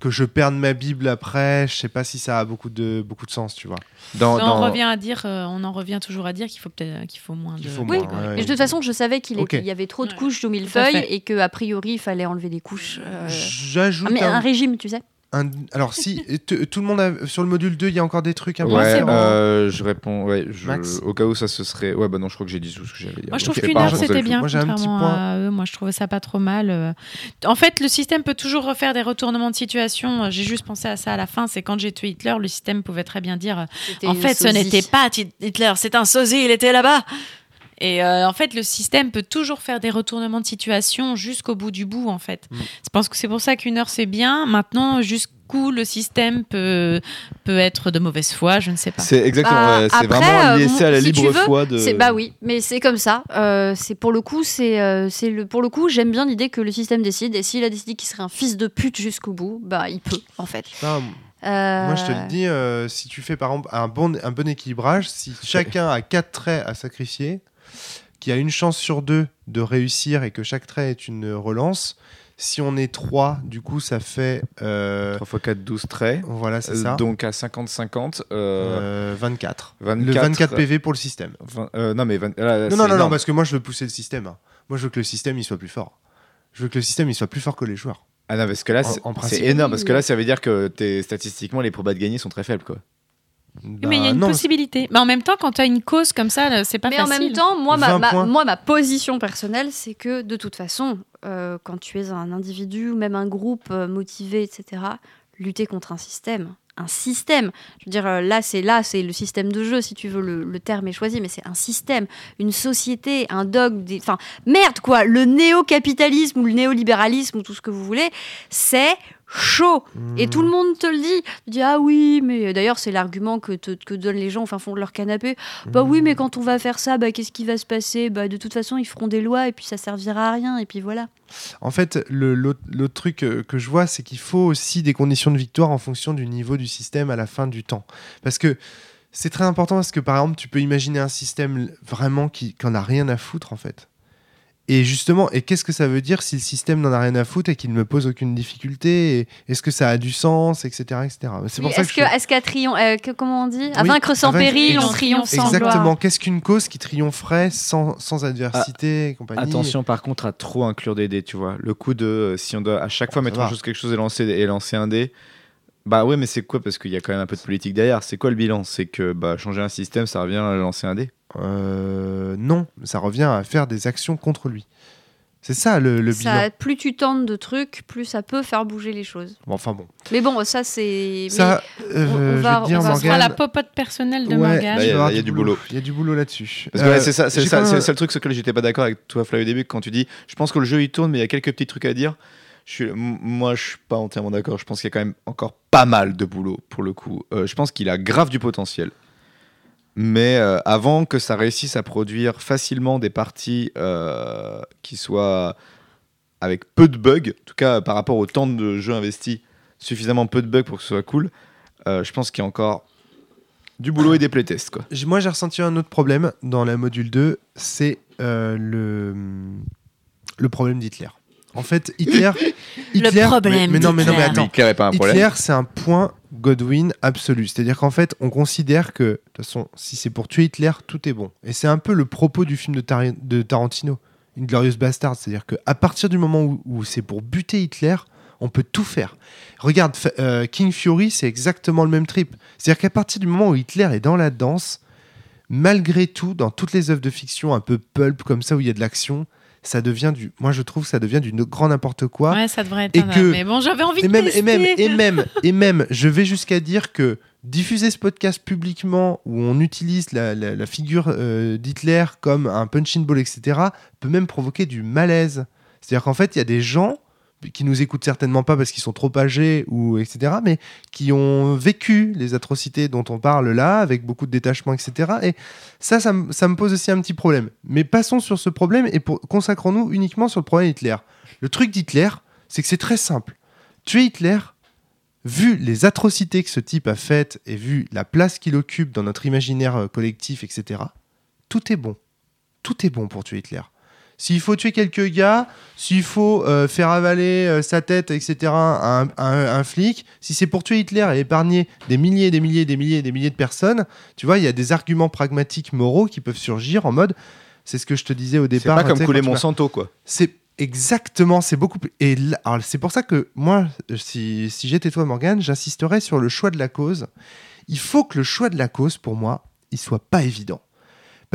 que je perde ma Bible après, je sais pas si ça a beaucoup de, beaucoup de sens, tu vois. Dans, on, dans- revient à dire, euh, on en revient toujours à dire qu'il faut peut-être qu'il faut moins de. Il faut Oui. ouais, Et de toute façon, je savais qu'il y avait trop de Ouais. couches au Tout à millefeuille et qu'a priori, il fallait enlever des couches. euh, J'ajoute ah, mais un un, régime, tu sais. Un- Alors, si tout le monde a, sur le module 2, il y a encore des trucs un peu Ouais, c'est bon. euh, je réponds. Ouais, je- Max au cas où ça se serait. Ouais, bah non, je crois que j'ai dit tout ce que j'avais dit. Moi, je trouve qu'une heure, c'était bien, Moi, j'ai un petit point. eux. Moi, je trouvais ça pas trop mal. euh. En fait, le système peut toujours refaire des retournements de situation. J'ai juste pensé à ça à la fin. C'est quand j'ai tué Hitler, le système pouvait très bien dire C'était En fait, ce n'était pas Hitler, c'est un sosie, il était là-bas. Et euh, en fait, le système peut toujours faire des retournements de situation jusqu'au bout du bout, en fait. Mm. Je pense que c'est pour ça qu'une heure, c'est bien. Maintenant, jusqu'où le système peut, peut être de mauvaise foi, je ne sais pas. C'est exactement. Bah, ouais, c'est vraiment euh, laissé à la si tu libre veux, foi de. C'est bah oui, mais c'est comme ça. Euh, c'est pour le coup, c'est euh, c'est le pour le coup, j'aime bien l'idée que le système décide et s'il a décidé qu'il serait un fils de pute jusqu'au bout, bah il peut en fait. Euh, Moi, je te le dis, euh, si tu fais par exemple un bon, un bon équilibrage, si chacun a quatre traits à sacrifier, qui a une chance sur deux de réussir et que chaque trait est une relance, Si on est 3, du coup, ça fait. euh, 3 x 4, 12 traits. voilà, c'est Euh, ça. Donc à 50-50. euh, Euh, 24. 24, Le 24 PV pour le système. euh, non, mais vingt- là, Non, non, non, parce que moi, je veux pousser le système. hein. Moi, je veux que le système il soit plus fort. Je veux que le système il soit plus fort que les joueurs. Ah non, parce que là, c'est énorme. Parce que là, ça veut dire que statistiquement, les probas de gagner sont très faibles, quoi. Mais il y a Bah, une non, possibilité. Mais en même temps, quand tu as une cause comme ça, là, c'est pas Mais facile. en même temps, moi, ma, 20 ma- points. moi, ma position personnelle, c'est que de toute façon, euh, quand tu es un individu ou même un groupe euh, motivé, etc., lutter contre un système, un système. Je veux dire, euh, là, c'est là, c'est le système de jeu, si tu veux, le, le terme est choisi, mais c'est un système, une société, un dogme, des... enfin, merde quoi, le néo-capitalisme ou le néolibéralisme ou tout ce que vous voulez, c'est chaud. Et tout le monde te le dit. Tu dis, ah oui, mais d'ailleurs, c'est l'argument que, te- que donnent les gens au fin fond de leur canapé. Bah oui, mais quand on va faire ça, bah, qu'est-ce qui va se passer? Bah, De toute façon, ils feront des lois et puis ça servira à rien. Et puis voilà. En fait, le- l'autre truc euh, que je vois, c'est qu'il faut aussi des conditions de victoire en fonction du niveau du système à la fin du temps. Parce que c'est très important parce que par exemple, tu peux imaginer un système vraiment qui n'en a rien à foutre en fait. Et justement, et qu'est-ce que ça veut dire si le système n'en a rien à foutre et qu'il ne me pose aucune difficulté Est-ce que ça a du sens, etc. etc. C'est Oui, pour ça Est-ce je- qu'à triomphe, euh, que- comment on dit? À Oui, vaincre sans à vaincre- péril, on triomphe sans Exactement. gloire. Qu'est-ce qu'une cause qui triompherait sans, sans adversité et compagnie? Attention par contre à trop inclure des dés, tu vois. Le coup de euh, si on doit à chaque fois mettre en chose quelque chose et lancer, et lancer un dé. Bah ouais, mais c'est quoi Parce qu'il y a quand même un peu de politique derrière. C'est quoi le bilan? C'est que bah, changer un système, ça revient à lancer un dé? Euh, non, ça revient à faire des actions contre lui. C'est ça le, le bilan. Ça, plus tu tentes de trucs, plus ça peut faire bouger les choses. Bon, enfin bon. Mais bon, ça c'est. Ça, euh, on- va- dire, on va- Ce sera la popote personnelle de Ouais. Là, il y a- y du boulot. Il y a du boulot là-dessus. Ouais, Euh, c'est ça, c'est ça, c'est le seul truc sur lequel j'étais pas d'accord avec toi, Fly, au début, quand tu dis je pense que le jeu il tourne, mais il y a quelques petits trucs à dire. Moi, je suis pas entièrement d'accord. Je pense qu'il y a quand même encore pas mal de boulot pour le coup. Euh, je pense qu'il a grave du potentiel. Mais euh, avant que ça réussisse à produire facilement des parties euh, qui soient avec peu de bugs, en tout cas par rapport au temps de jeu investi, suffisamment peu de bugs pour que ce soit cool, je pense qu'il y a encore du boulot et des playtests. Quoi. Moi, j'ai ressenti un autre problème dans la module 2, c'est le problème d'Hitler. En fait, Hitler. Hitler problème mais, mais non, mais non, mais attends. Hitler est pas un problème. Hitler, c'est un point Godwin absolu. C'est-à-dire qu'en fait, on considère que, de toute façon, si c'est pour tuer Hitler, tout est bon. Et c'est un peu le propos du film de, Tar- de Tarantino, Une Glorious Bastard. C'est-à-dire qu'à partir du moment où, où c'est pour buter Hitler, on peut tout faire. Regarde, euh, King Fury, c'est exactement le même trip. C'est-à-dire qu'à partir du moment où Hitler est dans la danse, malgré tout, dans toutes les œuvres de fiction un peu pulp comme ça, où il y a de l'action, ça devient du. Moi, je trouve que ça devient du grand n'importe quoi. Ouais, ça devrait être Et que- Mais bon, j'avais envie Et de même, tester. et même, et même, et même, je vais jusqu'à dire que diffuser ce podcast publiquement où on utilise la, la- la figure euh, d'Hitler comme un punching ball, etc., peut même provoquer du malaise. C'est-à-dire qu'en fait, il y a des gens qui nous écoutent certainement pas parce qu'ils sont trop âgés ou etc., mais qui ont vécu les atrocités dont on parle là, avec beaucoup de détachement, etc. Et ça, ça, ça me pose aussi un petit problème. Mais passons sur ce problème et consacrons-nous uniquement sur le problème Hitler. Le truc d'Hitler, c'est que c'est très simple. Tuer Hitler, vu les atrocités que ce type a faites et vu la place qu'il occupe dans notre imaginaire euh, collectif, etc., tout est bon. Tout est bon pour tuer Hitler. S'il faut tuer quelques gars, s'il faut euh, faire avaler euh, sa tête, etc., à un, à un- un flic, si c'est pour tuer Hitler et épargner des milliers, des milliers, des milliers, des milliers de personnes, tu vois, il y a des arguments pragmatiques, moraux qui peuvent surgir en mode, c'est ce que je te disais au C'est départ. pas tu comme couler Monsanto, quoi. c'est exactement, c'est beaucoup plus. Et là- c'est pour ça que moi, si, si j'étais toi, Morgane, j'insisterais sur le choix de la cause. Il faut que le choix de la cause, pour moi, il soit pas évident.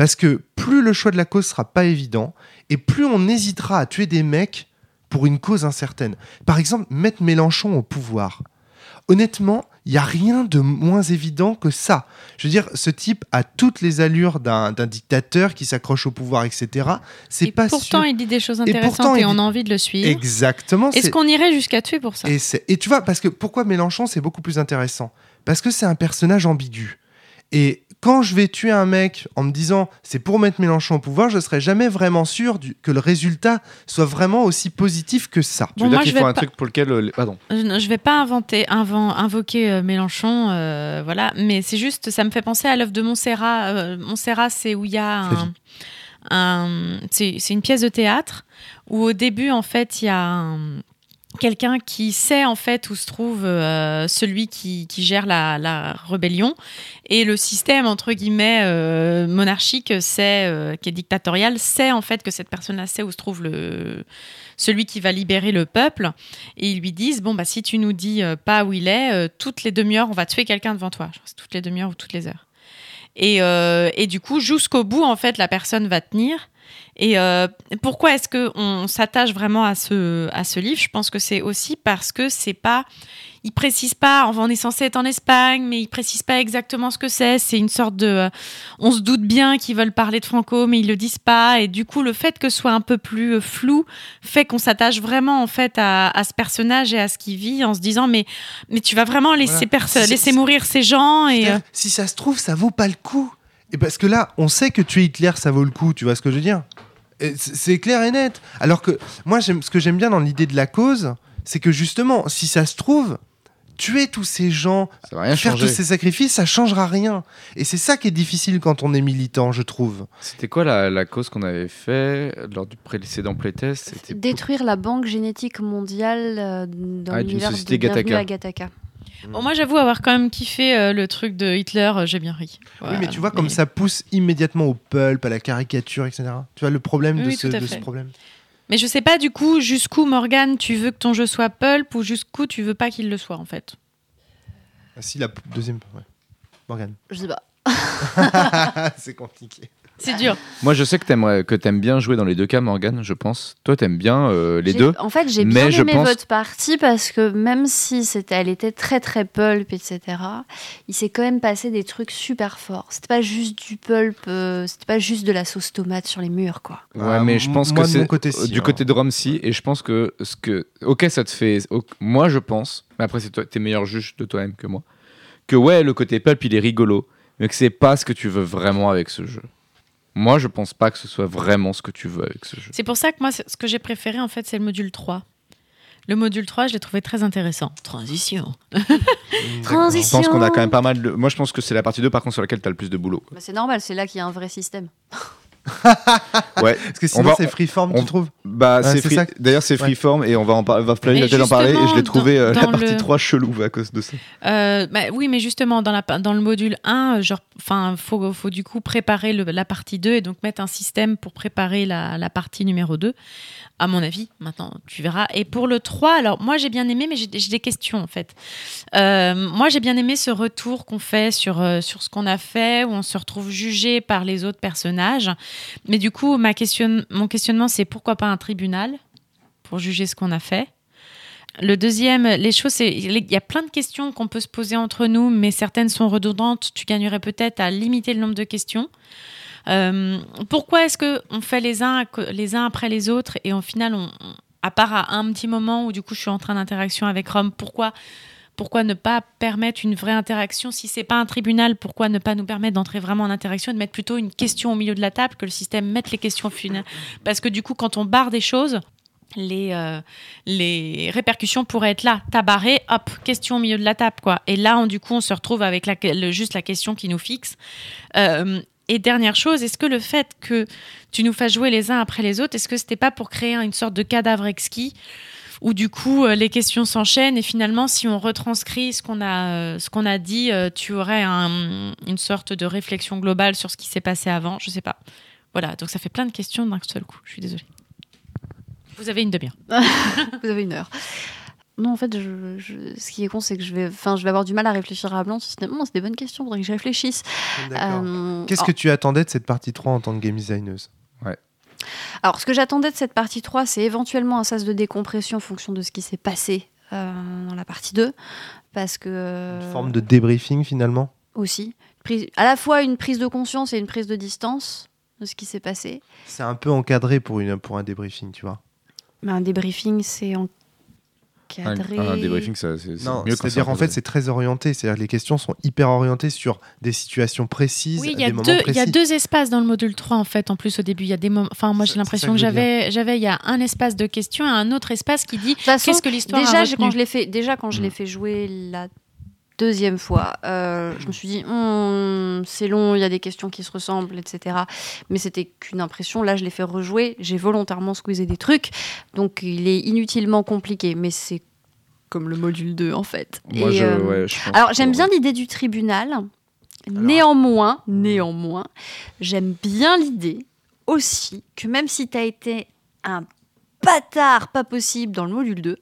Parce que plus le choix de la cause sera pas évident, et plus on hésitera à tuer des mecs pour une cause incertaine. Par exemple, mettre Mélenchon au pouvoir. Honnêtement, il n'y a rien de moins évident que ça. Je veux dire, ce type a toutes les allures d'un dictateur qui s'accroche au pouvoir, etc. C'est Et pas pourtant, sûr. il dit des choses Et pourtant, intéressantes et, on dit- a envie de le suivre. Exactement. Est-ce qu'on irait jusqu'à tuer pour ça? Et, et tu vois, parce que pourquoi Mélenchon, c'est beaucoup plus intéressant? Parce que c'est un personnage ambigu. Et quand je vais tuer un mec en me disant c'est pour mettre Mélenchon au pouvoir, je serai jamais vraiment sûr du- que le résultat soit vraiment aussi positif que ça. Tu veux dire qu'il je faut un pas- truc pour lequel. euh, les- Pardon. Je ne je vais pas inventer, inven- invoquer euh, Mélenchon, euh, voilà, mais c'est juste, ça me fait penser à l'œuvre de Montserrat. Euh, Montserrat, c'est où il y a un, c'est une pièce de théâtre où au début, en fait, il y a un, quelqu'un qui sait en fait où se trouve euh, celui qui, gère la, rébellion. Et le système entre guillemets euh, monarchique sait euh, qui est dictatorial sait en fait que cette personne-là sait où se trouve le celui qui va libérer le peuple. Et ils lui disent bon bah si tu nous dis pas où il est toutes les demi-heures on va tuer quelqu'un devant toi. C'est toutes les demi-heures ou toutes les heures. Et, et du coup jusqu'au bout en fait la personne va tenir et euh, pourquoi est-ce que on s'attache vraiment à ce à ce livre? Je pense que c'est aussi parce que c'est pas, il précise pas. On est censé être en Espagne, mais il précise pas exactement ce que c'est. C'est une sorte de, euh, on se doute bien qu'ils veulent parler de Franco, mais ils le disent pas. Et du coup, le fait que ce soit un peu plus euh, flou fait qu'on s'attache vraiment en fait à, à ce personnage et à ce qu'il vit, en se disant mais mais tu vas vraiment laisser Voilà. laisser mourir ces gens et euh, Si ça se trouve, ça vaut pas le coup. Et parce que là, on sait que tuer Hitler, ça vaut le coup. Tu vois ce que je veux dire? C'est clair et net. Alors que moi, j'aime- ce que j'aime bien dans l'idée de la cause, c'est que justement, si ça se trouve, tuer tous ces gens, Ça va rien faire changer. tous ces sacrifices, ça changera rien. Et c'est ça qui est difficile quand on est militant, je trouve. C'était quoi la, la cause qu'on avait fait lors du précédent playtest? C'était Détruire la banque génétique mondiale euh, dans Ah, d'une l'univers de à Gattaca. Bon, moi j'avoue avoir quand même kiffé euh, le truc de Hitler. euh, J'ai bien ri. oui, mais tu vois, comme Mais- ça pousse immédiatement au pulp, à la caricature, etc. Tu vois le problème de, Oui, ce, tout à de ce fait. problème Mais je sais pas du coup jusqu'où Morgane tu veux que ton jeu soit pulp ou jusqu'où tu veux pas qu'il le soit en fait? Ah, si, la p- deuxième. Ouais. Morgane. Je sais pas. c'est compliqué. C'est dur. Moi, je sais que t'aimes bien jouer dans les deux cas, Morgan. Je pense. Toi, t'aimes bien euh, les deux. En fait, j'ai mais bien je aimé pense- votre partie parce que même si c'était, elle était très très pulp, etc., il s'est quand même passé des trucs super forts. C'était pas juste du pulp, euh, c'était pas juste de la sauce tomate sur les murs, quoi. Ouais, mais je pense moi, que c'est euh, si, du hein. côté de Rome, si. Et je pense que ce que. Ok, ça te fait. Moi, je pense. Mais après, c'est toi, t'es meilleur juge de toi-même que moi. Que ouais, le côté pulp, il est rigolo. Mais que c'est pas ce que tu veux vraiment avec ce jeu. Moi, je pense pas que ce soit vraiment ce que tu veux avec ce jeu. C'est pour ça que moi ce que j'ai préféré en fait c'est le module 3. Le module 3, je l'ai trouvé très intéressant. Transition. Je pense qu'on a quand même pas mal de. Moi, je pense que c'est la partie 2, par contre, sur laquelle t'as le plus de boulot. Bah, c'est normal, c'est là qu'il y a un vrai système. Ouais. Parce que sinon, va- c'est freeform, on- tu trouves Bah, Ouais, c'est free- ça. D'ailleurs, c'est Ouais. freeform et on va en par... va Flavie Et va peut-être en parler. Et je l'ai trouvé euh, dans- la partie le- 3 chelou à cause de ça. Euh, bah, oui, mais justement, dans, la, dans le module 1, euh, genre, enfin, faut, faut du coup préparer le- la partie 2 et donc mettre un système pour préparer la, la partie numéro 2. À mon avis, maintenant, tu verras. Et pour le 3, alors, moi, j'ai bien aimé, mais j'ai j'ai des questions, en fait. Euh, moi, j'ai bien aimé ce retour qu'on fait sur, euh, sur ce qu'on a fait, où on se retrouve jugé par les autres personnages. Mais du coup, mon questionnement, c'est pourquoi pas un tribunal pour juger ce qu'on a fait? Le deuxième, les choses, c'est il y a plein de questions qu'on peut se poser entre nous, mais certaines sont redondantes. Tu gagnerais peut-être à limiter le nombre de questions. Euh, pourquoi est-ce que on fait les uns après les autres et au final, on- à part à un petit moment où du coup je suis en train d'interaction avec Rome, pourquoi pourquoi ne pas permettre une vraie interaction si c'est pas un tribunal Pourquoi ne pas nous permettre d'entrer vraiment en interaction et de mettre plutôt une question au milieu de la table que le système mette les questions au final Parce que du coup, quand on barre des choses, les, euh, répercussions pourraient être là. T'as barré, hop, question au milieu de la table, quoi. Et là, du coup, on se retrouve avec juste la question qui nous fixe. Euh, et dernière chose, est-ce que le fait que tu nous fasses jouer les uns après les autres, est-ce que c'était pas pour créer une sorte de cadavre exquis? Où du coup euh, les questions s'enchaînent et finalement si on retranscrit ce qu'on a euh, ce qu'on a dit, euh, tu aurais un- une sorte de réflexion globale sur ce qui s'est passé avant, je sais pas. Voilà, donc ça fait plein de questions d'un seul coup. Je suis désolée. Vous avez une demi-heure. Vous avez une heure. Non, en fait, je, je- ce qui est con, c'est que je vais, enfin, je vais avoir du mal à réfléchir à blanc. Finalement, c'est des bonnes questions, faudrait que je réfléchisse. D'accord. Euh, Qu'est-ce que tu attendais de cette partie 3 en tant que game designeuse Alors, ce que j'attendais de cette partie 3, c'est éventuellement un sas de décompression en fonction de ce qui s'est passé euh, dans la partie 2. Parce que. Une forme de débriefing finalement Aussi. Prise- à la fois une prise de conscience et une prise de distance de ce qui s'est passé. C'est un peu encadré pour, une, pour un débriefing, tu vois. Mais un débriefing, c'est Un, un débriefing, ça, c'est mieux quand c'est-à-dire en fait c'est très orienté, c'est-à-dire les questions sont hyper orientées sur des situations précises, Oui, il à y, a deux, espaces dans le module 3 en fait. En plus, au début, il y a des moments. Enfin, moi, j'ai l'impression que j'avais, j'avais, il y a un espace de questions et un autre espace qui dit qu'est-ce que l'histoire a déjà, j'ai- retenu quand je l'ai fait, déjà quand je l'ai Mm. fait jouer la deuxième fois, euh, je me suis dit, Hmm, c'est long, il y a des questions qui se ressemblent, etc. Mais c'était qu'une impression. Là, je l'ai fait rejouer. J'ai volontairement squeezé des trucs. Donc, il est inutilement compliqué. Mais c'est comme le module 2, en fait. Moi, Et, je, euh, ouais, je pense alors j'aime bien l'idée du tribunal. Néanmoins, néanmoins, j'aime bien l'idée aussi que même si tu as été un bâtard pas possible dans le module 2,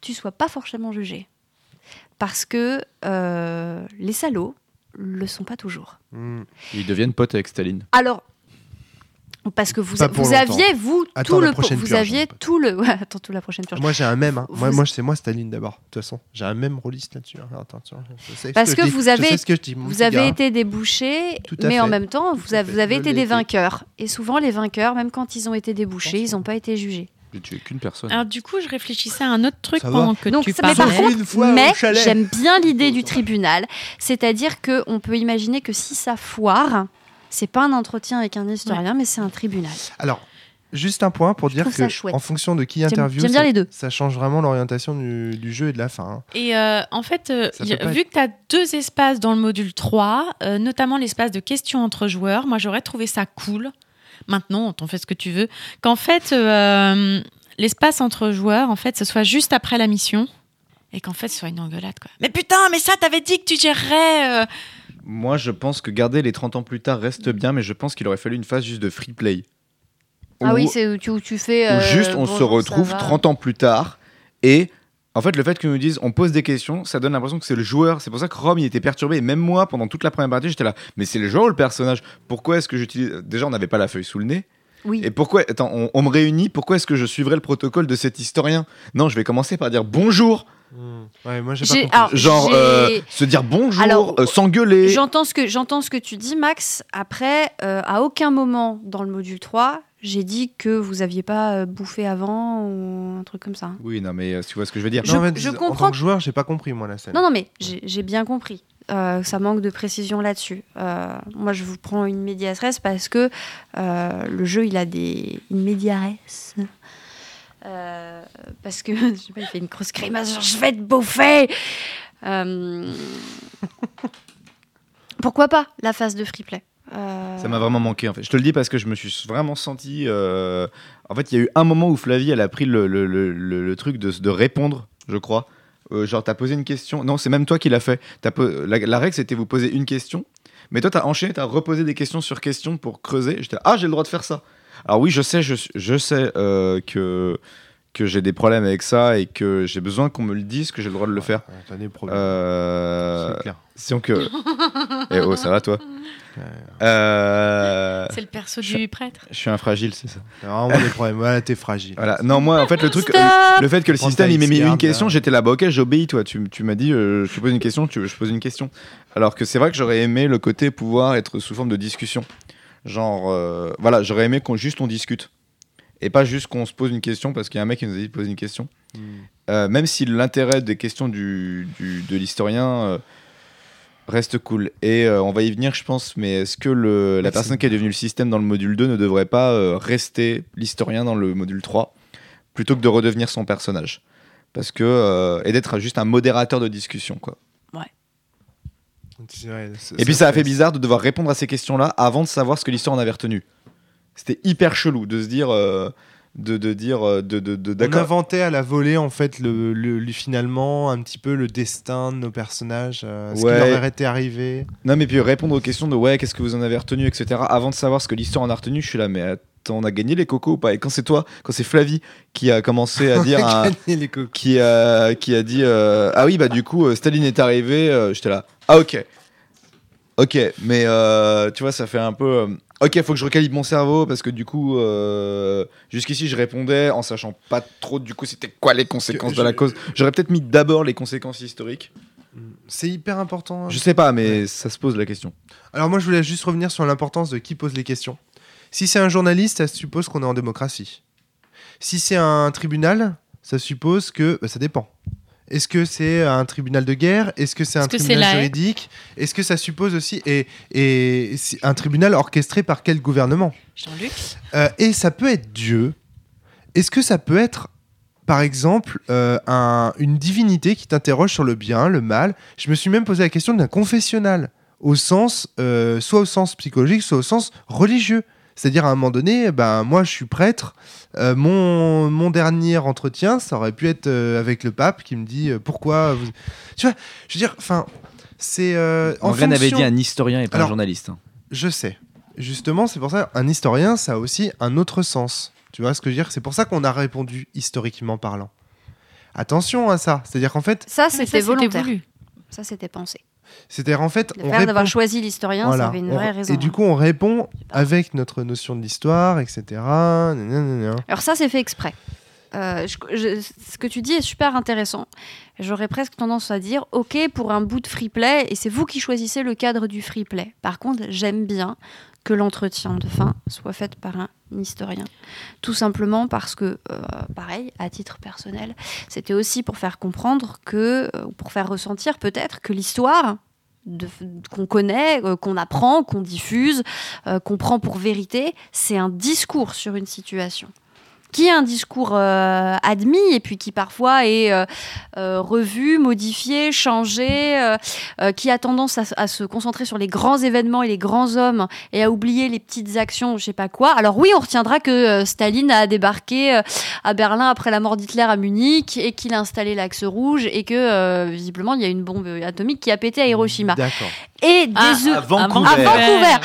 tu sois pas forcément jugé. Parce que euh, les salauds le sont pas toujours. Ils deviennent potes avec Staline. Alors, parce que vous, vous aviez, vous, Attends tout le, vous purge, aviez tout le, ouais, attends, tout la prochaine purge. Moi j'ai un même. hein. Moi, Vous- moi c'est moi Staline d'abord. De toute façon, j'ai un même rôliste là-dessus. hein. Parce que vous avez- sais ce que je dis, mon Vous avez été à mais en même temps, vous, vous avez été des vainqueurs. Et souvent, les vainqueurs, même quand ils ont été débouchés, ils n'ont pas été jugés. J'ai tué qu'une personne. Alors du coup, je réfléchissais à un autre truc Ça va. pendant que Donc, tu ça- mais parlais. par contre, Une fois mais j'aime bien l'idée du tribunal. C'est-à-dire qu'on peut imaginer que si ça foire, c'est pas un entretien avec un historien, mais c'est un tribunal. Alors, juste un point pour Je dire que en fonction de qui interviewe, ça, les deux. ça change vraiment l'orientation du, du jeu et de la fin. hein. Et euh, en fait, euh, y vu que tu as deux espaces dans le module 3, euh, notamment l'espace de questions entre joueurs, moi j'aurais trouvé ça cool. Maintenant, t'en fais ce que tu veux. Qu'en fait, euh, l'espace entre joueurs, en fait, ce soit juste après la mission. Et qu'en fait, ce soit une engueulade, quoi. Mais putain, mais ça, t'avais dit que tu gérerais. euh. Moi, je pense que garder les 30 ans plus tard reste bien, mais je pense qu'il aurait fallu une phase juste de free play. Ah Où- oui, c'est où tu, où tu fais. où euh, juste on se bonjour, retrouve va. 30 ans plus tard et en fait le fait qu'ils nous disent on pose des questions ça donne l'impression que c'est le joueur. C'est pour ça que Rome il était perturbé. Et même moi pendant toute la première partie j'étais là. Mais c'est le joueur ou le personnage? Pourquoi est-ce que j'utilise déjà on n'avait pas la feuille sous le nez? Oui. et pourquoi attends on, on me réunit pourquoi est-ce que je suivrai le protocole de cet historien? Non je vais commencer par dire bonjour. Ouais, moi j'ai pas J'ai- compris. alors, genre j'ai- euh, se dire bonjour Alors, euh, s'engueuler. J'entends ce, que, j'entends ce que tu dis, Max. Après, euh, à aucun moment dans le module 3, j'ai dit que vous aviez pas euh, bouffé avant ou un truc comme ça. oui non mais euh, tu vois ce que je veux dire je- Non, mais je En comprends tant que joueur, j'ai pas compris moi la scène. Non, non, mais j'ai j'ai bien compris. Euh, ça manque de précision là-dessus. Euh, moi, je vous prends une médias res parce que euh, le jeu, il a des une. Euh, parce que je sais pas, il fait une grosse grimace, genre, je vais te bouffer. Euh, Pourquoi pas la phase de free play? Euh, Ça m'a vraiment manqué en fait. Je te le dis parce que je me suis vraiment senti. euh, En fait, il y a eu un moment où Flavie, elle a pris le, le- le- le- le truc de, de répondre, je crois. Euh, genre, t'as posé une question. Non, c'est même toi qui l'as fait. T'as po- la, la règle, c'était vous poser une question. Mais toi, t'as enchaîné, t'as reposé des questions sur questions pour creuser. J'étais là, ah, j'ai le droit de faire ça. Alors oui, je sais, je, je sais euh, que que j'ai des problèmes avec ça et que j'ai besoin qu'on me le dise que j'ai le droit de le faire. T'as des problèmes. Euh, C'est clair. que. Eh oh, ça va toi? Euh, C'est le perso je- du prêtre. Je suis un fragile, c'est ça. Vraiment des problèmes. Voilà, t'es fragile. Voilà. Non, moi, en fait, le truc, Stop le fait que le Prends système il m'ait mis une question, j'étais là, bah ok, j'obéis, toi. Tu, tu m'as dit, euh, je te pose une question, tu je pose une question. Alors que c'est vrai que j'aurais aimé le côté pouvoir être sous forme de discussion. Genre, euh, voilà, j'aurais aimé qu'on juste on discute. Et pas juste qu'on se pose une question parce qu'il y a un mec qui nous a dit de poser une question. Hmm. Euh, même si l'intérêt des questions du, du- de l'historien euh, reste cool. Et euh, on va y venir, je pense, mais est-ce que le, la personne qui est devenue le système dans le module 2 ne devrait pas euh, rester l'historien dans le module 3 plutôt que de redevenir son personnage? Parce que euh, et d'être juste un modérateur de discussion quoi. Ça- Et puis ça a fait fait bizarre de devoir répondre à ces questions-là avant de savoir ce que l'histoire en avait retenu. C'était hyper chelou de se dire euh, de, de dire euh, de, de, de- On inventait à la volée en fait le, le- le- finalement un petit peu le destin de nos personnages, euh, ce Ouais. qui leur était arrivé. Non, mais puis répondre aux questions de ouais, qu'est-ce que vous en avez retenu, etc. Avant de savoir ce que l'histoire en a retenu, je suis là, mais on a gagné les cocos ou pas? Et quand c'est toi, quand c'est Flavie qui a commencé à dire, un- les qui, a, qui a dit euh, ah oui, bah du coup, Staline est arrivé, j'étais là, ah ok. Ok, mais euh, tu vois, ça fait un peu. Ok, faut que je recalibre mon cerveau parce que du coup, euh, jusqu'ici, je répondais en sachant pas trop du coup c'était quoi les conséquences Que de la cause. J'aurais peut-être mis d'abord les conséquences historiques. C'est hyper important. Je sais pas, mais ça se pose la question. Alors moi je voulais juste revenir sur l'importance de qui pose les questions. Si c'est un journaliste, ça suppose qu'on est en démocratie. Si c'est un tribunal, ça suppose que bah, ça dépend. Est-ce que c'est un tribunal de guerre? Est-ce que c'est un tribunal juridique? Est-ce que ça suppose aussi et, et un tribunal orchestré par quel gouvernement? Jean-Luc Euh, Et ça peut être Dieu. Est-ce que ça peut être par exemple, euh, un- une divinité qui t'interroge sur le bien, le mal? Je me suis même posé la question d'un confessionnal, au sens, euh, soit au sens psychologique, soit au sens religieux. C'est-à-dire à un moment donné, ben moi je suis prêtre. euh, mon, mon dernier entretien, ça aurait pu être euh, avec le pape qui me dit euh, pourquoi. Vous... Tu vois, je veux dire, enfin, c'est euh, en Morgane avait fonction- dit un historien et pas Alors, un journaliste. hein. je sais. Justement, c'est pour ça, un historien, ça a aussi un autre sens. Tu vois ce que je veux dire? C'est pour ça qu'on a répondu historiquement parlant. Attention à ça. C'est-à-dire qu'en fait, Ça, c'était volontaire. Ça, c'était pensé. C'est-à-dire en fait, Le on fait d'avoir répond. choisi l'historien, Voilà. ça avait une On- vraie raison. Et du coup, on répond avec notre notion de l'histoire, etc. Alors ça, c'est fait exprès. Euh, je- je- ce que tu dis est super intéressant. J'aurais presque tendance à dire, ok, pour un bout de free play, et c'est vous qui choisissez le cadre du free play. Par contre, j'aime bien que l'entretien de fin soit fait par un historien. Tout simplement parce que, euh, pareil, à titre personnel, c'était aussi pour faire comprendre que, euh, ou pour faire ressentir peut-être que l'histoire qu'on connaît, euh, qu'on apprend, qu'on diffuse, euh, qu'on prend pour vérité, c'est un discours sur une situation qui est un discours euh, admis et puis qui parfois est euh, euh, revu, modifié, changé, euh, euh, qui a tendance à, à se concentrer sur les grands événements et les grands hommes et à oublier les petites actions, je sais pas quoi. Alors oui, on retiendra que euh, Staline a débarqué euh, à Berlin après la mort d'Hitler à Munich et qu'il a installé l'axe rouge et que euh, visiblement il y a une bombe atomique qui a pété à Hiroshima. D'accord. Et des Ah, à Vancouver. à Vancouver.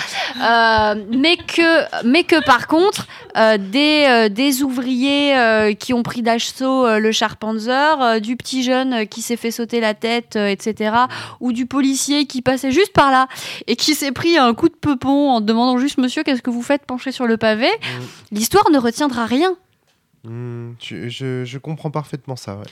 Euh, mais que mais que par contre euh, des euh, des ouvriers euh, qui ont pris d'assaut euh, le Charpanzer, euh, du petit jeune euh, qui s'est fait sauter la tête, etc. Ou du policier qui passait juste par là et qui s'est pris un coup de peupon en demandant juste Monsieur qu'est-ce que vous faites penché sur le pavé. L'histoire ne retiendra rien. Tu- je, je comprends parfaitement ça. ouais.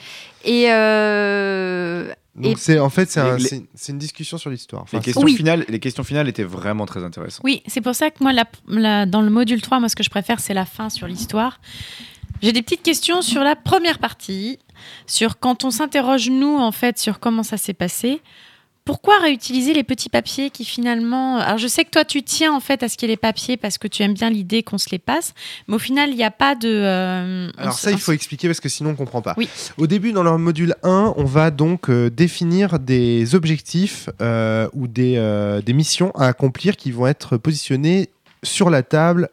Et euh, Donc c'est en fait c'est un- Les- une discussion sur l'histoire. Enfin, Les questions, Oui. finales, les questions finales étaient vraiment très intéressantes. Oui, c'est pour ça que moi, la- la- dans le module 3, moi, ce que je préfère, c'est la fin sur l'histoire. J'ai des petites questions sur la première partie, sur quand on s'interroge, nous, en fait, sur comment ça s'est passé. Pourquoi réutiliser les petits papiers qui finalement... Alors je sais que toi tu tiens en fait à ce qu'il y ait les papiers parce que tu aimes bien l'idée qu'on se les passe, mais au final il n'y a pas de... euh, on Alors se- ça, il faut expliquer parce que sinon on comprend pas. Oui. Au début, dans leur module 1, on va donc euh, définir des objectifs euh, ou des, euh, des missions à accomplir qui vont être positionnées sur la table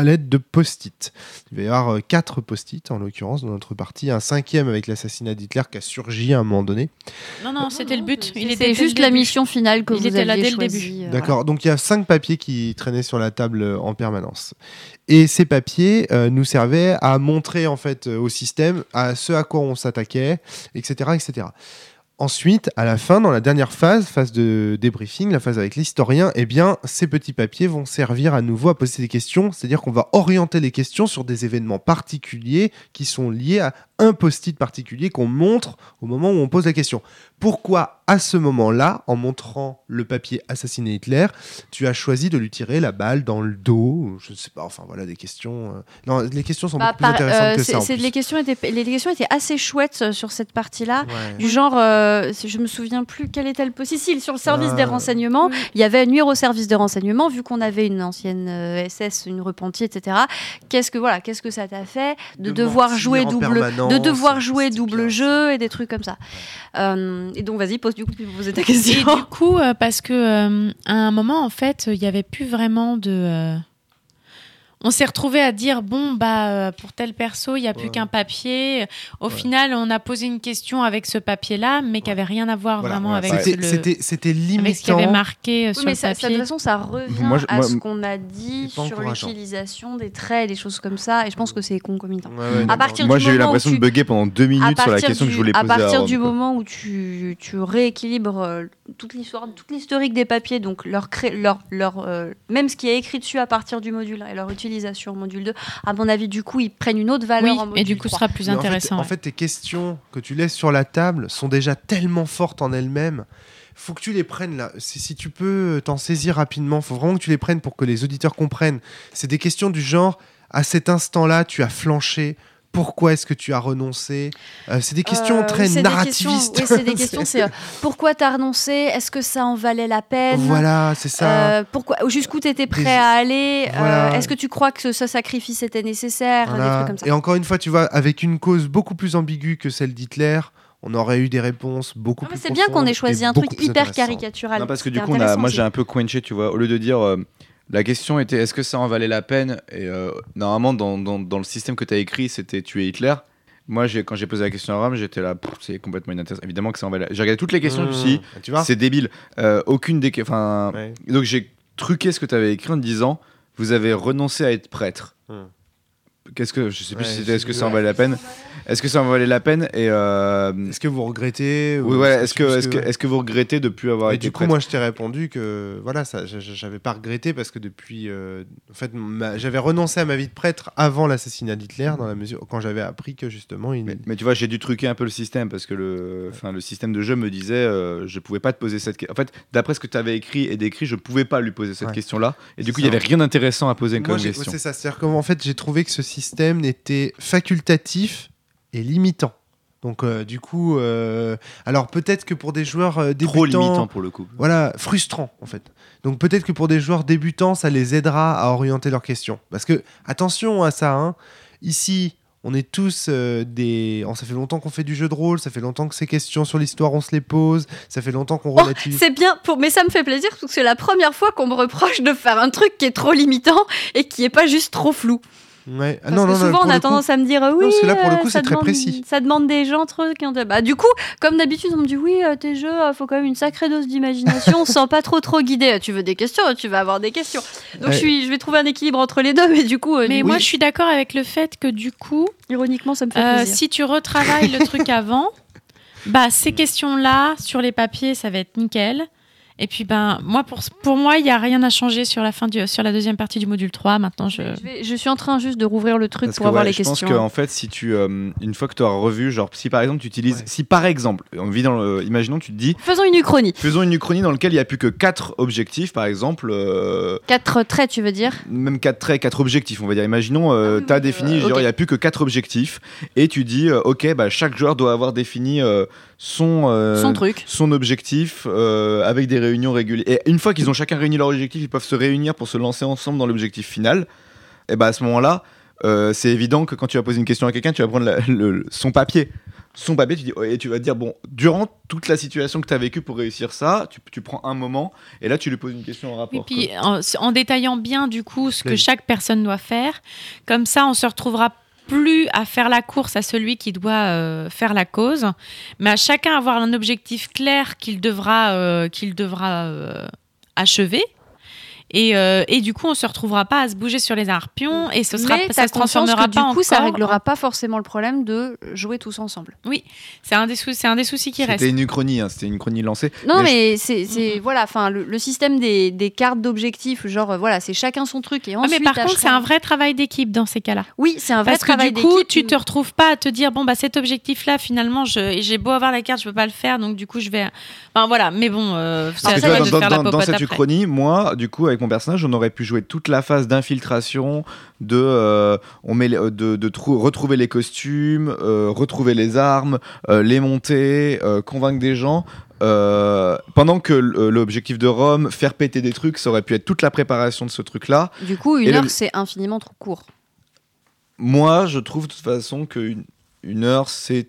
à l'aide de post-it. Il va y avoir euh, quatre post-it en l'occurrence dans notre partie, un cinquième avec l'assassinat d'Hitler qui a surgi à un moment donné. Non, non, c'était le but. Il était juste la début. mission finale que Il vous était là dès le choisie, euh, D'accord, donc il y a cinq papiers qui traînaient sur la table euh, en permanence. Et ces papiers euh, nous servaient à montrer en fait au système à ce à quoi on s'attaquait, etc., etc. Ensuite, à la fin, dans la dernière phase, phase de débriefing, la phase avec l'historien, eh bien, ces petits papiers vont servir à nouveau à poser des questions, c'est-à-dire qu'on va orienter les questions sur des événements particuliers qui sont liés à un post-it particulier qu'on montre au moment où on pose la question. Pourquoi, à ce moment-là, en montrant le papier assassiner Hitler, tu as choisi de lui tirer la balle dans le dos Je ne sais pas, enfin voilà des questions. euh. Non, les questions sont Bah, beaucoup plus par- intéressantes euh, que ça. en c'est- plus. les, questions étaient, les questions étaient assez chouettes euh, sur cette partie-là. Ouais. Du genre, euh, je me souviens plus quel était le poste. Si, sur le service Ah. des renseignements, Oui. il y avait nuire au service des renseignements, vu qu'on avait une ancienne euh, SS, une repentie, etc. Qu'est-ce que voilà, qu'est-ce que ça t'a fait de, De devoir jouer double, de devoir jouer double jeu et des trucs comme ça. Euh, et donc, vas-y, pose du coup, peux poser ta Et question. du coup, euh, parce que euh, à un moment, en fait, il n'y avait plus vraiment de. Euh, On s'est retrouvé à dire bon bah euh, pour tel perso il y a plus Ouais. qu'un papier. Au Ouais. final on a posé une question avec ce papier là mais qui avait rien à voir Voilà, vraiment ouais, avec C'était le c'était- c'était avec ce limitant. y avait marqué euh, Oui, sur mais le ça, ça, de toute façon, ça revient Moi, je- à ce qu'on a dit sur l'utilisation des traits et des choses comme ça. Et je pense que c'est concomitant. Ouais, ouais, À partir Moi du j'ai eu moment où l'impression tu- de bugger pendant deux minutes sur la question que je voulais poser à partir du quoi. moment où tu, tu rééquilibres euh, toute l'histoire, toute l'historique des papiers, donc leur, cré- leur, leur euh, même ce qui est écrit dessus à partir du module 1 et leur utilisation au module 2, à mon avis, du coup, ils prennent une autre valeur Oui, en module et du coup ce 3. sera plus Mais en fait- intéressant. En fait, tes questions que tu laisses sur la table sont déjà tellement fortes en elles-mêmes. Faut que tu les prennes là. Si, si tu peux t'en saisir rapidement, faut vraiment que tu les prennes pour que les auditeurs comprennent. C'est des questions du genre à cet instant-là, tu as flanché. Pourquoi est-ce que tu as renoncé Euh, C'est des questions Euh, très c'est des narrativistes. questions- Oui, c'est des questions. C'est euh, pourquoi t'as renoncé? Est-ce que ça en valait la peine? Voilà, c'est ça. Euh, pourquoi Jusqu'où t'étais prêt Des- à aller? Euh, Voilà. Est-ce que tu crois que ce, ce sacrifice était nécessaire? Des trucs comme ça. Et encore une fois, tu vois, avec une cause beaucoup plus ambiguë que celle d'Hitler, on aurait eu des réponses beaucoup Non, mais plus c'est bien qu'on ait choisi un truc hyper caricatural. Non, parce que du coup, on a, intéressant moi j'ai un peu quenché, tu vois. Au lieu de dire euh, la question était est-ce que ça en valait la peine? Et euh, normalement, dans, dans, dans le système que tu as écrit, c'était tuer Hitler. Moi, quand j'ai posé la question à Ram, j'étais là, c'est complètement inintéressant. Évidemment que ça en valait. J'ai regardé toutes les questions, Mmh. Tu vois c'est débile. Euh, aucune des. Enfin, Ouais. donc j'ai truqué ce que tu avais écrit en disant vous avez renoncé à être prêtre. Hmm. Qu'est-ce que je sais plus Ouais, si c'était est-ce que ça en valait la peine? Est-ce que ça en valait la peine? Et euh, Est-ce que vous regrettez oui ou- ouais est-ce que est-ce que est-ce que vous regrettez de plus avoir Et été du coup, moi, je t'ai répondu que voilà, ça, j'avais pas regretté parce que depuis, euh, en fait, ma- j'avais renoncé à ma vie de prêtre avant l'assassinat d'Hitler, dans la mesure quand j'avais appris que justement, il. Mais, mais tu vois, j'ai dû truquer un peu le système parce que le, enfin, le système de jeu me disait euh, je pouvais pas te poser cette question. En fait, d'après ce que tu avais écrit et décrit, je pouvais pas lui poser cette Ouais. question-là. Et du coup, il y avait rien d'intéressant à poser Moi, comme question. c'est ça, c'est-à-dire qu'en en fait, j'ai trouvé que ce système n'était facultatif et limitant. Donc, euh, du coup, euh, alors peut-être que pour des joueurs euh, débutants, Trop limitant pour le coup. voilà, frustrant en fait. Donc peut-être que pour des joueurs débutants, ça les aidera à orienter leurs questions. Parce que attention à ça, hein. ici, on est tous euh, des. oh, ça fait longtemps qu'on fait du jeu de rôle, ça fait longtemps que ces questions sur l'histoire, on se les pose, ça fait longtemps qu'on Oh, relativise. C'est bien, pour... mais ça me fait plaisir parce que c'est la première fois qu'on me reproche de faire un truc qui est trop limitant et qui est pas juste trop flou. Ouais. Parce non, que non, souvent on a coup- tendance à me dire oui. parce que là, pour le coup, ça c'est très demande- précis. Ça demande des gens trucs. qui ont de- Bah, du coup, comme d'habitude, on me dit oui, euh, tes jeux, euh, faut quand même une sacrée dose d'imagination, on se sent pas trop trop guidé. Tu veux des questions, tu vas avoir des questions. Donc Ouais. je, suis, je vais trouver un équilibre entre les deux, mais du coup, euh, Mais moi, je suis d'accord avec le fait que du coup, ironiquement, ça me fait euh, plaisir. si tu retravailles le truc avant, bah ces questions-là sur les papiers, ça va être nickel. Et puis ben moi pour pour moi, il y a rien à changer sur la fin du sur la deuxième partie du module 3. Maintenant, je Je, vais- je suis en train juste de rouvrir le truc Parce pour que, avoir ouais, les je questions. pense qu'en fait, si tu, euh, une fois que tu auras revu, genre, si par exemple tu utilises, Ouais. si par exemple, on vit dans le, imaginons, tu te dis, Faisons une uchronie. faisons une uchronie dans laquelle il n'y a plus que 4 objectifs, par exemple, euh, Quatre traits, tu veux dire même 4 traits, 4 objectifs, on va dire. Imaginons, euh, Ah tu as oui, défini, euh, genre, il n'y a plus que 4 objectifs, et tu dis, euh, ok, bah, chaque joueur doit avoir défini euh, son, euh, Son truc. son objectif euh, avec des réunions régulières. Et une fois qu'ils ont chacun réuni leur objectif, ils peuvent se réunir pour se lancer ensemble dans l'objectif final. Et bah à ce moment-là, euh, c'est évident que quand tu vas poser une question à quelqu'un, tu vas prendre la- le- son papier. Son papier, tu dis, et tu vas te dire, bon, durant toute la situation que tu as vécue pour réussir ça, tu, tu prends un moment, et là tu lui poses une question en rapport. puis en, en détaillant bien du coup ce que chaque personne doit faire, comme ça on se retrouvera plus à faire la course à celui qui doit euh, faire la cause, mais à chacun avoir un objectif clair qu'il devra, euh, qu'il devra euh, achever. Et, euh, et du coup, on se retrouvera pas à se bouger sur les arpions et ce sera, mais ça se transformera que du pas coup, ça réglera en- pas forcément le problème de jouer tous ensemble. C'est un des sou- c'est un des soucis qui restent. C'était une uchronie, hein, c'était une uchronie lancée. Non, Mais je- c'est voilà, enfin le, le système des, des cartes d'objectifs, genre voilà, c'est chacun son truc et Ouais, ensuite. mais par contre, c'est un vrai travail d'équipe dans ces cas-là. Oui, c'est un vrai Parce que travail du coup, d'équipe. tu te retrouves pas à te dire bon bah cet objectif-là, finalement, j'ai beau avoir la carte, je peux pas le faire, donc du coup je vais. Enfin voilà, mais bon, euh, toi tu vois, de dans, faire dans- la dans cette après. uchronie, moi, du coup, avec mon personnage, on aurait pu jouer toute la phase d'infiltration, de, euh, on met euh, de, de trou- retrouver les costumes, euh, retrouver les armes, euh, les monter, convaincre des gens. euh, pendant que l'objectif de Rome, faire péter des trucs, ça aurait pu être toute la préparation de ce truc-là. Du coup, une Et le- heure, c'est infiniment trop court. Moi, je trouve de toute façon qu'une une heure, c'est.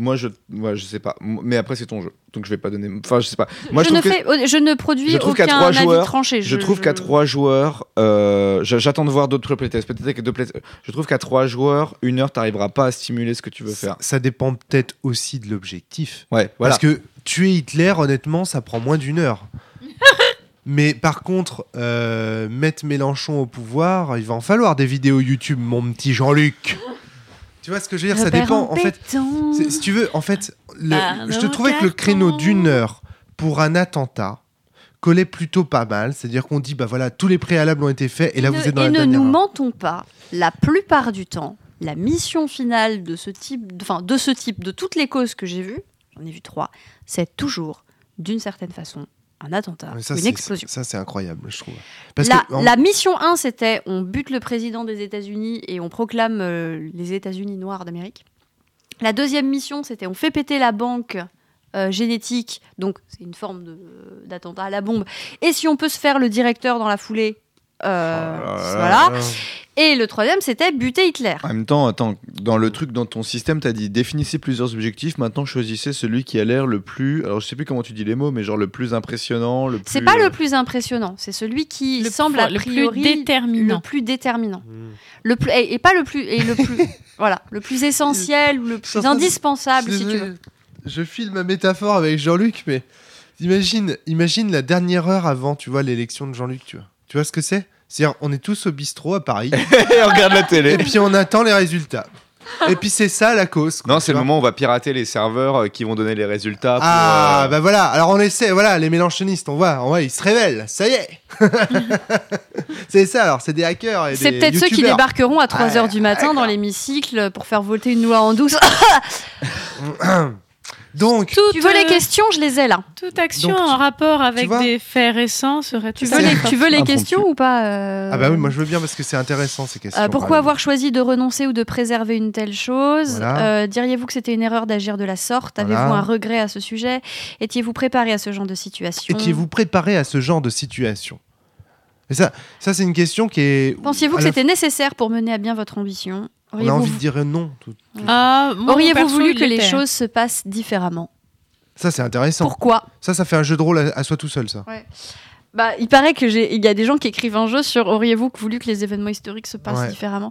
Moi, je, ouais, je sais pas. Mais après, c'est ton jeu. Donc, je vais pas donner. Enfin, je sais pas. Moi, je, je ne que- fais, je ne produis je trouve aucun trois avis joueurs, tranché. Je, trouve qu'à trois joueurs, euh, j'a- j'attends de voir d'autres playtests. Peut-être que deux playtests. Je trouve qu'à trois joueurs, une heure, t'arriveras pas à stimuler ce que tu veux faire. Ça dépend peut-être aussi de l'objectif. Ouais, voilà. Parce que tuer Hitler, honnêtement, ça prend moins d'une heure. Mais par contre, euh, mettre Mélenchon au pouvoir, il va en falloir des vidéos YouTube, mon petit Jean-Luc. Tu vois ce que je veux dire Ça dépend. En fait, si tu veux, en fait, le- Ah, je te trouvais que le créneau d'une heure pour un attentat collait plutôt pas mal. C'est-à-dire qu'on dit, bah voilà, tous les préalables ont été faits et là ne, vous êtes dans et la ne dernière nous heure. mentons pas, la plupart du temps, la mission finale de ce type, enfin de ce type, de toutes les causes que j'ai vues, j'en ai vu trois, c'est toujours, d'une certaine façon, un attentat ça, une explosion. Ça, c'est incroyable, je trouve. Parce La, que, en- la mission 1, c'était on bute le président des États-Unis et on proclame euh, les États-Unis noirs d'Amérique. La deuxième mission, c'était on fait péter la banque euh, génétique, donc c'est une forme de- d'attentat à la bombe. Et si on peut se faire le directeur dans la foulée, euh, Oh voilà. Et le troisième, c'était buter Hitler. En même temps, attends, dans le truc, dans ton système, t'as dit définissez plusieurs objectifs. Maintenant, choisissez celui qui a l'air le plus. Alors, je sais plus comment tu dis les mots, mais genre le plus impressionnant, le plus. C'est pas euh, le plus impressionnant, c'est celui qui Le semble plus- a le plus priori déterminant. le plus déterminant. Hmm. Le plus et, et pas le plus et le plus voilà, le plus essentiel ou le plus indispensable si tu veux. Je file ma métaphore avec Jean-Luc, mais imagine, imagine la dernière heure avant, tu vois, l'élection de Jean-Luc, tu vois. Tu vois ce que c'est? C'est-à-dire, on est tous au bistrot à Paris, Et on regarde la télé. et puis on attend les résultats. Et puis c'est ça la cause. quoi, Non, tu c'est le vois. moment où on va pirater les serveurs euh, qui vont donner les résultats. pour, Ah, euh, bah voilà. Alors on essaie, voilà, les mélanchonistes, on voit, on voit, ils se révèlent, ça y est. c'est ça, alors, c'est des hackers et C'est des peut-être ceux qui youtubeurs. débarqueront à 3h Ouais, du matin dans l'hémicycle pour faire voter une loi en douce. Donc, Toute, tu veux les euh, questions Je les ai là. Toute action Donc, en rapport avec vois des faits récents serait Tu tout veux à les, fait tu veux les questions ou pas euh, ah bah oui, moi je veux bien parce que c'est intéressant ces questions. euh, pourquoi avoir choisi de renoncer ou de préserver une telle chose Voilà. Euh, Diriez-vous que c'était une erreur d'agir de la sorte? Voilà. Avez-vous un regret à ce sujet? Étiez-vous préparé à ce genre de situation? Étiez-vous préparé à ce genre de situation? Et ça, ça c'est une question qui est. Pensiez-vous que la c'était nécessaire pour mener à bien votre ambition? On a Auriez-vous envie de dire non. tout- Ah, moi, Auriez-vous voulu que les choses se passent différemment Ça, c'est intéressant. Pourquoi Ça, ça fait un jeu de rôle à, à soi tout seul, ça. Bah, il paraît que j'ai, il y a des gens qui écrivent un jeu sur auriez-vous voulu que les événements historiques se passent Ouais. différemment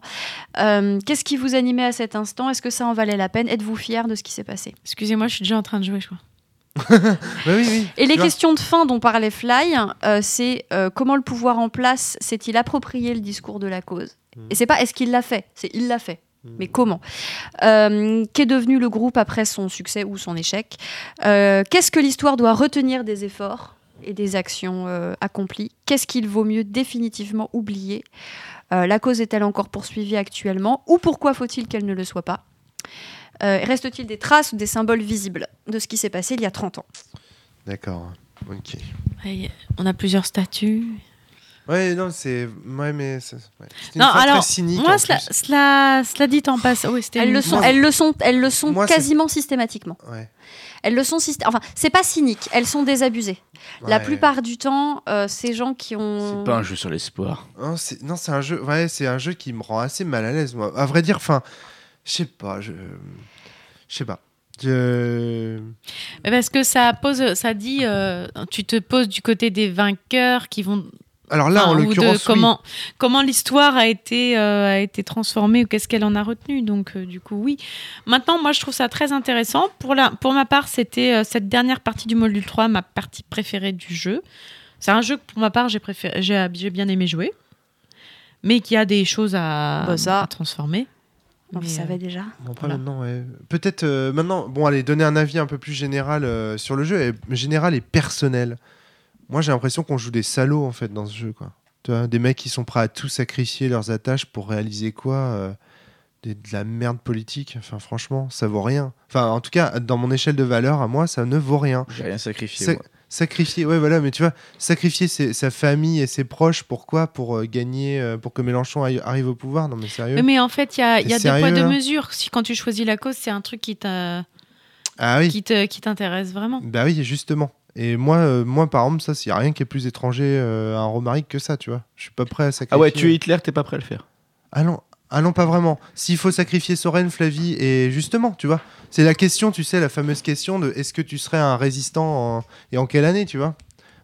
Euh, Qu'est-ce qui vous animait à cet instant? Est-ce que ça en valait la peine? Êtes-vous fier de ce qui s'est passé? Excusez-moi, je suis déjà en train de jouer, je crois. Oui, oui. Et les vois. questions de fin dont parlait Fly, euh, c'est euh, comment le pouvoir en place s'est-il approprié le discours de la cause? Et c'est pas est-ce qu'il l'a fait, c'est il l'a fait. Mais comment? Euh, Qu'est devenu le groupe après son succès ou son échec? Qu'est-ce que l'histoire doit retenir des efforts et des actions accomplies? Qu'est-ce qu'il vaut mieux définitivement oublier? La cause est-elle encore poursuivie actuellement? Ou pourquoi faut-il qu'elle ne le soit pas? Reste-t-il des traces ou des symboles visibles de ce qui s'est passé il y a 30 ans? D'accord. Ok. Ouais, On a plusieurs statuts. Ouais, non, c'est. Ouais, mais. c'est- ouais. C'est une Non, alors, très cynique. Moi, cela, cela, cela dit en passant. Oui, c'était Elles le sont, Moi- elles le sont, elles le sont Moi, quasiment systématiquement. Ouais. Elles le sont systé- Enfin, c'est pas cynique. Elles sont désabusées. La plupart du temps, euh, ces gens qui ont. C'est pas un jeu sur l'espoir. Non, c'est non, c'est un jeu. Ouais, c'est un jeu qui me rend assez mal à l'aise. Moi, à vrai dire, enfin, je sais pas, je, sais pas. Je... Parce que ça pose, ça dit, euh, tu te poses du côté des vainqueurs qui vont. Alors là, en enfin, de l'occurrence, oui. comment, comment l'histoire a été, euh, a été transformée ou qu'est-ce qu'elle en a retenu. Donc, euh, du coup, oui. Maintenant, moi, je trouve ça très intéressant. Pour, la, pour ma part, c'était euh, cette dernière partie du module 3, ma partie préférée du jeu. C'est un jeu que, pour ma part, j'ai préféré, j'ai, bien aimé jouer, mais qui a des choses à, Bah, ça. à transformer. On le Mais, euh, savait déjà. Bon, Voilà. maintenant, ouais. Peut-être euh, maintenant, bon, allez, donner un avis un peu plus général euh, sur le jeu, et, général et personnel. Moi, j'ai l'impression qu'on joue des salauds en fait dans ce jeu, quoi. Tu vois, des mecs qui sont prêts à tout sacrifier leurs attaches pour réaliser quoi euh, des- De la merde politique. Enfin, franchement, ça vaut rien. Enfin, en tout cas, dans mon échelle de valeur, à moi, ça ne vaut rien. J'ai rien sacrifié. Sa- moi. Sacrifier, ouais, voilà, mais tu vois, sacrifier ses- sa famille et ses proches, pourquoi? Pour euh, gagner, euh, pour que Mélenchon aille- arrive au pouvoir? Non, mais sérieux? Mais en fait, il y a, il y a des poids sérieux, de là mesure. Si quand tu choisis la cause, c'est un truc qui t'a- Ah oui. qui te- qui t'intéresse vraiment. Bah oui, justement. Et moi, euh, moi par exemple, ça, il n'y a rien qui est plus étranger euh, à un Romaric que ça, tu vois. Je suis pas prêt à sacrifier. Ah ouais, tuer Hitler, t'es pas prêt à le faire. Ah non, ah non, pas vraiment. S'il faut sacrifier Soren, Flavie, et justement, tu vois, c'est la question, tu sais, la fameuse question de est-ce que tu serais un résistant en- et en quelle année, tu vois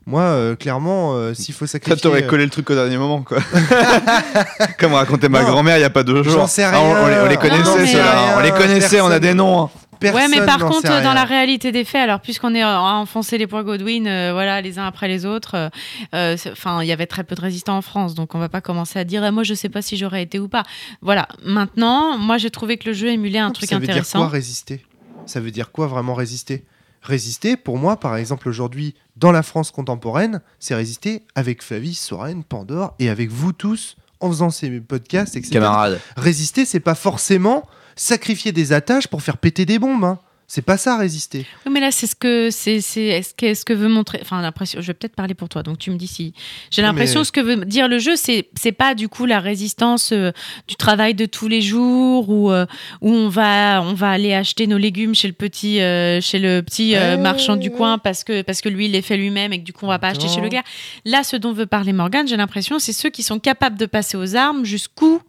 Moi, euh, clairement, euh, s'il faut Ça sacrifier. t'aurait euh, collé le truc au dernier moment, quoi. Comme racontait ma grand-mère il y a pas deux jours. J'en sais Ah, on, on les, on les rien. connaissait, Non, mais- ceux-là. On les connaissait, on a des noms. hein. Ouais, mais personne par contre, dans rien. la réalité des faits, alors puisqu'on est à enfoncer les points Godwin, euh, voilà, les uns après les autres, euh, euh, enfin, il y avait très peu de résistants en France, donc on va pas commencer à dire, ah, moi, je sais pas si j'aurais été ou pas. Voilà. Maintenant, moi, j'ai trouvé que le jeu émulait un truc ça veut dire intéressant. quoi résister? Ça veut dire quoi vraiment résister? Résister, pour moi, par exemple, aujourd'hui, dans la France contemporaine, c'est résister avec Favis, Soren, Pandore et avec vous tous en faisant ces podcasts, etc. Camarade. Résister, c'est pas forcément sacrifier des attaches pour faire péter des bombes. hein. C'est pas ça résister. Oui, mais là, c'est ce que c'est, c'est est-ce que, ce que veut montrer. Enfin, l'impression. Je vais peut-être parler pour toi, donc tu me dis si. J'ai l'impression mais- ce que veut dire le jeu, c'est c'est pas du coup la résistance euh, du travail de tous les jours où euh, où on va on va aller acheter nos légumes chez le petit euh, chez le petit marchand du coin parce que parce que lui il les fait lui-même et que du coup on va pas acheter chez le gars. Là, ce dont veut parler Morgane, j'ai l'impression, c'est ceux qui sont capables de passer aux armes jusqu'où.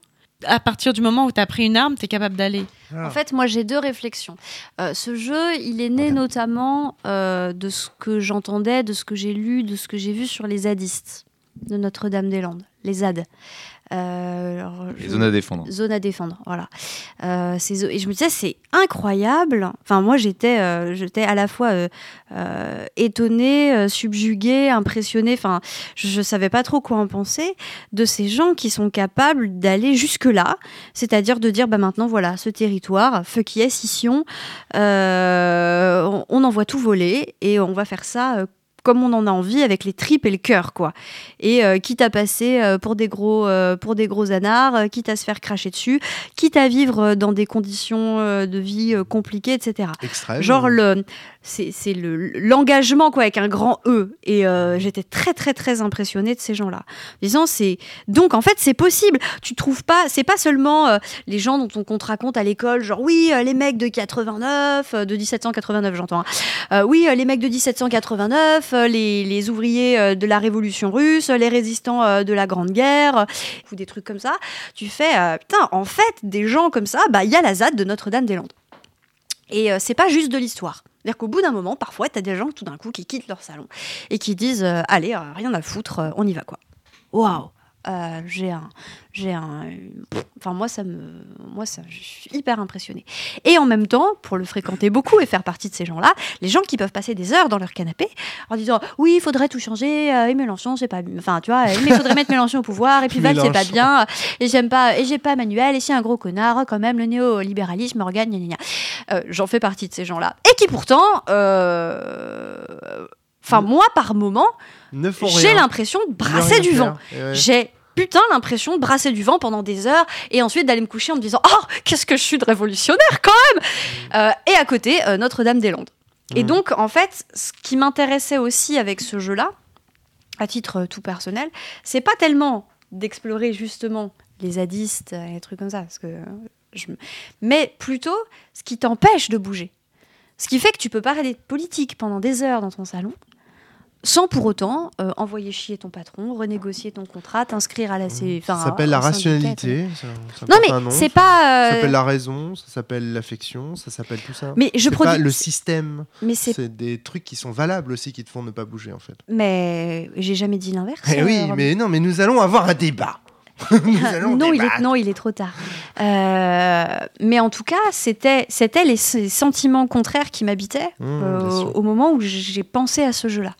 À partir du moment où tu as pris une arme, tu es capable d'aller. En fait, moi, j'ai deux réflexions. Euh, ce jeu, il est né notamment euh, de ce que j'entendais, de ce que j'ai lu, de ce que j'ai vu sur les zadistes de Notre-Dame-des-Landes, les ZAD. Euh, alors, Les je- zones à défendre. Zone à défendre, voilà. Euh, zo- et je me disais, c'est incroyable. Enfin, moi, j'étais, euh, j'étais à la fois étonnée, subjuguée, impressionnée. Enfin, je, ne savais pas trop quoi en penser de ces gens qui sont capables d'aller jusque là, c'est-à-dire de dire, bah maintenant, voilà, ce territoire, fuck yes, scission, euh, on, on envoie tout voler et on va faire ça. Comme on en a envie, avec les tripes et le cœur, quoi. Et euh, quitte à passer euh, pour des gros, euh, pour des gros anards, quitte à se faire cracher dessus, quitte à vivre dans des conditions de vie compliquées, etc. Extrême. Genre le, c'est le l'engagement quoi avec un grand E. Et j'étais très très très impressionnée de ces gens-là. Disant c'est donc en fait c'est possible. Tu trouves pas, c'est pas seulement les gens dont on, te raconte à l'école, genre oui les mecs de 89, euh, de 1789 j'entends. hein. Oui les mecs de 1789, euh, les, les ouvriers euh, de la Révolution russe, les résistants euh, de la Grande Guerre, euh, ou des trucs comme ça. Tu fais euh, putain en fait des gens comme ça, bah il y a la ZAD de Notre-Dame-des-Landes. Et euh, c'est pas juste de l'histoire. C'est-à-dire qu'au bout d'un moment, parfois, tu des gens tout d'un coup qui quittent leur salon et qui disent euh, Allez, euh, rien à foutre, euh, on y va quoi. Waouh Euh, J'ai un. J'ai un. Enfin, moi, ça me. Moi, ça, je suis hyper impressionnée. Et en même temps, pour le fréquenter beaucoup et faire partie de ces gens-là, les gens qui peuvent passer des heures dans leur canapé en disant Oui, il faudrait tout changer, euh, et Mélenchon, c'est pas. Enfin, tu vois, mais il faudrait mettre Mélenchon au pouvoir, et puis Val, c'est pas bien, et j'aime pas. Et j'ai pas Manuel, et c'est un gros connard, quand même, le néolibéralisme, organe, gna gna gna. Euh, J'en fais partie de ces gens-là. Et qui pourtant. euh, Enfin, moi, par moment, j'ai l'impression de brasser du vent. Ouais. J'ai putain l'impression de brasser du vent pendant des heures et ensuite d'aller me coucher en me disant Oh, qu'est-ce que je suis de révolutionnaire quand même Euh, Et à côté, euh, Notre-Dame-des-Landes. Et Mm. donc, en fait, ce qui m'intéressait aussi avec ce jeu-là, à titre euh, tout personnel, c'est pas tellement d'explorer justement les zadistes et les trucs comme ça, parce que je... mais plutôt ce qui t'empêche de bouger. Ce qui fait que tu peux parler de politique pendant des heures dans ton salon, sans pour autant euh, envoyer chier ton patron, renégocier ton contrat, t'inscrire à la C... enfin, Ça s'appelle la rationalité. ça- ça Non mais c'est Ça pas. euh, s'appelle la raison, ça s'appelle l'affection, ça s'appelle tout ça. Mais je C'est pas produis. le système. Mais c'est. Des trucs qui sont valables aussi qui te font ne pas bouger en fait. Mais j'ai jamais dit l'inverse. Eh oui, euh, mais non, mais nous allons avoir un débat. non, il est, non, il est trop tard. Euh, mais en tout cas, c'était, c'était les, sentiments contraires qui m'habitaient Mmh, euh, au moment où j'ai pensé à ce jeu-là.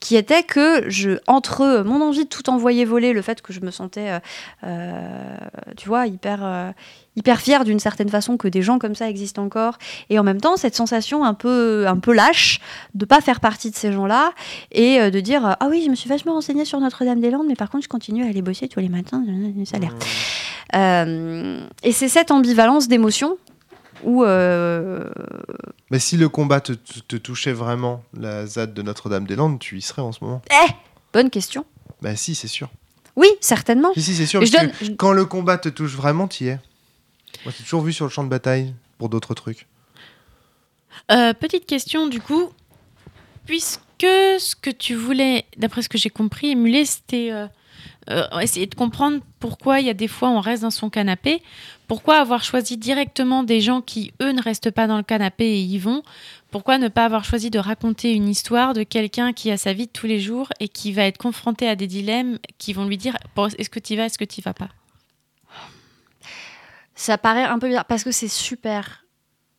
Qui était que, je, entre mon envie de tout envoyer voler, le fait que je me sentais, euh, euh, tu vois, hyper, euh, hyper fière d'une certaine façon que des gens comme ça existent encore, et en même temps, cette sensation un peu, un peu lâche de pas faire partie de ces gens-là, et euh, de dire, ah oui, je me suis vachement renseignée sur Notre-Dame-des-Landes, mais par contre, je continue à aller bosser tous les matins, ça a l'air. Euh, et c'est cette ambivalence d'émotions où euh, Mais si le combat te, te- te touchait vraiment, la ZAD de Notre-Dame-des-Landes, tu y serais en ce moment. bonne question. Bah si, c'est sûr. Oui, certainement. Si, si, c'est sûr. Je donne- que Quand le combat te touche vraiment, tu y es. Moi, j'ai toujours vu sur le champ de bataille pour d'autres trucs. Euh, petite question du coup, puisque ce que tu voulais, d'après ce que j'ai compris, émuler, c'était euh, euh, essayer de comprendre pourquoi il y a des fois on reste dans son canapé, pourquoi avoir choisi directement des gens qui eux ne restent pas dans le canapé et y vont, pourquoi ne pas avoir choisi de raconter une histoire de quelqu'un qui a sa vie de tous les jours et qui va être confronté à des dilemmes qui vont lui dire est-ce que tu vas, est-ce que tu vas pas? Ça paraît un peu bizarre parce que c'est super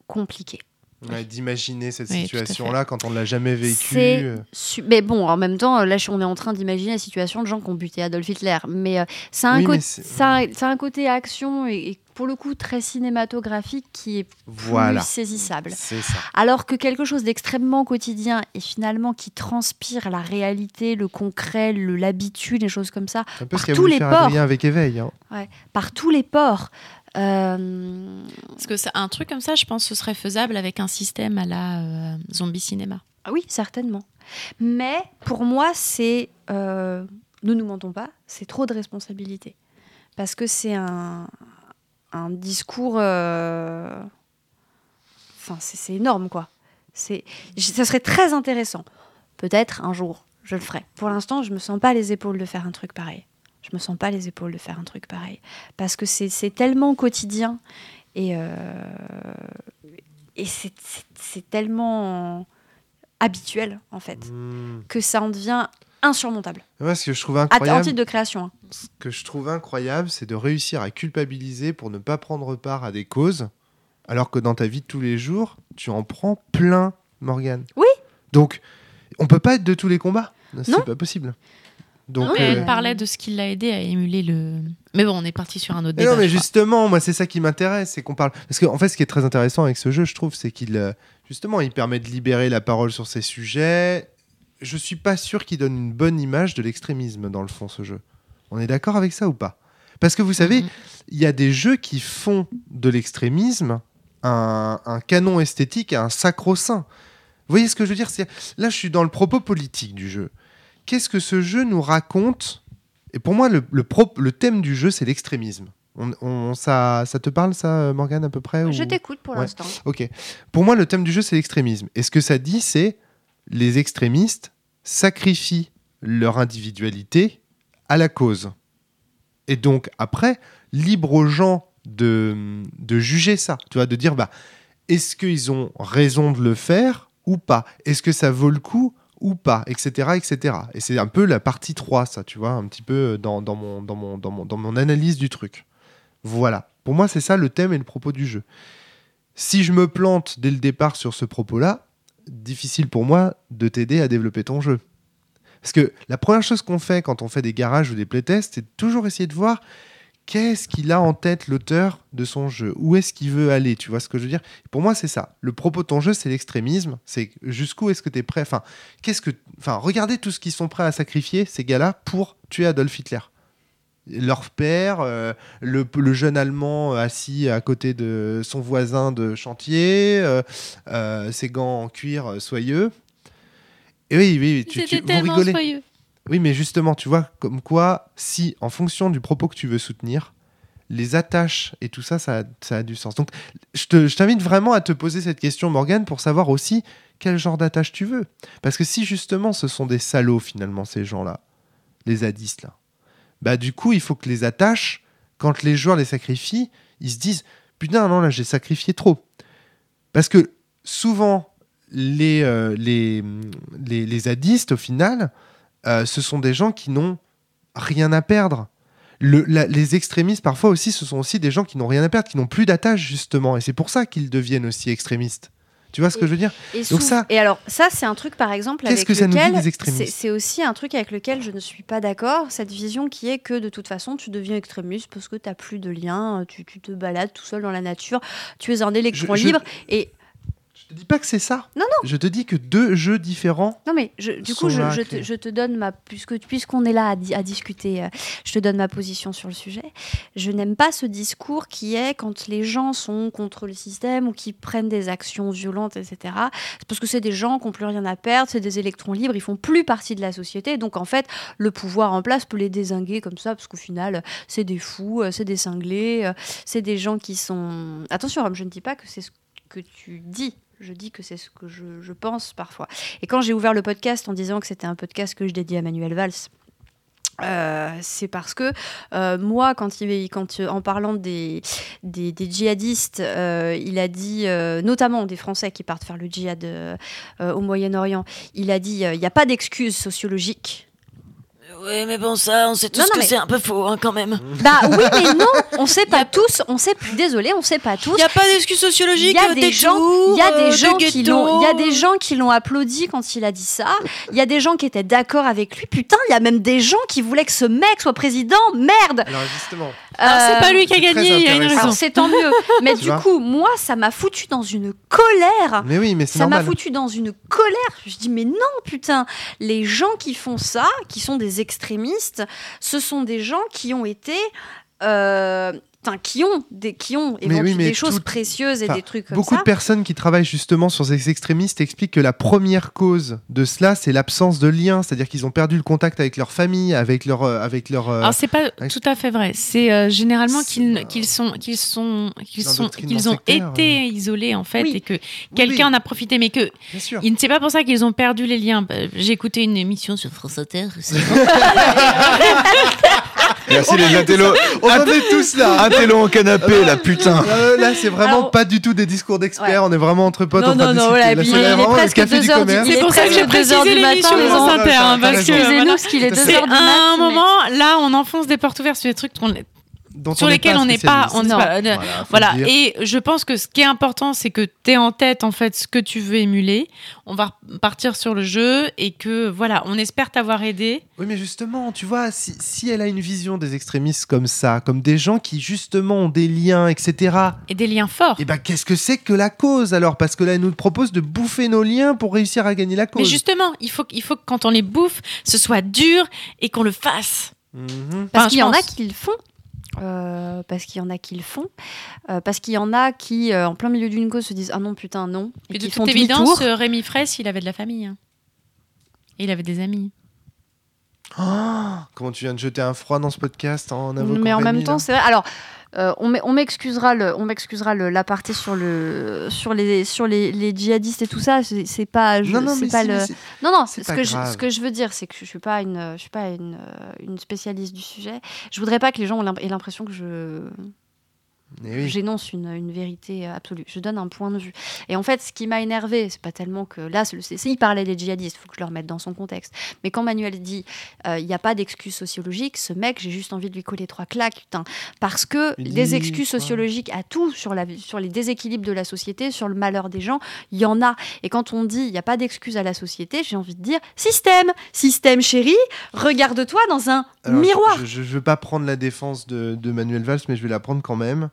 compliqué. Ouais, D'imaginer cette Oui, situation-là quand on ne l'a jamais vécu. C'est euh, su- Mais bon, en même temps, là, on est en train d'imaginer la situation de gens qui ont buté Adolf Hitler. Mais euh, a un Oui, c'est- ça, un côté action et, et pour le coup très cinématographique qui est plus Voilà. saisissable. C'est ça. Alors que quelque chose d'extrêmement quotidien et finalement qui transpire la réalité, le concret, le- l'habitude, les choses comme ça, C'est un peu ce Par qu'a tous les ports. Avec Éveil. hein. par tous les ports. Euh, Parce que un truc comme ça, je pense, ce serait faisable avec un système à la euh, zombie cinéma. Ah oui, certainement. Mais pour moi, c'est. euh, ne nous mentons pas, c'est trop de responsabilité. Parce que c'est un, un discours. Enfin, c'est énorme, quoi. Ça serait très intéressant. Peut-être un jour, je le ferai. Pour l'instant, je me sens pas les épaules de faire un truc pareil. Je me sens pas les épaules de faire un truc pareil. Parce que c'est tellement quotidien et, euh, et c'est- tellement habituel, en fait, Hmm. que ça en devient insurmontable. Moi, ce que je trouve En incroyable, titre de création. hein. ce que je trouve incroyable, c'est de réussir à culpabiliser pour ne pas prendre part à des causes, alors que dans ta vie de tous les jours, tu en prends plein, Morgane. Oui. Donc, on peut pas être de tous les combats. Non. C'est pas possible. Donc, mais euh, elle parlait de ce qui l'a aidé à émuler le. Mais bon, on est parti sur un autre Mais débat. non, mais crois. justement, moi, c'est ça qui m'intéresse, c'est qu'on parle. Parce qu'en fait, ce qui est très intéressant avec ce jeu, je trouve, c'est qu'il, euh, justement, il permet de libérer la parole sur ces sujets. Je suis pas sûr qu'il donne une bonne image de l'extrémisme dans le fond, ce jeu. On est d'accord avec ça ou pas? Parce que vous savez, Mhm. il y a des jeux qui font de l'extrémisme un, un canon esthétique et un sacro-saint. Vous voyez ce que je veux dire? C'est Là, je suis dans le propos politique du jeu. Qu'est-ce que ce jeu nous raconte Et pour moi, le, le, pro- le thème du jeu, c'est l'extrémisme. On, on- ça, ça te parle, ça, Morgane, à peu près Je ou- t'écoute pour Ouais. l'instant. Ok. Pour moi, le thème du jeu, c'est l'extrémisme. Et ce que ça dit, c'est les extrémistes sacrifient leur individualité à la cause. Et donc, après, libre aux gens de, de juger ça. Tu vois, de dire, bah, est-ce qu'ils ont raison de le faire ou pas? Est-ce que ça vaut le coup ou pas Etc. etc. Et c'est un peu la partie 3, ça, tu vois, un petit peu dans, dans, mon, dans, mon, dans, mon, dans mon analyse du truc. Voilà. Pour moi, c'est ça le thème et le propos du jeu. Si je me plante dès le départ sur ce propos-là, difficile pour moi de t'aider à développer ton jeu. Parce que la première chose qu'on fait quand on fait des garages ou des playtests, c'est toujours essayer de voir qu'est-ce qu'il a en tête l'auteur de son jeu, où est-ce qu'il veut aller, tu vois ce que je veux dire? Pour moi, c'est ça. Le propos de ton jeu, c'est l'extrémisme, c'est jusqu'où est-ce que tu es prêt? Enfin, qu'est-ce que enfin, regardez tout ce qu'ils sont prêts à sacrifier ces gars-là pour tuer Adolf Hitler. Leur père, euh, le, le jeune Allemand assis à côté de son voisin de chantier, euh, euh, ses gants en cuir euh, soyeux. Et oui, oui, tu, tu, C'était vous rigolez. soyeux. Oui, mais justement, tu vois, comme quoi, si, en fonction du propos que tu veux soutenir, les attaches et tout ça, ça a, du sens. Donc, je te- je t'invite vraiment à te poser cette question, Morgane, pour savoir aussi quel genre d'attache tu veux. Parce que si, justement, ce sont des salauds, finalement, ces gens-là, les zadistes, là, bah, du coup, il faut que les attaches, quand les joueurs les sacrifient, ils se disent Putain, non, là, j'ai sacrifié trop. Parce que souvent, les, euh, les, au final, euh, ce sont des gens qui n'ont rien à perdre. Le- la- les extrémistes, parfois aussi, ce sont aussi des gens qui n'ont rien à perdre, qui n'ont plus d'attache, justement. Et c'est pour ça qu'ils deviennent aussi extrémistes. Tu vois ce que je veux dire? Et, Donc ça- et alors, ça, c'est un truc, par exemple, Qu'est-ce avec que ça nous dit, lequel les extrémistes? c'est- C'est aussi un truc avec lequel je ne suis pas d'accord, cette vision qui est que de toute façon, tu deviens extrémiste parce que tu n'as plus de lien, tu, tu te balades tout seul dans la nature, tu es un électron Je- je- libre. Et Je te dis pas que c'est ça. Non, Je te dis que deux jeux différents. non, mais je- du coup, je, te, je te donne ma. Puisque, puisqu'on est là à, di- à discuter, euh, je te donne ma position sur le sujet. Je n'aime pas ce discours qui est quand les gens sont contre le système ou qui prennent des actions violentes, etc. Parce que c'est des gens qui n'ont plus rien à perdre, c'est des électrons libres, ils font plus partie de la société. Donc en fait, le pouvoir en place peut les désinguer comme ça, parce qu'au final, c'est des fous, euh, c'est des cinglés, euh, c'est des gens qui sont. Attention, Rome, je ne dis pas que c'est ce que tu dis. Je dis que c'est ce que je, pense parfois. Et quand j'ai ouvert le podcast en disant que c'était un podcast que je dédiais à Manuel Valls, euh, c'est parce que euh, moi, quand, il, quand euh, en parlant des, djihadistes, il a dit, notamment des Français qui partent faire le djihad au Moyen-Orient, il a dit, il n'y a pas d'excuse sociologique. Oui, mais bon, ça, on sait tous Non, non, que mais- c'est un peu faux, hein, quand même. Bah oui, mais non, on sait pas tous, on sait, désolé, on sait pas tous. Il n'y a pas d'excuse sociologique, Il y a euh, des des gens, il y a euh, des gens qui l'ont, il y a des gens qui l'ont applaudi quand il a dit ça. Il y a des gens qui étaient d'accord avec lui. Putain, il y a même des gens qui voulaient que ce mec soit président. Merde. Alors justement, c'est Euh, pas lui qui a gagné, il y a une raison. C'est tant mieux. Mais Tu du coup, moi, ça m'a foutu dans une colère. Mais oui, mais c'est Ça m'a foutu dans une colère. Je dis mais non putain, les gens qui font ça, qui sont des extrémistes, ce sont des gens qui ont été, euh, putain, qui ont des, qui ont Mais oui, éventu- mais des choses tout- précieuses et enfin, des trucs comme Beaucoup ça. de personnes qui travaillent justement sur ces extrémistes expliquent que la première cause de cela, c'est l'absence de lien, c'est-à-dire qu'ils ont perdu le contact avec leur famille, avec leur, euh, avec leur. euh, Alors c'est pas avec- tout à fait vrai. C'est euh, généralement C'est, qu'ils euh, qu'ils sont qu'ils sont qu'ils sont qu'ils ont été isolés en fait Oui. et que quelqu'un oui. en a profité, mais que Bien sûr. il ne sait pas pour ça qu'ils ont perdu les liens. Euh, J'ai écouté une émission sur France Inter. Merci les intellos. On en est tous là. Intello en canapé, la putain. Euh, là, c'est vraiment Alors- pas du tout des discours d'experts. On est vraiment entre potes Non, en non, non, voilà, et Là, puis c'est il est presque café du 2 heures du- commerce. il C'est est pour ça que j'ai deux heures précisé du l'émission matin, les. Inter, hein. Excusez-nous, parce qu'il est 2 C'est heures du à mat. un moment là, on enfonce des portes ouvertes sur des trucs qu'on dont sur on n'est lesquels pas on n'est pas, on pas- Voilà, faut voilà. Et je pense que ce qui est important, c'est que tu es en tête en fait ce que tu veux émuler. On va partir sur le jeu et que voilà, on espère t'avoir aidé. Oui, mais justement, tu vois, si, si elle a une vision des extrémistes comme ça, comme des gens qui justement ont des liens, etc., et des liens forts. et ben qu'est-ce que c'est que la cause alors? Parce que là, elle nous propose de bouffer nos liens pour réussir à gagner la Mais cause. justement, il faut, il faut que quand on les bouffe, ce soit dur et qu'on le fasse. Mhm. Parce Enfin, qu'il y en a qui le font. Euh, parce qu'il y en a qui le font, Euh, parce qu'il y en a qui, euh, en plein milieu d'une cause, se disent ah non putain non, et Et de qui font toute évidence, Rémi Fraisse, il avait de la famille. hein. Et il avait des amis. Oh, comment tu viens de jeter un froid dans ce podcast en invoquant Mais en même temps, c'est vrai. Alors, euh, on m'e- on m'excusera on m'excusera la partie sur le, sur les, sur les, les djihadistes et tout ça. C'est pas, je- non, non, mais pas si, le. mais c'est- Non, non, ce que, je, grave. ce que je veux dire, c'est que je suis pas une, je suis pas une, une spécialiste du sujet. Je voudrais pas que les gens aient l'impression que je, oui. j'énonce une, une vérité absolue. Je donne un point de vue. Et en fait, ce qui m'a énervé, c'est pas tellement que là, c'est- c'est- il parlait des djihadistes, il faut que je le remette dans son contexte. Mais quand Manuel dit, euh, il n'y a pas d'excuse sociologique, ce mec, j'ai juste envie de lui coller trois claques, putain, parce que Il des excuses quoi sociologiques à tout sur la, sur les déséquilibres de la société, sur le malheur des gens, il y en a. Et quand on dit, il n'y a pas d'excuse à la société, j'ai envie de dire, système, système chéri, regarde-toi dans un Alors, miroir. Je ne veux pas prendre la défense de, de Manuel Valls, mais je vais la prendre quand même.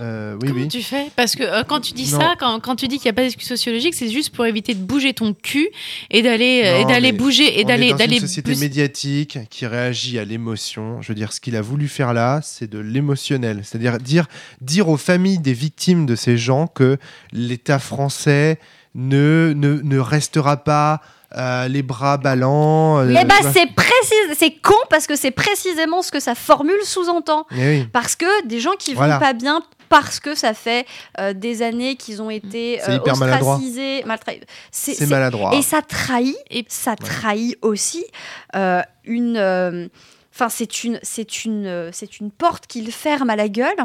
Euh, oui, Comment oui. tu fais? Parce que euh, quand tu dis Non. ça, quand, quand tu dis qu'il n'y a pas d'excuse sociologique, c'est juste pour éviter de bouger ton cul et d'aller euh, d'aller bouger et d'aller d'aller une société plus- médiatique qui réagit à l'émotion. Je veux dire, ce qu'il a voulu faire là, c'est de l'émotionnel. C'est-à-dire dire, dire aux familles des victimes de ces gens que l'État français ne, ne, ne restera pas euh, les bras ballants. euh, Eh ben, c'est précis, c'est con parce que c'est précisément ce que sa formule sous-entend. Oui. Parce que des gens qui vont Voilà. pas bien parce que ça fait euh, des années qu'ils ont été euh, ostracisés, c'est- maladroit. Et ça trahit, Et- ça trahit aussi euh, une. Euh, Enfin, c'est une, c'est une, euh, c'est une porte qu'il ferme à la gueule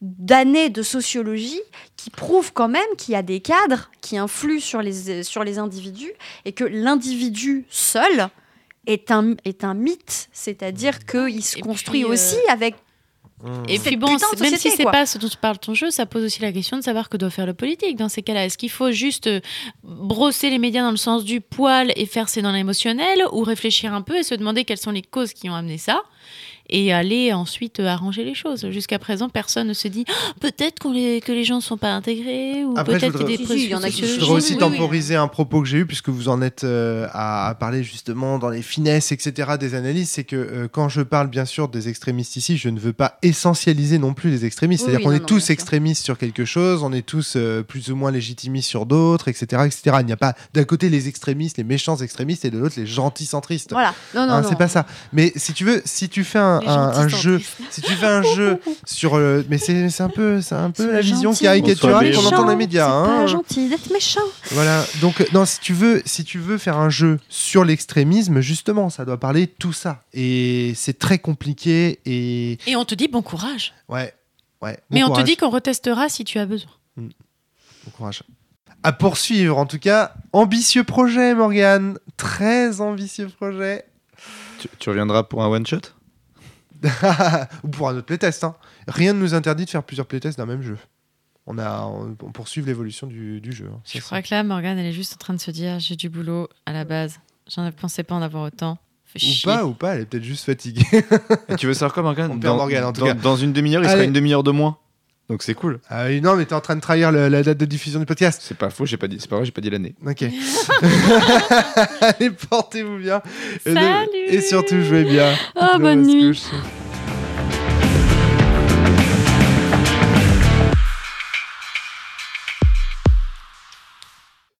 d'années de sociologie qui prouvent quand même qu'il y a des cadres qui influent sur les, sur les individus et que l'individu seul est un, est un mythe, c'est-à-dire qu'il se Et construit puis, euh, aussi avec Mmh. Et cette puis bon, même si c'est pas ce dont tu parles ton jeu, ça pose aussi la question de savoir que doit faire le politique. Dans ces cas-là. Est-ce qu'il faut juste euh, brosser les médias dans le sens du poil et faire c'est dans l'émotionnel ou réfléchir un peu et se demander quelles sont les causes qui ont amené ça? Et aller ensuite euh, arranger les choses. Jusqu'à présent, personne ne se dit Ah, peut-être qu'on les, que les gens ne sont pas intégrés ou peut-être qu'il y a des Si, si, il y en a qui- Je voudrais aussi Oui, oui. temporiser un propos que j'ai eu, puisque vous en êtes euh, à, à parler justement dans les finesses, etc., des analyses. C'est que euh, quand je parle bien sûr des extrémistes ici, je ne veux pas essentialiser non plus les extrémistes. Oui, C'est-à-dire oui, qu'on est non, tous sûr. extrémistes sur quelque chose, on est tous euh, plus ou moins légitimistes sur d'autres, etc., etc. Il n'y a pas d'un côté les extrémistes, les méchants extrémistes, et de l'autre les gentils centristes. voilà. Non, non, Hein, non. c'est pas ça. Mais si tu veux, si tu fais un, Un- jeu, si tu fais un jeu sur, euh, mais c'est c'est un peu, c'est un peu la vision caricaturale qu'on entend dans les médias. C'est hein. pas gentil d'être méchant. Voilà. Donc euh, non, si tu veux, si tu veux faire un jeu sur l'extrémisme, justement, ça doit parler de tout ça. Et c'est très compliqué. Et Et on te dit bon courage. ouais, ouais. bon Mais on te courage, dit qu'on retestera si tu as besoin. bon courage. À poursuivre, en tout cas, ambitieux projet, Morgane. Très ambitieux projet. Tu, tu reviendras pour un one shot? Ou pour un autre playtest. Hein. Rien ne nous interdit de faire plusieurs playtests d'un même jeu. On, a, on, on poursuit l'évolution du, du jeu. hein. Ça, Je crois que là, Morgane, elle est juste en train de se dire j'ai du boulot à la base. J'en pensais pas en avoir autant. Fais Ou chier. pas, ou pas, elle est peut-être juste fatiguée. Et tu veux savoir quoi, Morgane On perd Morgane, en tout dans, cas. dans une demi-heure, il sera une demi-heure de moins. Donc c'est cool. Ah oui, non, mais t'es en train de trahir le- la date de diffusion du podcast. C'est pas faux, j'ai pas dit, c'est pas vrai, j'ai pas dit l'année. Ok. Allez, portez-vous bien. Et, Salut et surtout, jouez bien. Ah, Dans bonne nuit. couche.